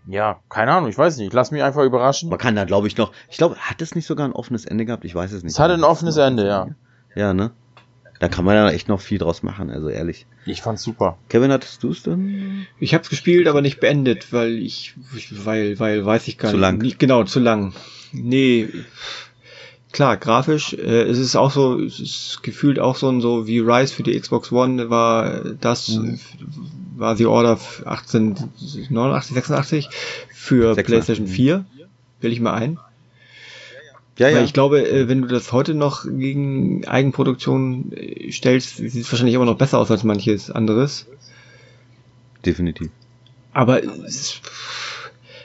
ja, keine Ahnung, ich weiß nicht. Lass mich einfach überraschen. Man kann da, glaube ich, noch. Ich glaube, hat es nicht sogar ein offenes Ende gehabt? Ich weiß es nicht. Es hatte ein offenes Ende, ja. Ja, ne? Da kann man ja echt noch viel draus machen, also ehrlich. Ich fand's super. Kevin, hattest du es denn? Ich habe es gespielt, aber nicht beendet, weil ich, weil, weil, weiß ich gar Zu nicht. lang. Nicht, genau, zu lang. Nee, klar, grafisch, äh, es ist auch so, es ist gefühlt auch so ein, so wie Rise für die Xbox One war das, Mhm. war die Order 1889, 86 für 86, PlayStation mhm. 4. Will ich mal ein. Ja, Weil ich glaube, äh, wenn du das heute noch gegen Eigenproduktion äh, stellst, sieht es wahrscheinlich immer noch besser aus als manches anderes. Definitiv. Aber es,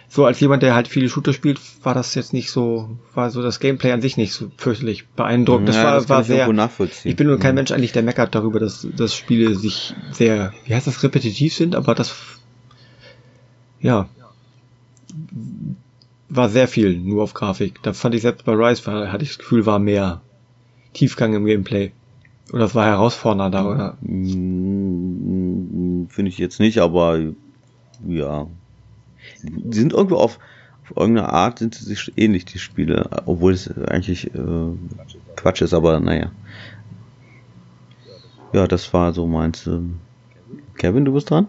so als jemand, der halt viele Shooter spielt, war das jetzt nicht so, war so das Gameplay an sich nicht so fürchterlich beeindruckend. Das Ja, war, das war ich sehr. Ich bin nur kein Mhm. Mensch eigentlich, der meckert darüber, dass, dass Spiele sich sehr, wie heißt das, repetitiv sind, aber das, ja, war sehr viel nur auf Grafik. Da fand ich selbst bei Rise, war, hatte ich das Gefühl, war mehr Tiefgang im Gameplay. Oder es war herausfordernder, oder? Mm, Finde ich jetzt nicht, aber ja. Die sind irgendwo auf, auf irgendeine Art sind sie sich ähnlich, die Spiele, obwohl es eigentlich äh, Quatsch ist, aber naja. Ja, das war so meins. ähm. Kevin, du bist dran?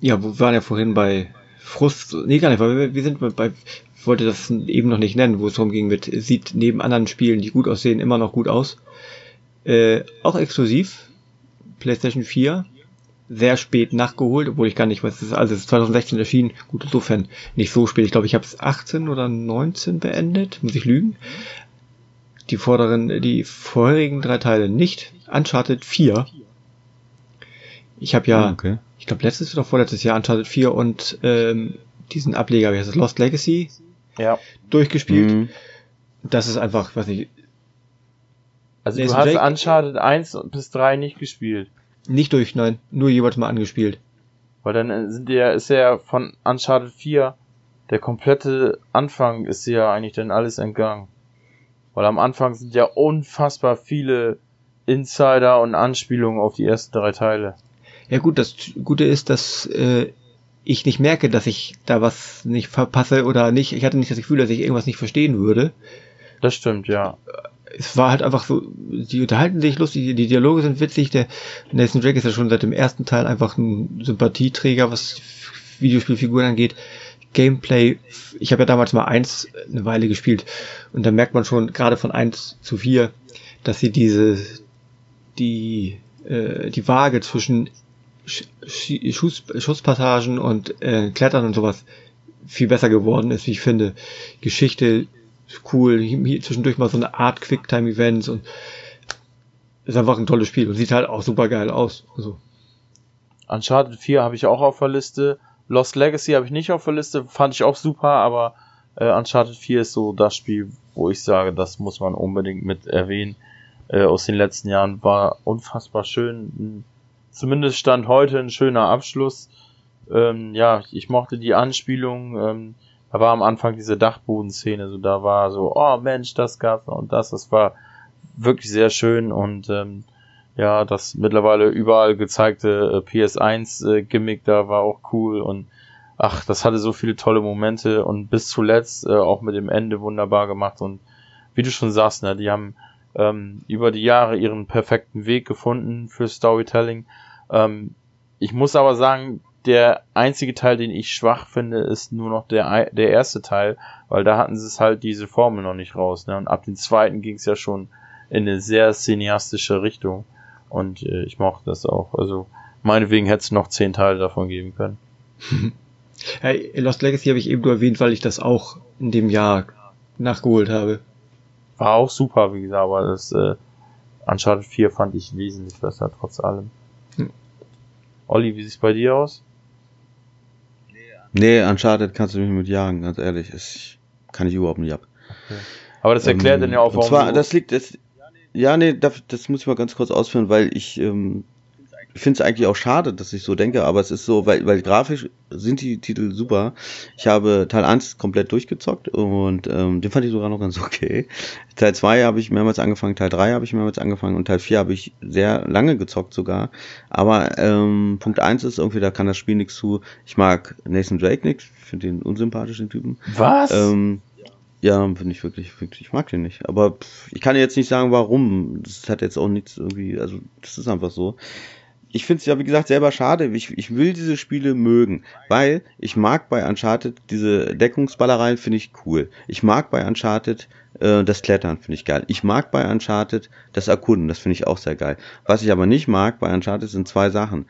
Ja, wir waren ja vorhin bei Frust, nee, gar nicht, weil wir, sind bei, ich wollte das eben noch nicht nennen, wo es darum ging mit, sieht neben anderen Spielen, die gut aussehen, immer noch gut aus. Äh, auch exklusiv, PlayStation 4, sehr spät nachgeholt, obwohl ich gar nicht weiß, also es ist 2016 erschienen, gut, insofern nicht so spät, ich glaube, ich habe es 18 oder 19 beendet, muss ich lügen. Die vorderen, die vorherigen drei Teile nicht, Uncharted 4. Ich habe ja, Okay. Ich glaube letztes oder vorletztes Jahr Uncharted 4 und ähm, diesen Ableger, wie heißt es, Lost Legacy Ja. durchgespielt. Mhm. Das ist einfach, weiß nicht, Also du hast Jake- Uncharted 1 bis 3 nicht gespielt. nicht durch, nein, nur jeweils mal angespielt. Weil dann äh, sind ja, ist ja von Uncharted 4, der komplette Anfang ist ja eigentlich dann alles entgangen. Weil am Anfang sind ja unfassbar viele Insider und Anspielungen auf die ersten drei Teile. Ja gut, das Gute ist, dass äh, ich nicht merke, dass ich da was nicht verpasse oder nicht. Ich hatte nicht das Gefühl, dass ich irgendwas nicht verstehen würde. Das stimmt, ja. Es war halt einfach so, die unterhalten sich lustig, die, Dialoge sind witzig. Der Nathan Drake ist ja schon seit dem ersten Teil einfach ein Sympathieträger, was Videospielfiguren angeht. Gameplay, ich habe ja damals mal eins eine Weile gespielt und da merkt man schon gerade von eins zu vier, dass sie diese die äh, die Waage zwischen Sch Sch Schuss, Schusspassagen und äh, Klettern und sowas viel besser geworden ist, wie ich finde. Geschichte cool, hier zwischendurch mal so eine Art Quicktime-Events und ist einfach ein tolles Spiel und sieht halt auch super geil aus. Also, Uncharted 4 habe ich auch auf der Liste. Lost Legacy habe ich nicht auf der Liste, fand ich auch super, aber äh, Uncharted 4 ist so das Spiel, wo ich sage, das muss man unbedingt mit erwähnen. Äh, aus den letzten Jahren war unfassbar schön. Zumindest stand heute ein schöner Abschluss. Ähm, ja, ich mochte die Anspielung. Ähm, da war am Anfang diese Dachbodenszene, so da war so, oh Mensch, das gab's und das. Das war wirklich sehr schön und ähm, ja, das mittlerweile überall gezeigte äh, PS1-Gimmick da war auch cool und ach, das hatte so viele tolle Momente und bis zuletzt äh, auch mit dem Ende wunderbar gemacht und wie du schon sagst, ne, die haben ähm, über die Jahre ihren perfekten Weg gefunden für Storytelling. Ähm, ich muss aber sagen, der einzige Teil, den ich schwach finde, ist nur noch der, der erste Teil, weil da hatten sie es halt diese Formel noch nicht raus. Ne? Und ab dem zweiten ging es ja schon in eine sehr cineastische Richtung. Und äh, ich mochte das auch. Also meinetwegen hätte es noch zehn Teile davon geben können. hey, Lost Legacy habe ich eben nur erwähnt, weil ich das auch in dem Jahr nachgeholt habe. War auch super, wie gesagt, aber das äh, Uncharted 4 fand ich wesentlich besser, trotz allem. Olli, wie sieht's bei dir aus? Nee, Uncharted kannst du mich mit jagen, ganz ehrlich. Das kann ich überhaupt nicht ab. Aber das erklärt Ähm, dann ja auch, und warum zwar, du- das liegt, das, ja, nee, das, das muss ich mal ganz kurz ausführen, weil ich, ähm, ich finde es eigentlich auch schade, dass ich so denke, aber es ist so, weil, weil grafisch sind die Titel super. Ich habe Teil 1 komplett durchgezockt und ähm, den fand ich sogar noch ganz okay. Teil 2 habe ich mehrmals angefangen, Teil 3 habe ich mehrmals angefangen und Teil 4 habe ich sehr lange gezockt sogar. Aber ähm, Punkt 1 ist irgendwie, da kann das Spiel nichts zu. Ich mag Nathan Drake nichts, finde den unsympathischen Typen. Was? Ähm, ja, finde ich wirklich, wirklich, ich mag den nicht. Aber pff, ich kann jetzt nicht sagen, warum. Das hat jetzt auch nichts irgendwie, also das ist einfach so. Ich finde es ja, wie gesagt, selber schade. Ich, ich will diese Spiele mögen, weil ich mag bei Uncharted diese Deckungsballereien, finde ich cool. Ich mag bei Uncharted äh, das Klettern, finde ich geil. Ich mag bei Uncharted das Erkunden, das finde ich auch sehr geil. Was ich aber nicht mag bei Uncharted sind zwei Sachen.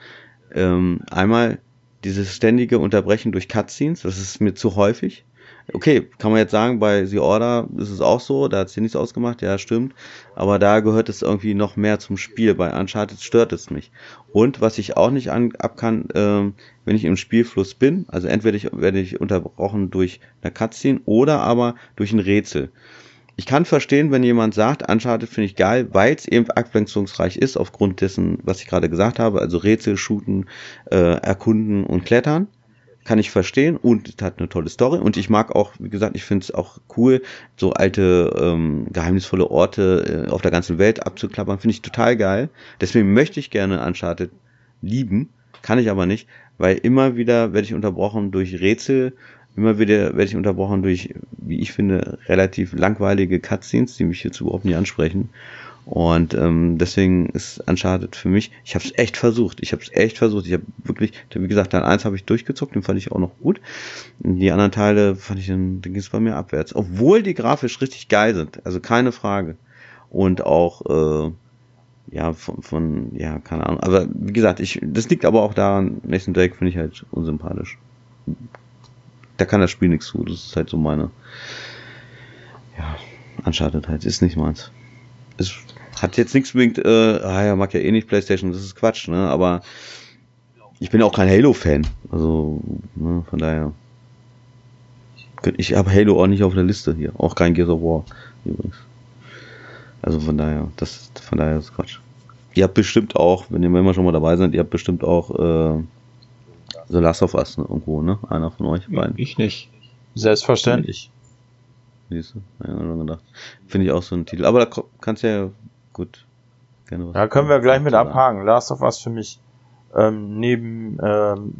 Ähm, einmal dieses ständige Unterbrechen durch Cutscenes, das ist mir zu häufig. Okay, kann man jetzt sagen, bei The Order ist es auch so, da hat sie nichts ausgemacht, ja, stimmt. Aber da gehört es irgendwie noch mehr zum Spiel. Bei Uncharted stört es mich. Und was ich auch nicht an, ab kann, ähm, wenn ich im Spielfluss bin, also entweder ich, werde ich unterbrochen durch eine Cutscene oder aber durch ein Rätsel. Ich kann verstehen, wenn jemand sagt, Uncharted finde ich geil, weil es eben abwechslungsreich ist, aufgrund dessen, was ich gerade gesagt habe, also Rätsel, Shooten, äh, Erkunden und Klettern kann ich verstehen und hat eine tolle Story und ich mag auch, wie gesagt, ich finde es auch cool, so alte ähm, geheimnisvolle Orte äh, auf der ganzen Welt abzuklappern, finde ich total geil. Deswegen möchte ich gerne Uncharted lieben, kann ich aber nicht, weil immer wieder werde ich unterbrochen durch Rätsel, immer wieder werde ich unterbrochen durch, wie ich finde, relativ langweilige Cutscenes, die mich jetzt überhaupt nicht ansprechen. Und ähm, deswegen ist Uncharted für mich, ich habe es echt versucht, ich habe es echt versucht, ich habe wirklich, wie gesagt, Teil 1 habe ich durchgezockt, den fand ich auch noch gut. Die anderen Teile fand ich, dann, dann ging es bei mir abwärts. Obwohl die grafisch richtig geil sind, also keine Frage. Und auch, äh, ja, von, von, ja, keine Ahnung. Aber wie gesagt, ich, das liegt aber auch daran, Nathan Drake finde ich halt unsympathisch. Da kann das Spiel nichts zu, das ist halt so meine, ja, Uncharted halt, ist nicht meins. Ist hat jetzt nichts unbedingt, äh, ah ja, mag ja eh nicht Playstation, das ist Quatsch, ne? Aber ich bin auch kein Halo-Fan. Also, ne, von daher. Ich habe Halo auch nicht auf der Liste hier. Auch kein Gears of War übrigens. Also von daher, das von daher ist Quatsch. Ihr habt bestimmt auch, wenn ihr immer schon mal dabei seid, ihr habt bestimmt auch äh, The Last of Us ne, irgendwo, ne? Einer von euch beiden. Ich nicht. Selbstverständlich. Siehst du? Ja, schon gedacht. Finde ich auch so ein Titel. Aber da kannst du ja gut. Gerne was da können wir gleich mit abhaken. Last of Us für mich ähm, neben ähm,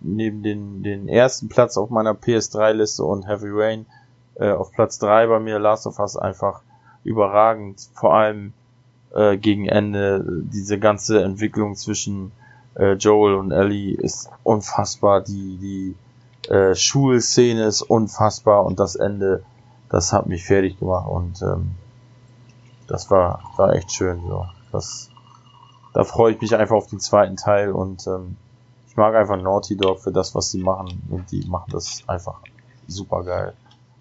neben den, den ersten Platz auf meiner PS3-Liste und Heavy Rain äh, auf Platz 3 bei mir Last of Us einfach überragend. Vor allem äh, gegen Ende diese ganze Entwicklung zwischen äh, Joel und Ellie ist unfassbar. Die die äh, Schulszene ist unfassbar und das Ende, das hat mich fertig gemacht und ähm, das war, war echt schön. So. Das, da freue ich mich einfach auf den zweiten Teil und ähm, ich mag einfach Naughty Dog für das, was sie machen und die machen das einfach super geil.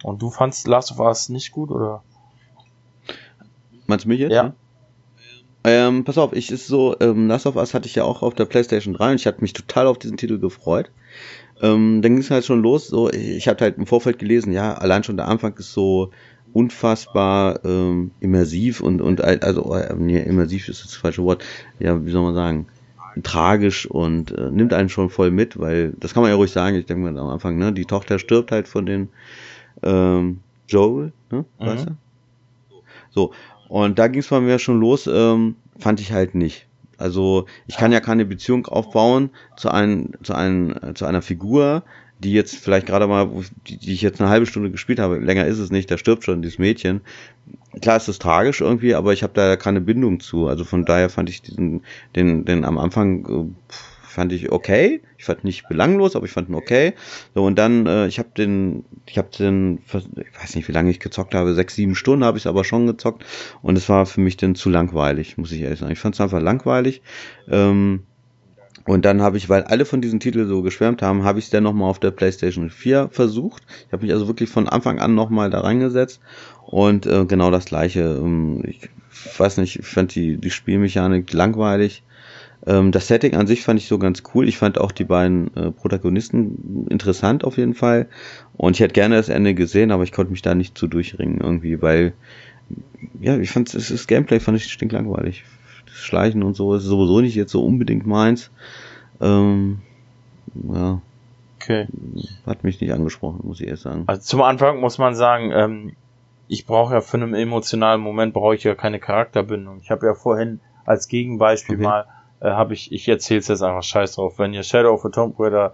Und du fandst Last of Us nicht gut oder? Meinst du mich jetzt? Ja. Ne? Ähm, pass auf, ich ist so, ähm, Last of Us hatte ich ja auch auf der PlayStation 3 und ich hatte mich total auf diesen Titel gefreut. Ähm, dann ging es halt schon los, so, ich, ich hatte halt im Vorfeld gelesen, ja, allein schon der Anfang ist so, unfassbar ähm, immersiv und und also äh, nee, immersiv ist das falsche Wort. Ja, wie soll man sagen? tragisch und äh, nimmt einen schon voll mit, weil das kann man ja ruhig sagen. Ich denke mal am Anfang, ne, die Tochter stirbt halt von den ähm, Joel, ne, mhm. weißt du? So und da ging es bei mir schon los. Ähm, fand ich halt nicht. Also ich kann ja keine Beziehung aufbauen zu einem zu einem zu einer Figur, die jetzt vielleicht gerade mal, die, die ich jetzt eine halbe Stunde gespielt habe, länger ist es nicht, da stirbt schon dieses Mädchen. Klar ist es tragisch irgendwie, aber ich habe da keine Bindung zu. Also von daher fand ich diesen, den, den am Anfang äh, fand ich okay. Ich fand nicht belanglos, aber ich fand ihn okay. So und dann, äh, ich habe den, ich habe den, ich weiß nicht, wie lange ich gezockt habe, sechs, sieben Stunden habe ich aber schon gezockt und es war für mich dann zu langweilig, muss ich ehrlich sagen. Ich fand es einfach langweilig. Ähm, und dann habe ich, weil alle von diesen Titeln so geschwärmt haben, habe ich es dann nochmal auf der PlayStation 4 versucht. Ich habe mich also wirklich von Anfang an nochmal da reingesetzt. Und äh, genau das gleiche. Ähm, ich weiß nicht, ich fand die, die Spielmechanik langweilig. Ähm, das Setting an sich fand ich so ganz cool. Ich fand auch die beiden äh, Protagonisten interessant auf jeden Fall. Und ich hätte gerne das Ende gesehen, aber ich konnte mich da nicht zu durchringen irgendwie, weil ja, ich fand das Gameplay fand ich stinklangweilig. Schleichen und so ist sowieso nicht jetzt so unbedingt meins. Ähm, ja. Okay. Hat mich nicht angesprochen, muss ich erst sagen. Also zum Anfang muss man sagen, ähm, ich brauche ja für einen emotionalen Moment brauche ich ja keine Charakterbindung. Ich habe ja vorhin als Gegenbeispiel okay. mal, äh, habe ich, ich erzähle es jetzt einfach scheiß drauf. Wenn ihr Shadow of the Tomb Raider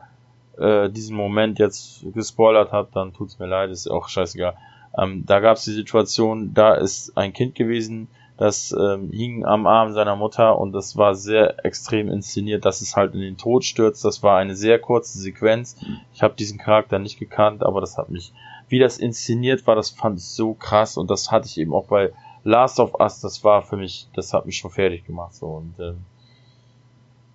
äh, diesen Moment jetzt gespoilert habt, dann tut's mir leid, ist auch scheißegal. Ähm, da gab es die Situation, da ist ein Kind gewesen, das ähm, hing am Arm seiner Mutter und das war sehr extrem inszeniert, dass es halt in den Tod stürzt. Das war eine sehr kurze Sequenz. Ich habe diesen Charakter nicht gekannt, aber das hat mich, wie das inszeniert war, das fand ich so krass und das hatte ich eben auch bei Last of Us. Das war für mich, das hat mich schon fertig gemacht so und ähm,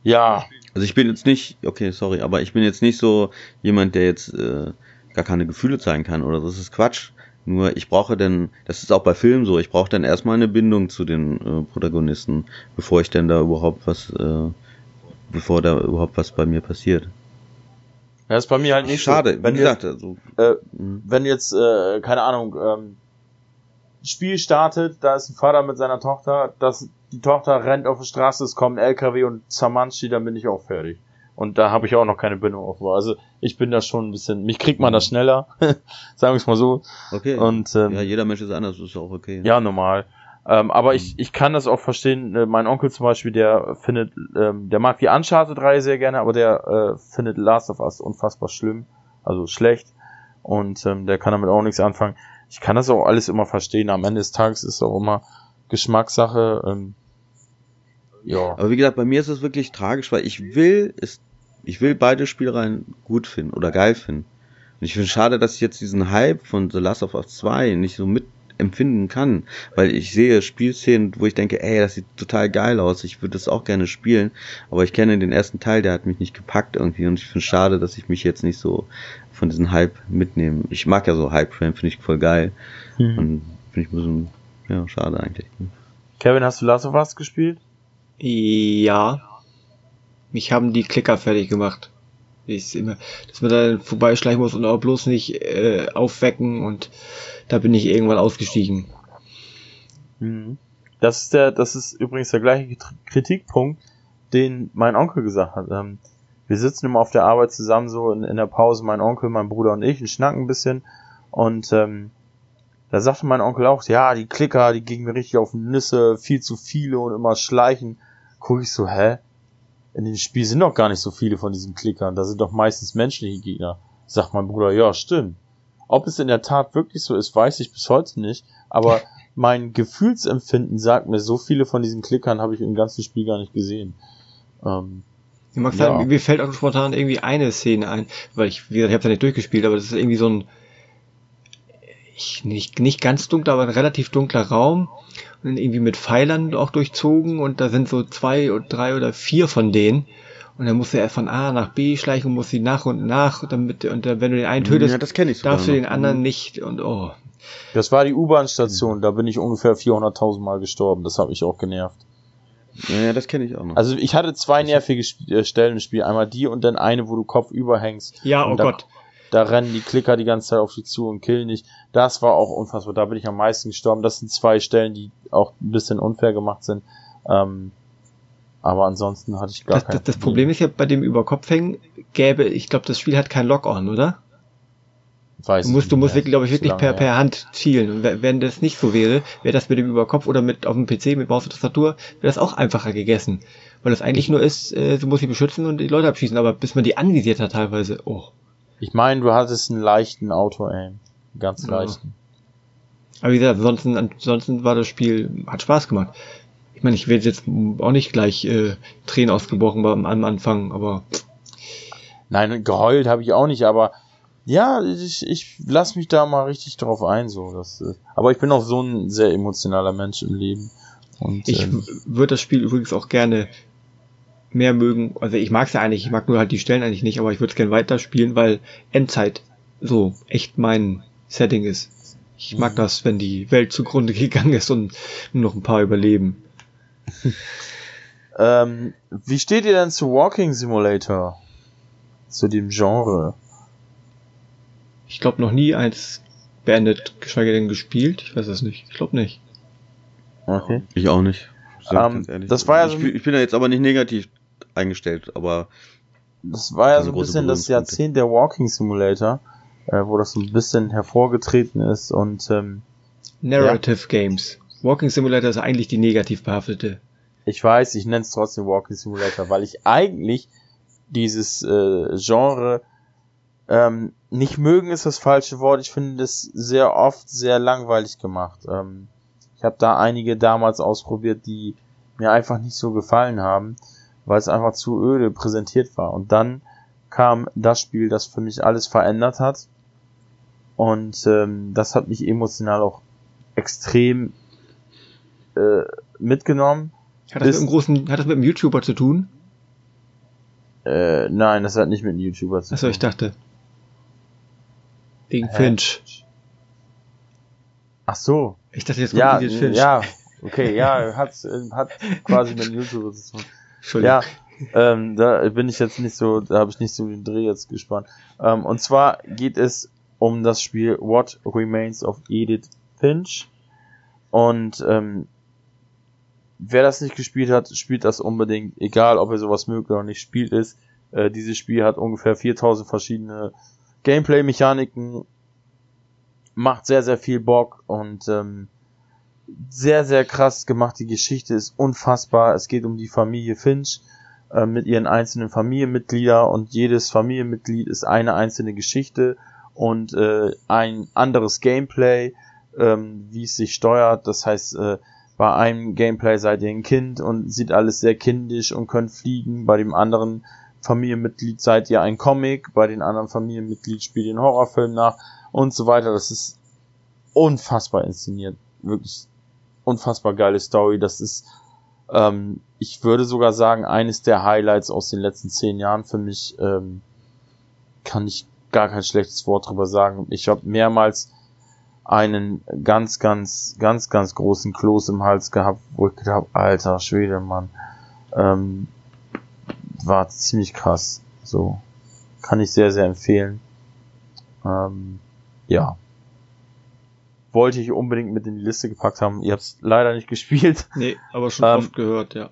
ja. Also ich bin jetzt nicht, okay, sorry, aber ich bin jetzt nicht so jemand, der jetzt äh, gar keine Gefühle zeigen kann oder so. das ist Quatsch. Nur ich brauche dann, das ist auch bei Filmen so, ich brauche dann erstmal eine Bindung zu den äh, Protagonisten, bevor ich denn da überhaupt was, äh, bevor da überhaupt was bei mir passiert. Ja, ist bei mir halt nicht Schade, so. Wenn wie jetzt, gesagt, also, äh, mh. wenn jetzt, äh, keine Ahnung, ähm, Spiel startet, da ist ein Vater mit seiner Tochter, das, die Tochter rennt auf die Straße, es kommt ein LKW und zermanscht die, dann bin ich auch fertig. Und da habe ich auch noch keine Bindung aufgebaut. Also ich bin da schon ein bisschen, mich kriegt man da schneller, sagen wir es mal so. okay. Und ähm, ja, jeder Mensch ist anders, ist auch okay. ja, normal. Ähm, aber ich, ich kann das auch verstehen. Äh, mein Onkel zum Beispiel, der findet, ähm, der mag die Uncharted-Reihe sehr gerne, aber der äh, findet Last of Us unfassbar schlimm, also schlecht. Und ähm, der kann damit auch nichts anfangen. Ich kann das auch alles immer verstehen. Am Ende des Tages ist es auch immer Geschmackssache. Ähm, ja. Aber wie gesagt, bei mir ist es wirklich tragisch, weil ich will es, ich will beide Spielreihen gut finden oder geil finden. Und ich finde es schade, dass ich jetzt diesen Hype von The Last of Us 2 nicht so mitempfinden kann, weil ich sehe Spielszenen, wo ich denke, ey, das sieht total geil aus, ich würde das auch gerne spielen, aber ich kenne den ersten Teil, der hat mich nicht gepackt irgendwie und ich finde es schade, dass ich mich jetzt nicht so von diesem Hype mitnehme. Ich mag ja so Hype-Train, finde ich voll geil Mhm. und finde ich ein bisschen, ja, schade eigentlich. Kevin, hast du Last of Us gespielt? Ja. Mich haben die Klicker fertig gemacht. Ich immer, dass man da vorbeischleichen muss und auch bloß nicht äh, aufwecken und da bin ich irgendwann ausgestiegen. Mhm. Das ist der, das ist übrigens der gleiche Krit- Kritikpunkt, den mein Onkel gesagt hat. Ähm, wir sitzen immer auf der Arbeit zusammen so in, in der Pause, mein Onkel, mein Bruder und ich, und schnacken ein bisschen. Und ähm, da sagte mein Onkel auch, ja, die Klicker, die gingen mir richtig auf Nüsse, viel zu viele und immer schleichen. Guck ich so, hä? In dem Spiel sind doch gar nicht so viele von diesen Klickern. Da sind doch meistens menschliche Gegner. Sagt mein Bruder, ja, stimmt. Ob es in der Tat wirklich so ist, weiß ich bis heute nicht. Aber mein Gefühlsempfinden sagt mir, so viele von diesen Klickern habe ich im ganzen Spiel gar nicht gesehen. Ähm, Ich mag Ja. mir fällt auch spontan irgendwie eine Szene ein, weil ich, wie gesagt, ich habe ja nicht durchgespielt, aber das ist irgendwie so ein ich, nicht, nicht ganz dunkler, aber ein relativ dunkler Raum und dann irgendwie mit Pfeilern auch durchzogen und da sind so zwei oder drei oder vier von denen und dann musst du erst von A nach B schleichen und musst sie nach und nach damit und dann, wenn du den einen tötest, ja, das kenne ich sogar darfst du noch. den anderen nicht und oh. das war die U-Bahn-Station, da bin ich ungefähr 400.000 Mal gestorben. Das hat mich auch genervt. Ja, das kenne ich auch noch. Also ich hatte zwei nervige Sp äh, Stellen im Spiel. Einmal die und dann eine, wo du Kopf überhängst. Ja, Und oh Gott. Da rennen die Klicker die ganze Zeit auf dich zu und killen dich. Das war auch unfassbar. Da bin ich am meisten gestorben. Das sind zwei Stellen, die auch ein bisschen unfair gemacht sind. Ähm, aber ansonsten hatte ich gar Das, kein das, das Problem ist ja bei dem Überkopfhängen gäbe, ich glaube, das Spiel hat kein Lock-on, oder? Weiß Du musst, du musst wirklich, glaube ich, wirklich per, per Hand zielen. Und we- wenn das nicht so wäre, wäre das mit dem Überkopf oder mit auf dem PC mit Maus und Tastatur, wäre das auch einfacher gegessen. Weil das eigentlich nur ist, äh, du musst sie beschützen und die Leute abschießen, aber bis man die anvisiert hat teilweise, oh. Ich meine, du hattest einen leichten Auto-Aim. Ganz Ja. leichten. Aber wie gesagt, ansonsten, ansonsten war das Spiel, hat Spaß gemacht. Ich meine, ich werde jetzt auch nicht gleich äh, Tränen ausgebrochen beim am Anfang, aber Nein, geheult habe ich auch nicht, aber ja, ich, ich lass mich da mal richtig drauf ein, so. Das, äh, aber ich bin auch so ein sehr emotionaler Mensch im Leben. Und ich ähm, würde das Spiel übrigens auch gerne mehr mögen. Also ich mag es ja eigentlich, ich mag nur halt die Stellen eigentlich nicht, aber ich würde es gerne weiterspielen, weil Endzeit so echt mein Setting ist. Ich mag Mhm. das, wenn die Welt zugrunde gegangen ist und nur noch ein paar überleben. ähm, wie steht ihr denn zu Walking Simulator? Zu dem Genre? Ich glaube noch nie eins beendet, geschweige denn gespielt. Ich weiß es nicht. Ich glaube nicht. Okay. Ich auch nicht. Sag Ähm, das war ja ich, so- ich bin da jetzt aber nicht negativ eingestellt, aber Das war ja Keine so ein bisschen das. Jahrzehnt der Walking Simulator, äh, wo das so ein bisschen hervorgetreten ist und ähm, Narrative Games. Walking Simulator ist eigentlich die negativ behaftete. ich weiß, ich nenne es trotzdem Walking Simulator, weil ich eigentlich dieses äh, Genre ähm, nicht mögen ist das falsche Wort. Ich finde das sehr oft sehr langweilig gemacht. Ähm, ich habe da einige damals ausprobiert, die mir einfach nicht so gefallen haben, weil es einfach zu öde präsentiert war. Und dann kam das Spiel, das für mich alles verändert hat. Und ähm, das hat mich emotional auch extrem äh, mitgenommen. Hat das, Ist- mit einem großen, hat das mit einem YouTuber zu tun? Äh, nein, das hat nicht mit einem YouTuber zu Achso, tun. ich dachte. Gegen Hä? Finch. Ach so. Ich dachte jetzt ja, Edith Finch. Ja, okay, ja, hat, hat quasi mit YouTube zu tun. Ja, ähm, da bin ich jetzt nicht so, da habe ich nicht so den Dreh jetzt gespannt. Ähm, und zwar geht es um das Spiel What Remains of Edith Finch. Und ähm, wer das nicht gespielt hat, spielt das unbedingt, egal ob ihr sowas mögt oder nicht, spielt es. Äh, dieses Spiel hat ungefähr 4000 verschiedene Gameplay-Mechaniken, macht sehr, sehr viel Bock und ähm, sehr, sehr krass gemacht. Die Geschichte ist unfassbar. Es geht um die Familie Finch äh, mit ihren einzelnen Familienmitgliedern und jedes Familienmitglied ist eine einzelne Geschichte und äh, ein anderes Gameplay, ähm, wie es sich steuert. Das heißt, äh, bei einem Gameplay seid ihr ein Kind und sieht alles sehr kindisch und könnt fliegen. Bei dem anderen Familienmitglied seid ihr ein Comic. Bei den anderen Familienmitglied spielt ihr einen Horrorfilm nach und so weiter. Das ist unfassbar inszeniert. Wirklich unfassbar geile Story. Das ist, ähm, ich würde sogar sagen, eines der Highlights aus den letzten zehn Jahren für mich. Ähm, kann ich gar kein schlechtes Wort drüber sagen. Ich habe mehrmals einen ganz, ganz, ganz, ganz großen Kloß im Hals gehabt, wo ich gedacht habe, alter Schwede, Mann. Ähm, war ziemlich krass. So. Kann ich sehr, sehr empfehlen. Ähm, ja. Wollte ich unbedingt mit in die Liste gepackt haben. Ihr habt es leider nicht gespielt. Nee, aber schon ähm, oft gehört, ja.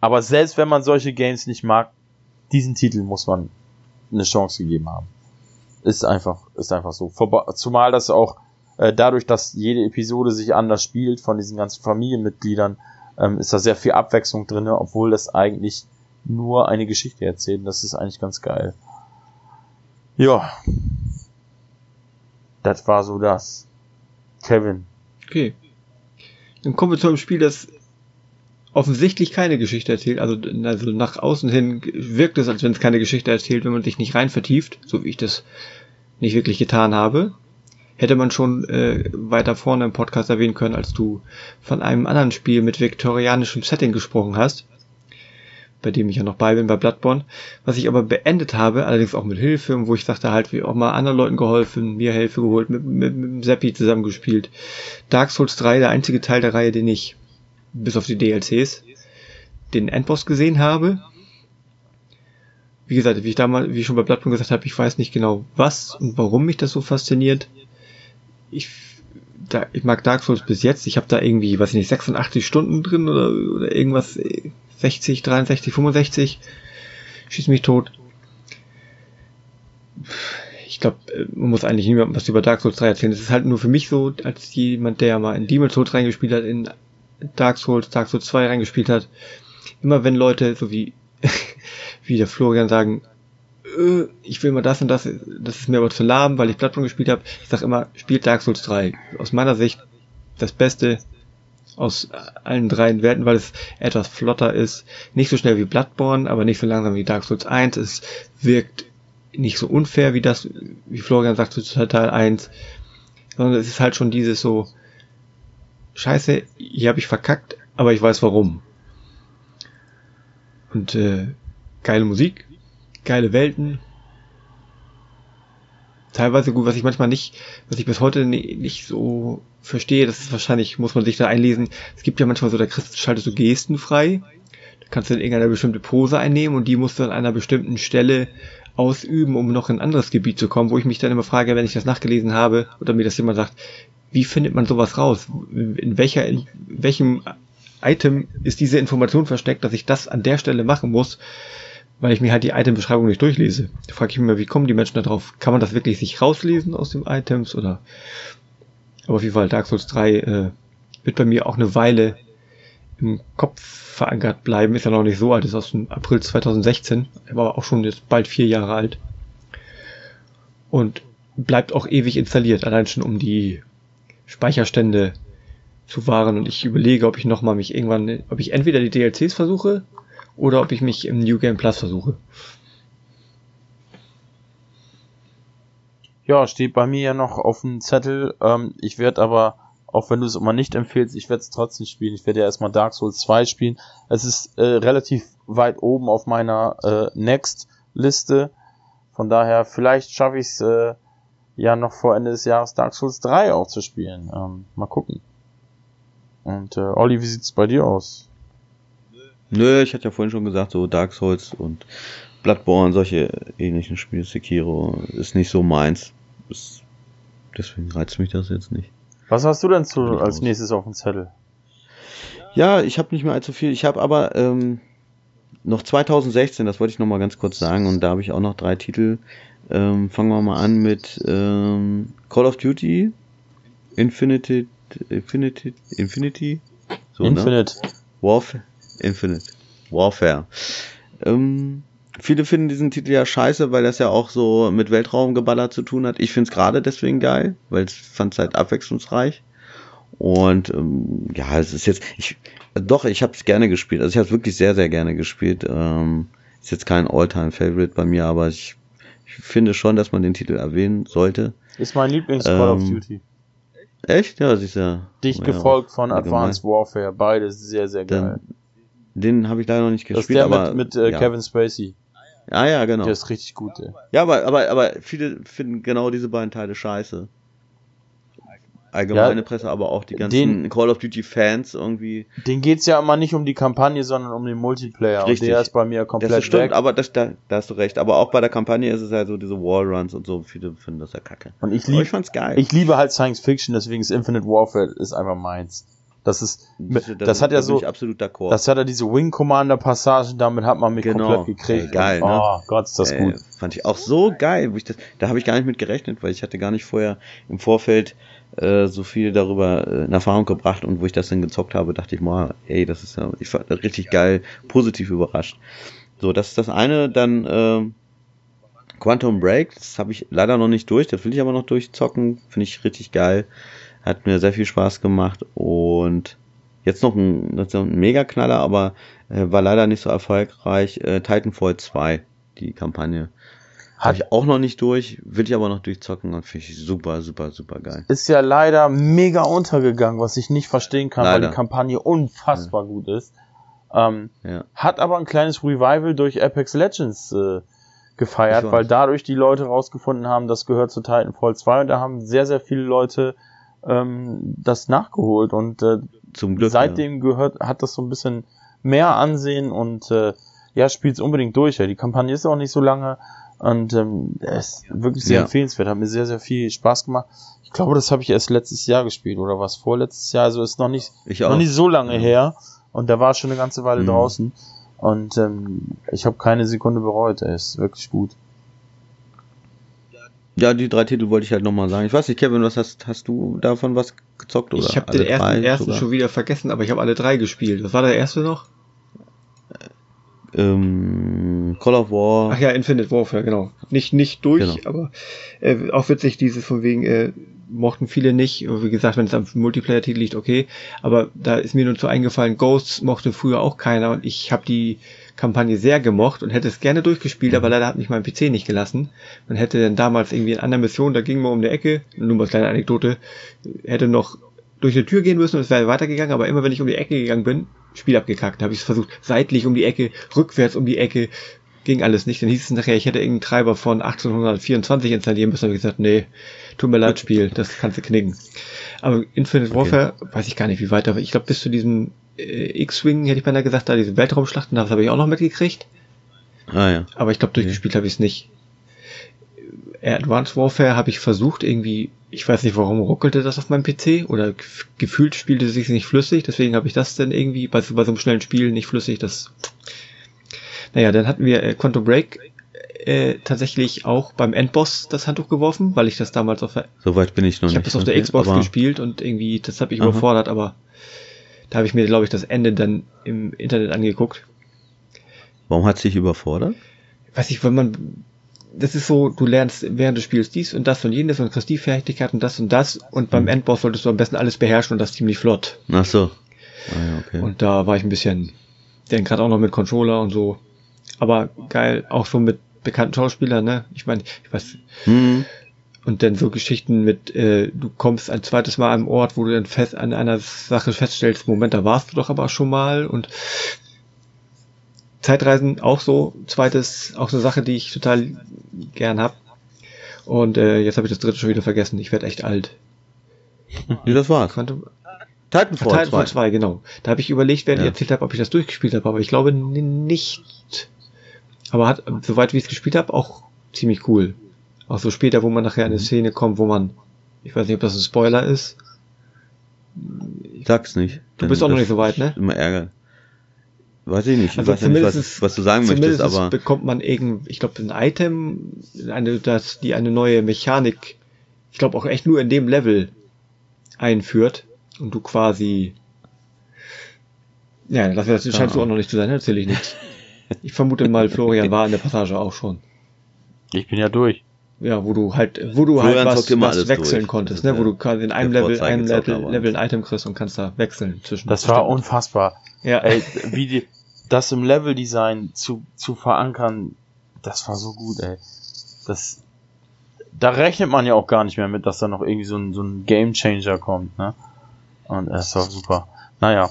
Aber selbst wenn man solche Games nicht mag, diesen Titel muss man eine Chance gegeben haben. Ist einfach, ist einfach so. Zumal das auch äh, dadurch, dass jede Episode sich anders spielt von diesen ganzen Familienmitgliedern, ähm, ist da sehr viel Abwechslung drin, obwohl das eigentlich nur eine Geschichte erzählt. Das ist eigentlich ganz geil. Ja. Das war so das. Kevin. Okay. Dann kommen wir zu einem Spiel, das offensichtlich keine Geschichte erzählt. Also, also nach außen hin wirkt es, als wenn es keine Geschichte erzählt, wenn man sich nicht rein vertieft, so wie ich das nicht wirklich getan habe. Hätte man schon äh, weiter vorne im Podcast erwähnen können, als du von einem anderen Spiel mit viktorianischem Setting gesprochen hast, bei dem ich ja noch bei bin, bei Bloodborne, was ich aber beendet habe, allerdings auch mit Hilfe, wo ich sagte halt, wie auch mal anderen Leuten geholfen, mir Hilfe geholt, mit, mit, mit Seppi zusammengespielt. Dark Souls 3, der einzige Teil der Reihe, den ich bis auf die DLCs, den Endboss gesehen habe. Wie gesagt, wie ich damals, wie ich schon bei Bloodborne gesagt habe, ich weiß nicht genau was und warum mich das so fasziniert. Ich, da, ich mag Dark Souls bis jetzt. Ich habe da irgendwie, weiß ich nicht, 86 Stunden drin oder, oder irgendwas, 60, 63, 65. Schieß mich tot. Ich glaube, man muss eigentlich niemandem was über Dark Souls 3 erzählen. Es ist halt nur für mich so, als jemand, der mal in Demon Souls reingespielt hat, in Dark Souls, Dark Souls 2 reingespielt hat, immer wenn Leute, so wie, wie der Florian sagen, äh, ich will mal das und das, das ist mir aber zu lahm, weil ich Bloodborne gespielt habe. Ich sag immer, spielt Dark Souls 3. Aus meiner Sicht das Beste aus allen dreien Werten, weil es etwas flotter ist. Nicht so schnell wie Bloodborne, aber nicht so langsam wie Dark Souls 1. Es wirkt nicht so unfair wie das, wie Florian sagt, zu Teil 1. Sondern es ist halt schon dieses so, scheiße, hier habe ich verkackt, aber ich weiß warum. Und äh, geile Musik, geile Welten. Teilweise gut, was ich manchmal nicht, was ich bis heute nicht so verstehe, das ist wahrscheinlich, muss man sich da einlesen. Es gibt ja manchmal so, da schaltest du Gesten frei. Da kannst du in irgendeine bestimmte Pose einnehmen und die musst du an einer bestimmten Stelle ausüben, um noch in ein anderes Gebiet zu kommen, wo ich mich dann immer frage, wenn ich das nachgelesen habe oder mir das jemand sagt, wie findet man sowas raus? In welcher, in welchem Item ist diese Information versteckt, dass ich das an der Stelle machen muss, weil ich mir halt die Item-Beschreibung nicht durchlese. Da frage ich mich immer, wie kommen die Menschen da drauf? Kann man das wirklich sich rauslesen aus den Items oder? Aber auf jeden Fall, Dark Souls 3 äh, wird bei mir auch eine Weile im Kopf verankert bleiben. Ist ja noch nicht so alt, ist aus dem April 2016. Er war auch schon jetzt bald vier Jahre alt. Und bleibt auch ewig installiert, allein schon um die Speicherstände zu wahren und ich überlege, ob ich nochmal mich irgendwann, ob ich entweder die DLCs versuche oder ob ich mich im New Game Plus versuche. Ja, steht bei mir ja noch auf dem Zettel. Ähm, ich werde aber, auch wenn du es immer nicht empfehlst, ich werde es trotzdem spielen. Ich werde ja erstmal Dark Souls 2 spielen. Es ist äh, relativ weit oben auf meiner äh, Next-Liste. Von daher, vielleicht schaffe ich es äh, ja noch vor Ende des Jahres Dark Souls 3 auch zu spielen. Ähm, mal gucken. Und äh, Olli, wie sieht's bei dir aus? Nö, ich hatte ja vorhin schon gesagt, so Dark Souls und Bloodborne, solche ähnlichen Spiele, Sekiro, ist nicht so meins. Ist, deswegen reizt mich das jetzt nicht. Was hast du denn zu, als nächstes auf dem Zettel? Ja, ich habe nicht mehr allzu viel. Ich habe aber ähm, noch 2016, das wollte ich noch mal ganz kurz sagen, und da habe ich auch noch drei Titel. Ähm, fangen wir mal an mit ähm, Call of Duty, Infinity, Infinity, Infinity, so, ne? Infinite. Ne? Warfare, Infinite, Warfare. Ähm, viele finden diesen Titel ja scheiße, weil das ja auch so mit Weltraumgeballer zu tun hat. Ich finde es gerade deswegen geil, weil ich fand es halt abwechslungsreich. Und ähm, ja, es ist jetzt, ich, doch, ich habe es gerne gespielt. Also ich habe es wirklich sehr, sehr gerne gespielt. Ähm, ist jetzt kein All-Time-Favorite bei mir, aber ich, ich finde schon, dass man den Titel erwähnen sollte. Ist mein Lieblings-Call ähm, of Duty. Echt? Ja, ist ja. Dicht ja, gefolgt von Advanced Warfare. Beides sehr, sehr geil. Den, den habe ich leider noch nicht gespielt. Das ist der aber, mit, mit äh, ja. Kevin Spacey. Ah ja, genau. Der ist richtig gut, ey. Ja, aber, aber, aber viele finden genau diese beiden Teile scheiße allgemeine ja, Presse, aber auch die ganzen den, Call of Duty Fans irgendwie. Den geht's ja immer nicht um die Kampagne, sondern um den Multiplayer. Richtig. Und der ist bei mir komplett das stimmt, weg. aber das, da, da hast du recht. Aber auch bei der Kampagne ist es halt so diese Wallruns und so. Viele finden das ja kacke. Und ich, lieb, ich fand's geil. Ich liebe halt Science Fiction, deswegen ist Infinite Warfare ist einfach meins. Das ist, das, das, hat ja so, absolut das hat ja diese Wing Commander Passagen, damit hat man mich genau. komplett gekriegt. Ey, geil, und, ne? Oh Gott, ist das Ey, gut. Fand ich auch so geil, wo ich das, da habe ich gar nicht mit gerechnet, weil ich hatte gar nicht vorher im Vorfeld äh, so viel darüber äh, in Erfahrung gebracht und wo ich das dann gezockt habe, dachte ich mal, ey, das ist ja, ich fand das richtig geil, positiv überrascht. So, das ist das eine, dann äh, Quantum Break, das habe ich leider noch nicht durch, das will ich aber noch durchzocken, finde ich richtig geil, hat mir sehr viel Spaß gemacht und jetzt noch ein, ist ein Mega-Knaller, aber äh, war leider nicht so erfolgreich, äh, Titanfall 2, die Kampagne. Habe ich auch noch nicht durch, will ich aber noch durchzocken und finde ich super, super, super geil. Ist ja leider mega untergegangen, was ich nicht verstehen kann, leider. weil die Kampagne unfassbar ja. gut ist. Ähm, ja. Hat aber ein kleines Revival durch Apex Legends äh, gefeiert, weil dadurch die Leute rausgefunden haben, das gehört zu Titanfall 2 und da haben sehr, sehr viele Leute ähm, das nachgeholt und äh, Zum Glück, seitdem ja. gehört, hat das so ein bisschen mehr Ansehen und äh, ja, spielt es unbedingt durch. Ja. Die Kampagne ist auch nicht so lange, und ähm, er ist wirklich sehr ja. empfehlenswert, hat mir sehr, sehr viel Spaß gemacht. Ich glaube, das habe ich erst letztes Jahr gespielt oder was vorletztes Jahr, also ist noch nicht, noch nicht so lange ja. her. Und da war schon eine ganze Weile mhm. draußen. Und ähm, ich habe keine Sekunde bereut, er ist wirklich gut. Ja, die drei Titel wollte ich halt nochmal sagen. Ich weiß nicht, Kevin, was hast, hast du davon was gezockt? Oder ich habe den ersten, ersten schon wieder vergessen, aber ich habe alle drei gespielt. Was war der erste noch? ähm, Call of War. Ach ja, Infinite Warfare, genau. Nicht, nicht durch, genau. aber äh, auch witzig, dieses von wegen, äh, mochten viele nicht. Wie gesagt, wenn es am Multiplayer-Titel liegt, okay. Aber da ist mir nur so eingefallen, Ghosts mochte früher auch keiner und ich habe die Kampagne sehr gemocht und hätte es gerne durchgespielt, mhm. aber leider hat mich mein PC nicht gelassen. Man hätte dann damals irgendwie in einer Mission, da ging man um die Ecke, nur mal kleine Anekdote, hätte noch durch eine Tür gehen müssen und es wäre weitergegangen, aber immer wenn ich um die Ecke gegangen bin, Spiel abgekackt. habe ich es versucht, seitlich um die Ecke, rückwärts um die Ecke, ging alles nicht. Dann hieß es nachher, ich hätte irgendeinen Treiber von 1824 installieren müssen. habe ich gesagt, nee, tut mir leid, Spiel, das kannst du knicken. Aber Infinite Warfare, okay. weiß ich gar nicht, wie weit, aber ich glaube, bis zu diesem äh, X-Wing, hätte ich beinahe gesagt, da diese Weltraumschlachten, das habe ich auch noch mitgekriegt. Ah ja. Aber ich glaube, durchgespielt okay. habe ich es nicht. Advanced Warfare habe ich versucht, irgendwie, ich weiß nicht, warum ruckelte das auf meinem PC oder gefühlt spielte es sich nicht flüssig, deswegen habe ich das dann irgendwie bei, bei so einem schnellen Spiel nicht flüssig, das. Naja, dann hatten wir äh, Quantum Break äh, tatsächlich auch beim Endboss das Handtuch geworfen, weil ich das damals auf der. Soweit bin ich noch ich nicht. Ich habe das auf der Xbox gespielt und irgendwie, das habe ich Aha. überfordert, aber da habe ich mir, glaube ich, das Ende dann im Internet angeguckt. Warum hat sich überfordert? Weiß ich, wenn man das ist so, du lernst während des Spiels dies und das und jenes und kriegst die Fertigkeit und das und das und beim mhm. Endboss solltest du am besten alles beherrschen und das ziemlich flott. Ach so. Ah, ja, okay. Und da war ich ein bisschen, denn gerade auch noch mit Controller und so. Aber geil, auch so mit bekannten Schauspielern, ne? Ich meine, ich weiß. Mhm. Und dann so Geschichten mit, äh, du kommst ein zweites Mal an einem Ort, wo du dann fest an einer Sache feststellst, Moment, da warst du doch aber schon mal und Zeitreisen auch so, zweites, auch eine Sache, die ich total gern hab. Und äh, jetzt habe ich das dritte schon wieder vergessen. Ich werde echt alt. Nee, das war's. Quantum, Titanfall, Titanfall 2. 2, genau. Da habe ich überlegt, während Ja. ich erzählt habe, ob ich das durchgespielt habe, aber ich glaube nicht. Aber hat, soweit wie ich es gespielt habe, auch ziemlich cool. Auch so später, wo man nachher in eine Szene kommt, wo man, ich weiß nicht, ob das ein Spoiler ist. Sag's nicht. Du bist auch noch nicht so weit, ne? Immer ärgern. Weiß ich nicht. Ich Also weiß ja nicht, was, zumindest- was du sagen möchtest, Zumindest aber bekommt man irgend, ich glaube, ein Item, eine, das, die eine neue Mechanik, ich glaube auch echt nur in dem Level einführt und du quasi, ja, das, das scheinst du auch noch nicht zu sein, erzähle ich nichts. Ich vermute mal, Florian war in der Passage auch schon. Ich bin ja durch. Ja, wo du halt, wo du Florian halt was, was wechseln durch. konntest, ne, wo du quasi in einem Level, einem Level, Level ein Item kriegst und kannst da wechseln zwischen. Das war unfassbar. ja. Ey, wie die, das im Leveldesign zu, zu verankern, das war so gut, ey. Das, da rechnet man ja auch gar nicht mehr mit, dass da noch irgendwie so ein, so ein Game Changer kommt, ne? Und es war super. Naja.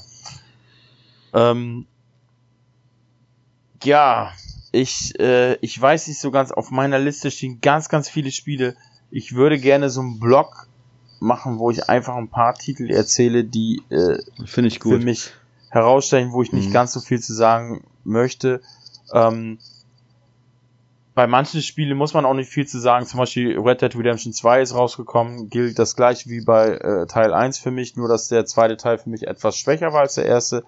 Ähm, ja, ich, äh, ich weiß nicht so ganz, auf meiner Liste stehen ganz, ganz viele Spiele. Ich würde gerne so einen Blog machen, wo ich einfach ein paar Titel erzähle, die äh, finde ich für gut. mich herausstellen, wo ich nicht Mhm. ganz so viel zu sagen möchte. Ähm, bei manchen Spielen muss man auch nicht viel zu sagen. Zum Beispiel Red Dead Redemption 2 ist rausgekommen, gilt das gleiche wie bei äh, Teil 1 für mich, nur dass der zweite Teil für mich etwas schwächer war als der erste,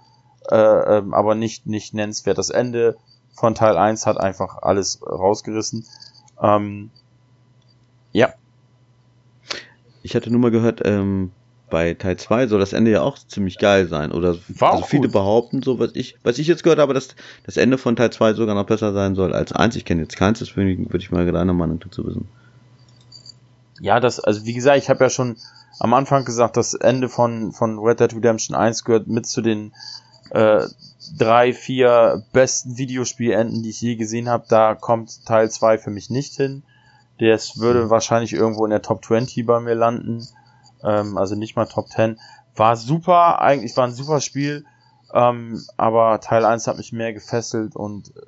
äh, ähm, aber nicht, nicht nennenswert. Das Ende von Teil 1 hat einfach alles rausgerissen. Ähm, ja, Ich hatte nur mal gehört, ähm, bei Teil 2 soll das Ende ja auch ziemlich geil sein. Oder War also viele gut. behaupten, so was ich, was ich jetzt gehört habe, dass das Ende von Teil 2 sogar noch besser sein soll als 1. Ich kenne jetzt keins, deswegen würde ich mal deine Meinung dazu wissen. Ja, das, also wie gesagt, ich habe ja schon am Anfang gesagt, das Ende von, von Red Dead Redemption 1 gehört mit zu den äh, drei, vier besten Videospielenden, die ich je gesehen habe. Da kommt Teil 2 für mich nicht hin. Das würde wahrscheinlich irgendwo in der Top 20 bei mir landen. Ähm, also nicht mal Top 10. War super, eigentlich war ein super Spiel. Ähm, aber Teil 1 hat mich mehr gefesselt und äh,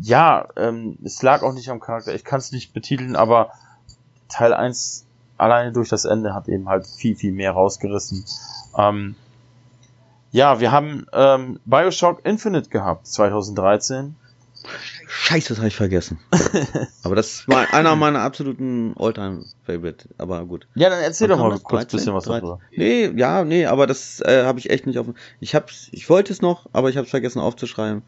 ja, ähm, es lag auch nicht am Charakter. Ich kann es nicht betiteln, aber Teil 1 alleine durch das Ende hat eben halt viel, viel mehr rausgerissen. Ähm, ja, wir haben ähm, Bioshock Infinite gehabt, 2013. Scheiße, das habe ich vergessen. Aber das war einer meiner absoluten Alltime-Favorite. Aber gut. Ja, dann erzähl doch mal kurz ein 13? bisschen was 13? darüber. Nee, ja, nee, aber das äh, habe ich echt nicht auf. Ich hab's, ich wollte es noch, aber ich habe es vergessen aufzuschreiben.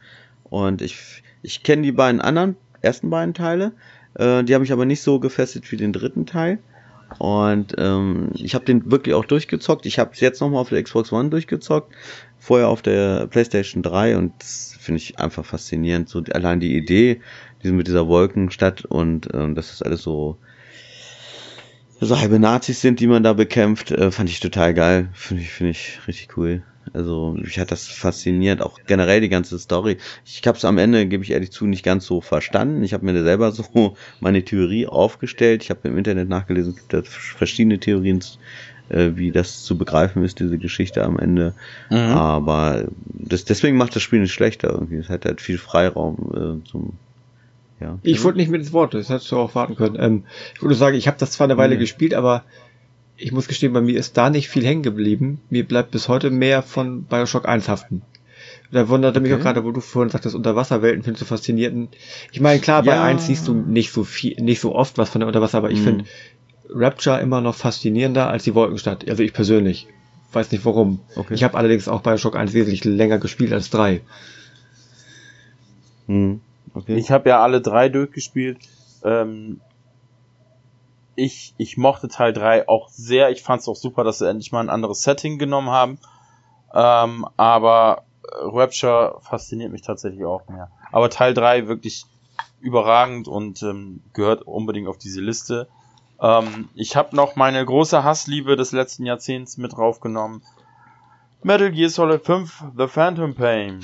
Und ich, ich kenne die beiden anderen, ersten beiden Teile. Äh, die haben mich aber nicht so gefesselt wie den dritten Teil. Und ähm, ich habe den wirklich auch durchgezockt. Ich habe es jetzt nochmal auf der Xbox One durchgezockt. Vorher auf der PlayStation 3 und das finde ich einfach faszinierend. So allein die Idee, diese mit dieser Wolkenstadt und ähm, dass das alles so so halbe Nazis sind, die man da bekämpft, äh, fand ich total geil. Finde ich, finde ich richtig cool. Also mich hat das fasziniert, auch generell die ganze Story. Ich habe es am Ende, gebe ich ehrlich zu, nicht ganz so verstanden. Ich habe mir da selber so meine Theorie aufgestellt. Ich habe im Internet nachgelesen, es gibt da verschiedene Theorien, äh, wie das zu begreifen ist, diese Geschichte am Ende. Mhm. Aber das, deswegen macht das Spiel nicht schlechter irgendwie. Es hat halt viel Freiraum äh, zum ja. Ich wollte nicht mit ins Wort, das hättest du auch warten können. Ähm, ich würde sagen, ich habe das zwar eine Weile Nee. gespielt, aber ich muss gestehen, bei mir ist da nicht viel hängen geblieben. Mir bleibt bis heute mehr von Bioshock 1 haften. Da wunderte mich Okay. auch gerade, wo du vorhin sagtest, Unterwasserwelten findest du faszinierend. Ich meine, klar, bei Ja. 1 siehst du nicht so viel, nicht so oft was von der Unterwasser, aber ich Mhm. finde Rapture immer noch faszinierender als die Wolkenstadt. Also ich persönlich. Weiß nicht warum. Okay. Ich habe allerdings auch Bioshock 1 wesentlich länger gespielt als 3. Hm. Okay. Ich habe ja alle drei durchgespielt. Ähm, ich, ich mochte Teil 3 auch sehr. Ich fand es auch super, dass sie endlich mal ein anderes Setting genommen haben. Ähm, aber äh, Rapture fasziniert mich tatsächlich auch mehr. Aber Teil 3 wirklich überragend und ähm, gehört unbedingt auf diese Liste. Ähm, ich habe noch meine große Hassliebe des letzten Jahrzehnts mit draufgenommen. Metal Gear Solid 5 The Phantom Pain.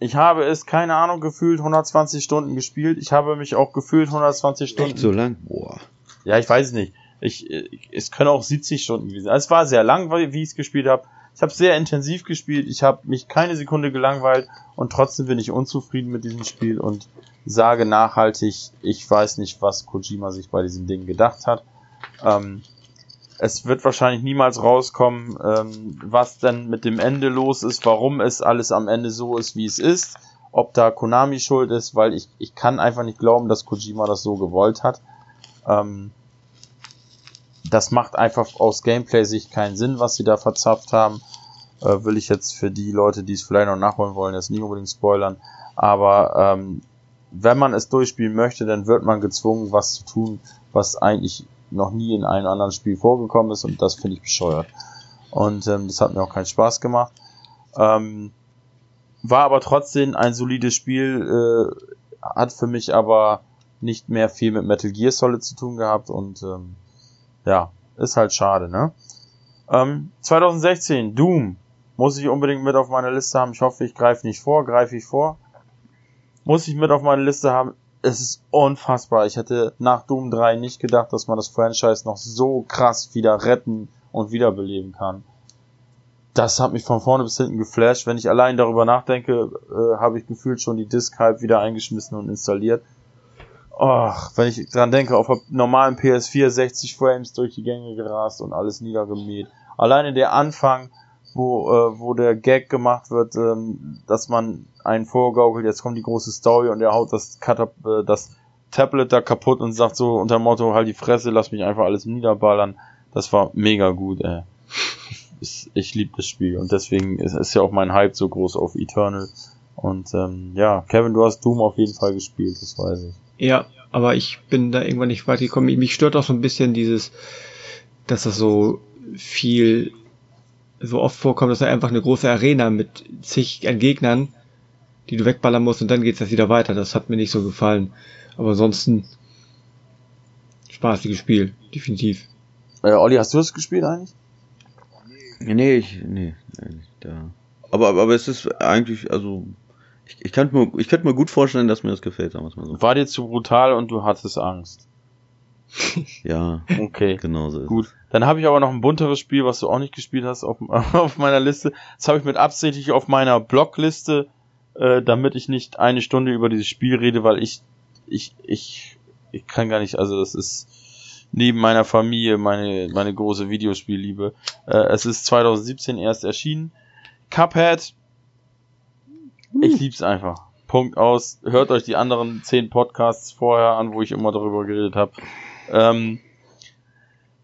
Ich habe es, keine Ahnung, gefühlt 120 Stunden gespielt. Ich habe mich auch gefühlt 120 Stunden. Echt so lang? Boah. Ja, ich weiß nicht. Ich, ich, es können auch 70 Stunden gewesen sein. Es war sehr lang, wie ich es gespielt habe. Ich habe sehr intensiv gespielt, ich habe mich keine Sekunde gelangweilt und trotzdem bin ich unzufrieden mit diesem Spiel und sage nachhaltig, ich weiß nicht, was Kojima sich bei diesem Ding gedacht hat. Ähm, es wird wahrscheinlich niemals rauskommen, ähm, was denn mit dem Ende los ist, warum es alles am Ende so ist, wie es ist, ob da Konami schuld ist, weil ich, ich kann einfach nicht glauben, dass Kojima das so gewollt hat. Ähm, das macht einfach aus Gameplay-Sicht keinen Sinn, was sie da verzapft haben. Äh, will ich jetzt für die Leute, die es vielleicht noch nachholen wollen, jetzt nicht unbedingt spoilern. Aber ähm, wenn man es durchspielen möchte, dann wird man gezwungen, was zu tun, was eigentlich noch nie in einem anderen Spiel vorgekommen ist und das finde ich bescheuert. Und ähm, das hat mir auch keinen Spaß gemacht. Ähm, war aber trotzdem ein solides Spiel, äh, hat für mich aber nicht mehr viel mit Metal Gear Solid zu tun gehabt und ähm, ja, ist halt schade, ne? Ähm, 2016, Doom. Muss ich unbedingt mit auf meiner Liste haben. Ich hoffe, ich greife nicht vor. Greife ich vor? Muss ich mit auf meine Liste haben. Es ist unfassbar. Ich hätte nach Doom 3 nicht gedacht, dass man das Franchise noch so krass wieder retten und wiederbeleben kann. Das hat mich von vorne bis hinten geflasht. Wenn ich allein darüber nachdenke, äh, habe ich gefühlt schon die Disk halb wieder eingeschmissen und installiert. Ach, wenn ich dran denke, auf einem normalen PS4 60 Frames durch die Gänge gerast und alles niedergemäht. Alleine der Anfang, wo, äh, wo der Gag gemacht wird, ähm, dass man einen vorgaukelt, jetzt kommt die große Story und er haut das, Katap äh, das Tablet da kaputt und sagt so unter dem Motto, halt die Fresse, lass mich einfach alles niederballern. Das war mega gut, ey. Ich, ich liebe das Spiel und deswegen ist, ist ja auch mein Hype so groß auf Eternal. Und ähm, ja, Kevin, du hast Doom auf jeden Fall gespielt, das weiß ich. Ja, aber ich bin da irgendwann nicht weit gekommen. Mich stört auch so ein bisschen dieses, dass das so viel, so oft vorkommt, dass er einfach eine große Arena mit zig Gegnern, die du wegballern musst und dann geht's das wieder weiter. Das hat mir nicht so gefallen. Aber ansonsten spaßiges Spiel, definitiv. Äh, Olli, hast du das gespielt eigentlich? Nee, ich, nee, nee da. Aber, aber es ist eigentlich, also ich, ich, könnte mir, ich könnte mir gut vorstellen, dass mir das gefällt, sagen wir mal so. War dir zu brutal und du hattest Angst. ja. Okay. Genau so. Gut. Dann habe ich aber noch ein bunteres Spiel, was du auch nicht gespielt hast auf, auf meiner Liste. Das habe ich mit absichtlich auf meiner Blogliste, äh, damit ich nicht eine Stunde über dieses Spiel rede, weil ich, ich, ich, ich kann gar nicht, also das ist neben meiner Familie meine, meine große Videospielliebe. Äh, es ist 2017 erst erschienen. Cuphead ich lieb's einfach. Punkt aus. Hört euch die anderen zehn Podcasts vorher an, wo ich immer darüber geredet habe. Ähm,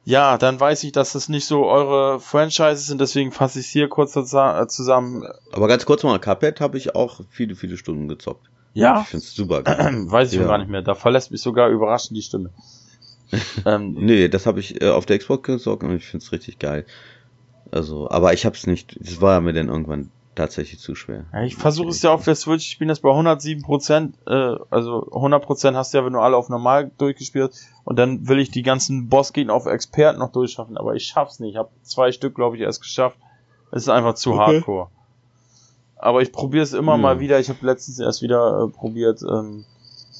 ja, dann weiß ich, dass das nicht so eure Franchises sind, deswegen fasse ich es hier kurz äh, zusammen. Aber ganz kurz mal, Cuphead habe ich auch viele, viele Stunden gezockt. Ja. Ich find's super geil. weiß ich ja. gar nicht mehr. Da verlässt mich sogar überraschend die Stimme. ähm, nee, das habe ich äh, auf der Xbox gezockt und ich find's richtig geil. Also, aber ich hab's nicht, das war mir dann irgendwann tatsächlich zu schwer. Ja, ich versuche es ja auf der Switch, ich bin jetzt bei 107 Prozent, äh, also 100 Prozent hast du ja, wenn du alle auf normal durchgespielt hast, und dann will ich die ganzen Bossgegner auf Expert noch durchschaffen, aber ich schaff's nicht. Ich habe zwei Stück, glaube ich, erst geschafft. Es ist einfach zu okay. hardcore. Aber ich probiere es immer hm. mal wieder. Ich habe letztens erst wieder äh, probiert, ähm,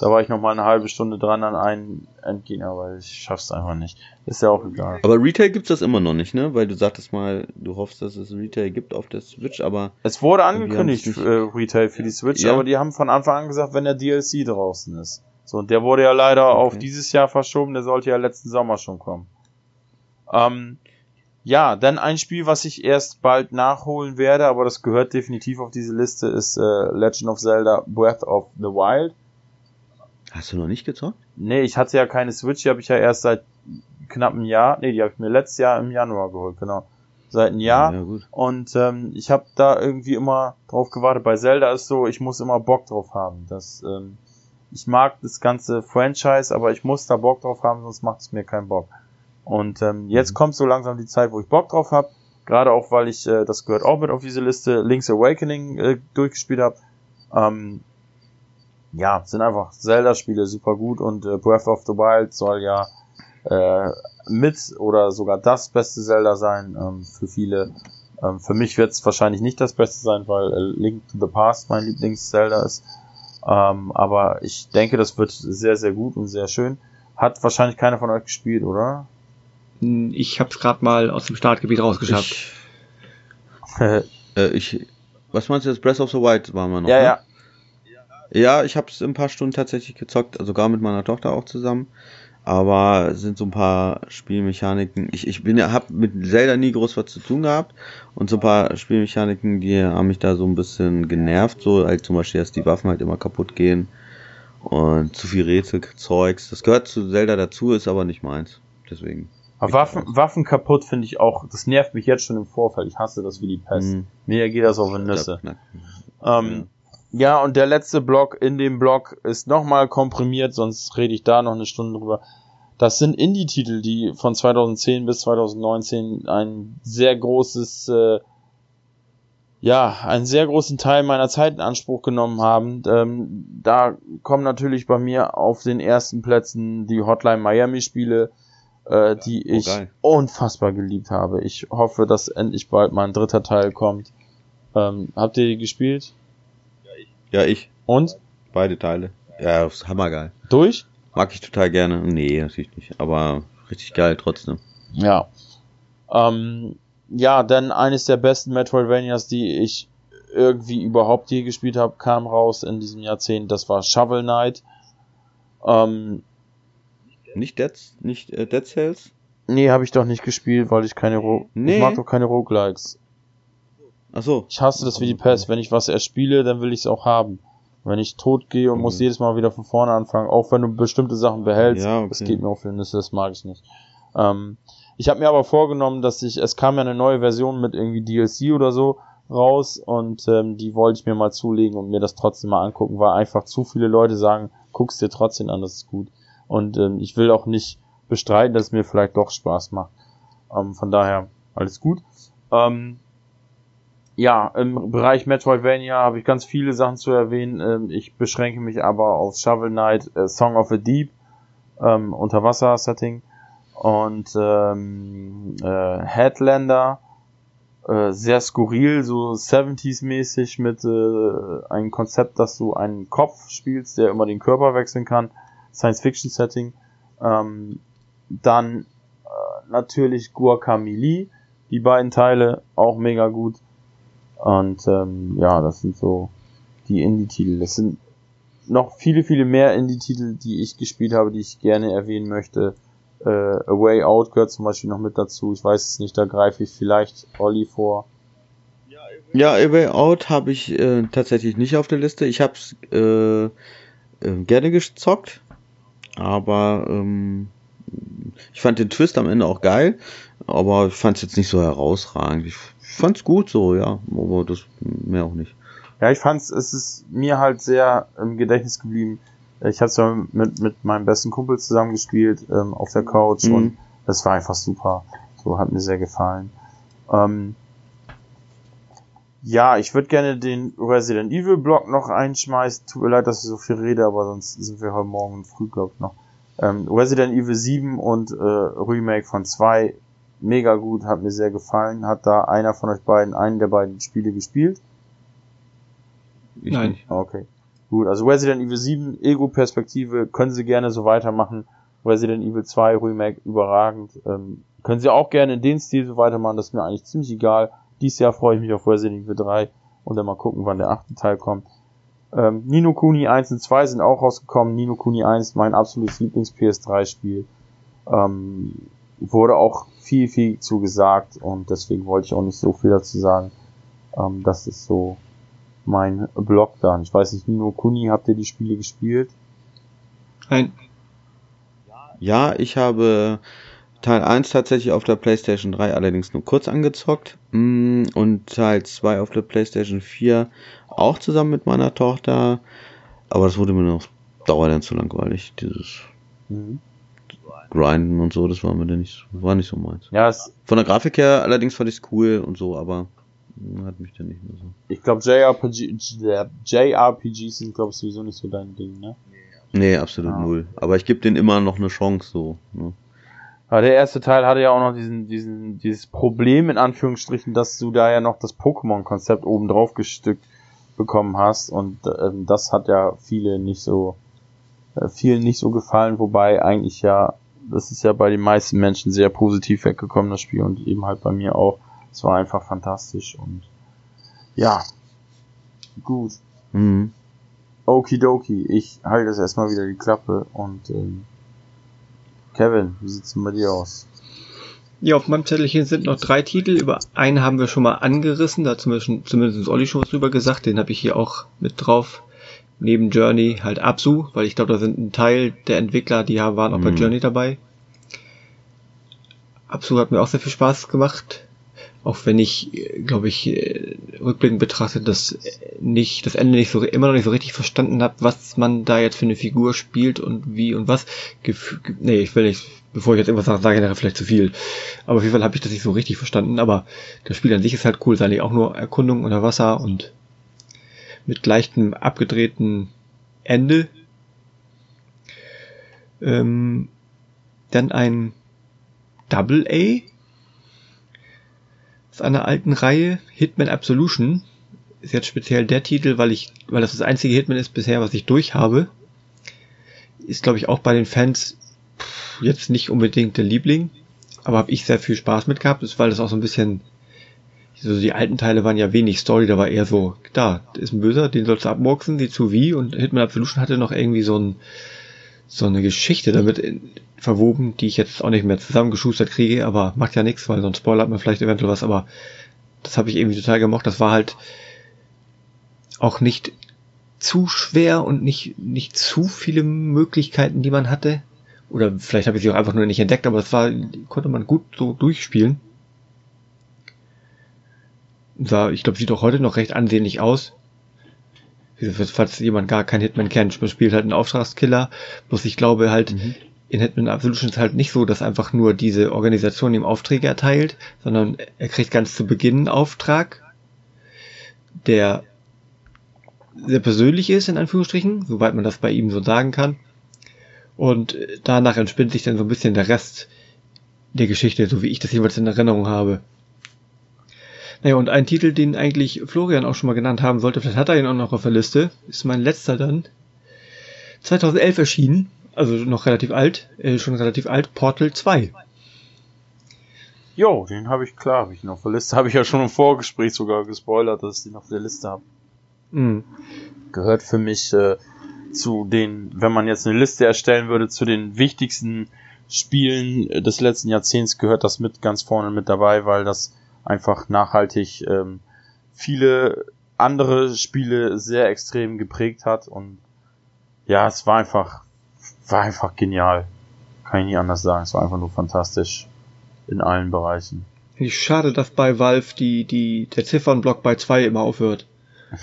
da war ich noch mal eine halbe Stunde dran an einen Endgegner, weil ich schaff's einfach nicht. Ist ja auch egal. Aber Retail gibt's das immer noch nicht, ne? Weil du sagtest mal, du hoffst, dass es Retail gibt auf der Switch, aber. Es wurde angekündigt, äh, Retail für die Switch, ja. aber die haben von Anfang an gesagt, wenn der DLC draußen ist. So, und der wurde ja leider okay. auf dieses Jahr verschoben, der sollte ja letzten Sommer schon kommen. Ähm, ja, dann ein Spiel, was ich erst bald nachholen werde, aber das gehört definitiv auf diese Liste, ist äh, Legend of Zelda Breath of the Wild. Hast du noch nicht gezockt? Nee, ich hatte ja keine Switch, die habe ich ja erst seit knapp einem Jahr. Nee, die habe ich mir letztes Jahr im Januar geholt, genau. Seit einem Jahr. Ja, gut. Und ähm, ich habe da irgendwie immer drauf gewartet. Bei Zelda ist so, ich muss immer Bock drauf haben. Das, ähm, ich mag das ganze Franchise, aber ich muss da Bock drauf haben, sonst macht es mir keinen Bock. Und ähm, jetzt mhm. kommt so langsam die Zeit, wo ich Bock drauf habe. Gerade auch, weil ich, äh, das gehört auch mit auf diese Liste, Link's Awakening äh, durchgespielt habe. Ähm, ja, sind einfach Zelda-Spiele super gut und äh, Breath of the Wild soll ja äh, mit oder sogar das beste Zelda sein ähm, für viele. Ähm, für mich wird es wahrscheinlich nicht das Beste sein, weil äh, Link to the Past mein Lieblings-Zelda ist. Ähm, aber ich denke, das wird sehr, sehr gut und sehr schön. Hat wahrscheinlich keiner von euch gespielt, oder? Hm, ich habe es gerade mal aus dem Startgebiet rausgeschafft. Ich äh, ich, was meinst du jetzt? Breath of the Wild waren wir noch? ja, ne? ja. Ja, ich habe es ein paar Stunden tatsächlich gezockt, sogar mit meiner Tochter auch zusammen. Aber es sind so ein paar Spielmechaniken. Ich, ich bin ja, hab mit Zelda nie groß was zu tun gehabt. Und so ein paar Spielmechaniken, die haben mich da so ein bisschen genervt. So halt zum Beispiel, dass die Waffen halt immer kaputt gehen. Und zu viel Rätselzeugs. Das gehört zu Zelda dazu, ist aber nicht meins. Deswegen. Aber Waffen, Waffen kaputt finde ich auch, das nervt mich jetzt schon im Vorfeld. Ich hasse das wie die Pest. Hm, Mir geht das auf die Nüsse. Ähm, ja, und der letzte Block in dem Block ist nochmal komprimiert, sonst rede ich da noch eine Stunde drüber. Das sind Indie-Titel, die von 2010 bis 2019 ein sehr großes, äh, ja, einen sehr großen Teil meiner Zeit in Anspruch genommen haben. Ähm, da kommen natürlich bei mir auf den ersten Plätzen die Hotline Miami Spiele, äh, die Oh, ich geil. unfassbar geliebt habe. Ich hoffe, dass endlich bald mal ein dritter Teil kommt. Ähm, habt ihr die gespielt? Ja, ich. Und? Beide Teile. Ja, ist hammergeil. Durch? Mag ich total gerne. Nee, natürlich nicht. Aber richtig geil trotzdem. Ja. Ähm, ja, dann eines der besten Metroidvanias, die ich irgendwie überhaupt je gespielt habe, kam raus in diesem Jahrzehnt. Das war Shovel Knight. Ähm, Nicht Dead, nicht äh, Dead Cells? nee, habe ich doch nicht gespielt, weil ich keine Ro Nee. ich mag doch keine Roguelikes. Ach so. Ich hasse das wie die Pest. Wenn ich was erspiele, dann will ich es auch haben. Wenn ich tot gehe und muss Mhm. jedes Mal wieder von vorne anfangen, auch wenn du bestimmte Sachen behältst, Ja, okay. das geht mir auf die Nüsse, das mag ich nicht. Ähm, ich habe mir aber vorgenommen, dass ich, es kam ja eine neue Version mit irgendwie DLC oder so raus und ähm, die wollte ich mir mal zulegen und mir das trotzdem mal angucken, weil einfach zu viele Leute sagen, guck's dir trotzdem an, das ist gut. Und ähm, ich will auch nicht bestreiten, dass es mir vielleicht doch Spaß macht. Ähm, von daher alles gut. Ähm, ja, im Bereich Metroidvania habe ich ganz viele Sachen zu erwähnen. Ähm, ich beschränke mich aber auf Shovel Knight, äh, Song of the Deep, ähm, Unterwasser-Setting und ähm, äh, Headlander, äh, sehr skurril, so 70s-mäßig mit äh, einem Konzept, dass du einen Kopf spielst, der immer den Körper wechseln kann. Science-Fiction-Setting. Ähm, dann äh, natürlich Guacamole, die beiden Teile, auch mega gut. Und ähm, ja, das sind so die Indie-Titel. Das sind noch viele, viele mehr Indie-Titel, die ich gespielt habe, die ich gerne erwähnen möchte. Äh, A Way Out gehört zum Beispiel noch mit dazu. Ich weiß es nicht, da greife ich vielleicht Olli vor. Ja, A Way Out habe ich äh, tatsächlich nicht auf der Liste. Ich habe es äh, äh, gerne gezockt, aber ähm, ich fand den Twist am Ende auch geil, aber ich fand es jetzt nicht so herausragend. Ich fand es gut so, ja, aber das mehr auch nicht. Ja, ich fand's, es ist mir halt sehr im Gedächtnis geblieben. Ich habe ja mit, mit meinem besten Kumpel zusammen gespielt ähm, auf der Couch Mhm. und das war einfach super. So hat mir sehr gefallen. Ähm, ja, ich würde gerne den Resident Evil Block noch einschmeißen. Tut mir leid, dass ich so viel rede, aber sonst sind wir heute Morgen früh, glaube ich, noch. Ähm, Resident Evil 7 und äh, Remake von 2, mega gut, hat mir sehr gefallen. Hat da einer von euch beiden einen der beiden Spiele gespielt? Ich Nein. nicht. Okay. Gut, also Resident Evil 7, Ego-Perspektive, können sie gerne so weitermachen. Resident Evil 2 Remake, überragend. Ähm, können sie auch gerne in den Stil so weitermachen, das ist mir eigentlich ziemlich egal. Dieses Jahr freue ich mich auf Resident Evil 3 und dann mal gucken, wann der achte Teil kommt. Ähm, Nino Kuni 1 und 2 sind auch rausgekommen. Nino Kuni 1, mein absolutes Lieblings-PS3-Spiel. Ähm, wurde auch viel, viel zu gesagt und deswegen wollte ich auch nicht so viel dazu sagen. Ähm, das ist so mein Blog dann. Ich weiß nicht, Nino Kuni, habt ihr die Spiele gespielt? Nein. Ja, ich habe Teil 1 tatsächlich auf der PlayStation 3 allerdings nur kurz angezockt Mm, und Teil 2 auf der PlayStation 4 auch zusammen mit meiner Tochter, aber das wurde mir noch dauer dann zu langweilig, dieses Mhm. Grinden und so, das war mir dann nicht, war nicht so meins. Ja, es, Von der Grafik her allerdings fand ich es cool und so, aber hat mich dann nicht mehr so. ich glaube JRPG, JRPGs sind glaube ich sowieso nicht so dein Ding, ne? Nee, absolut Ja. null. Aber ich gebe denen immer noch eine Chance so. Ne? Aber der erste Teil hatte ja auch noch diesen, diesen, dieses Problem in Anführungsstrichen, dass du da ja noch das Pokémon-Konzept oben drauf gestückt bekommen hast und ähm, das hat ja viele nicht so, äh, vielen nicht so gefallen, wobei eigentlich ja, das ist ja bei den meisten Menschen sehr positiv weggekommen, das Spiel und eben halt bei mir auch. Es war einfach fantastisch und ja, gut. Mhm. Okidoki, ich halte jetzt erstmal wieder die Klappe und ähm, Kevin, wie sieht's denn bei dir aus? Ja, auf meinem Zettelchen sind noch drei Titel. Über einen haben wir schon mal angerissen, da zumindest, zumindest Olli schon was drüber gesagt, den habe ich hier auch mit drauf. Neben Journey halt Absu, weil ich glaube, da sind ein Teil der Entwickler, die waren auch bei Mhm. Journey dabei. Absu hat mir auch sehr viel Spaß gemacht. Auch wenn ich, glaube ich, äh, rückblickend betrachtet, das nicht, das Ende nicht so, immer noch nicht so richtig verstanden habe, was man da jetzt für eine Figur spielt und wie und was. Gef nee, ich will nicht, bevor ich jetzt irgendwas sage, nachher vielleicht zu viel. Aber auf jeden Fall habe ich das nicht so richtig verstanden. Aber das Spiel an sich ist halt cool, sei auch nur Erkundung unter Wasser und mit leichtem abgedrehten Ende. Ähm, dann ein Double A aus einer alten Reihe, Hitman Absolution. Ist jetzt speziell der Titel, weil ich, weil das das einzige Hitman ist bisher, was ich durch habe. Ist, glaube ich, auch bei den Fans jetzt nicht unbedingt der Liebling, aber habe ich sehr viel Spaß mit gehabt, ist, weil das auch so ein bisschen, so die alten Teile waren ja wenig Story, da war eher so, da ist ein Böser, den sollst du abmurksen, die zu wie und Hitman Absolution hatte noch irgendwie so ein, so eine Geschichte damit in, verwoben, die ich jetzt auch nicht mehr zusammengeschustert kriege, aber macht ja nichts, weil sonst spoilert man vielleicht eventuell was, aber das habe ich irgendwie total gemocht. Das war halt auch nicht zu schwer und nicht, nicht zu viele Möglichkeiten, die man hatte. Oder vielleicht habe ich sie auch einfach nur nicht entdeckt, aber das war, konnte man gut so durchspielen. Sah, ich glaube, sieht auch heute noch recht ansehnlich aus. Falls jemand gar keinen Hitman kennt, man spielt halt einen Auftragskiller, bloß ich glaube halt, Mhm. in Hitman Absolution ist halt nicht so, dass einfach nur diese Organisation ihm Aufträge erteilt, sondern er kriegt ganz zu Beginn einen Auftrag, der sehr persönlich ist, in Anführungsstrichen, soweit man das bei ihm so sagen kann. Und danach entspinnt sich dann so ein bisschen der Rest der Geschichte, so wie ich das jeweils in Erinnerung habe. Naja, und ein Titel, den eigentlich Florian auch schon mal genannt haben sollte, vielleicht hat er ihn auch noch auf der Liste, ist mein letzter dann. 2011 erschienen, also noch relativ alt, äh, schon relativ alt, Portal 2. Jo, den habe ich klar, habe ich noch auf der Liste. Habe ich ja schon im Vorgespräch sogar gespoilert, dass ich den auf der Liste habe. Mhm. Gehört für mich äh, zu den, wenn man jetzt eine Liste erstellen würde, zu den wichtigsten Spielen des letzten Jahrzehnts gehört das mit ganz vorne mit dabei, weil das einfach nachhaltig ähm, viele andere Spiele sehr extrem geprägt hat und ja, es war einfach, war einfach genial. Kann ich nicht anders sagen. Es war einfach nur fantastisch in allen Bereichen. Finde ich schade, dass bei Valve die, die, der Ziffernblock bei 2 immer aufhört.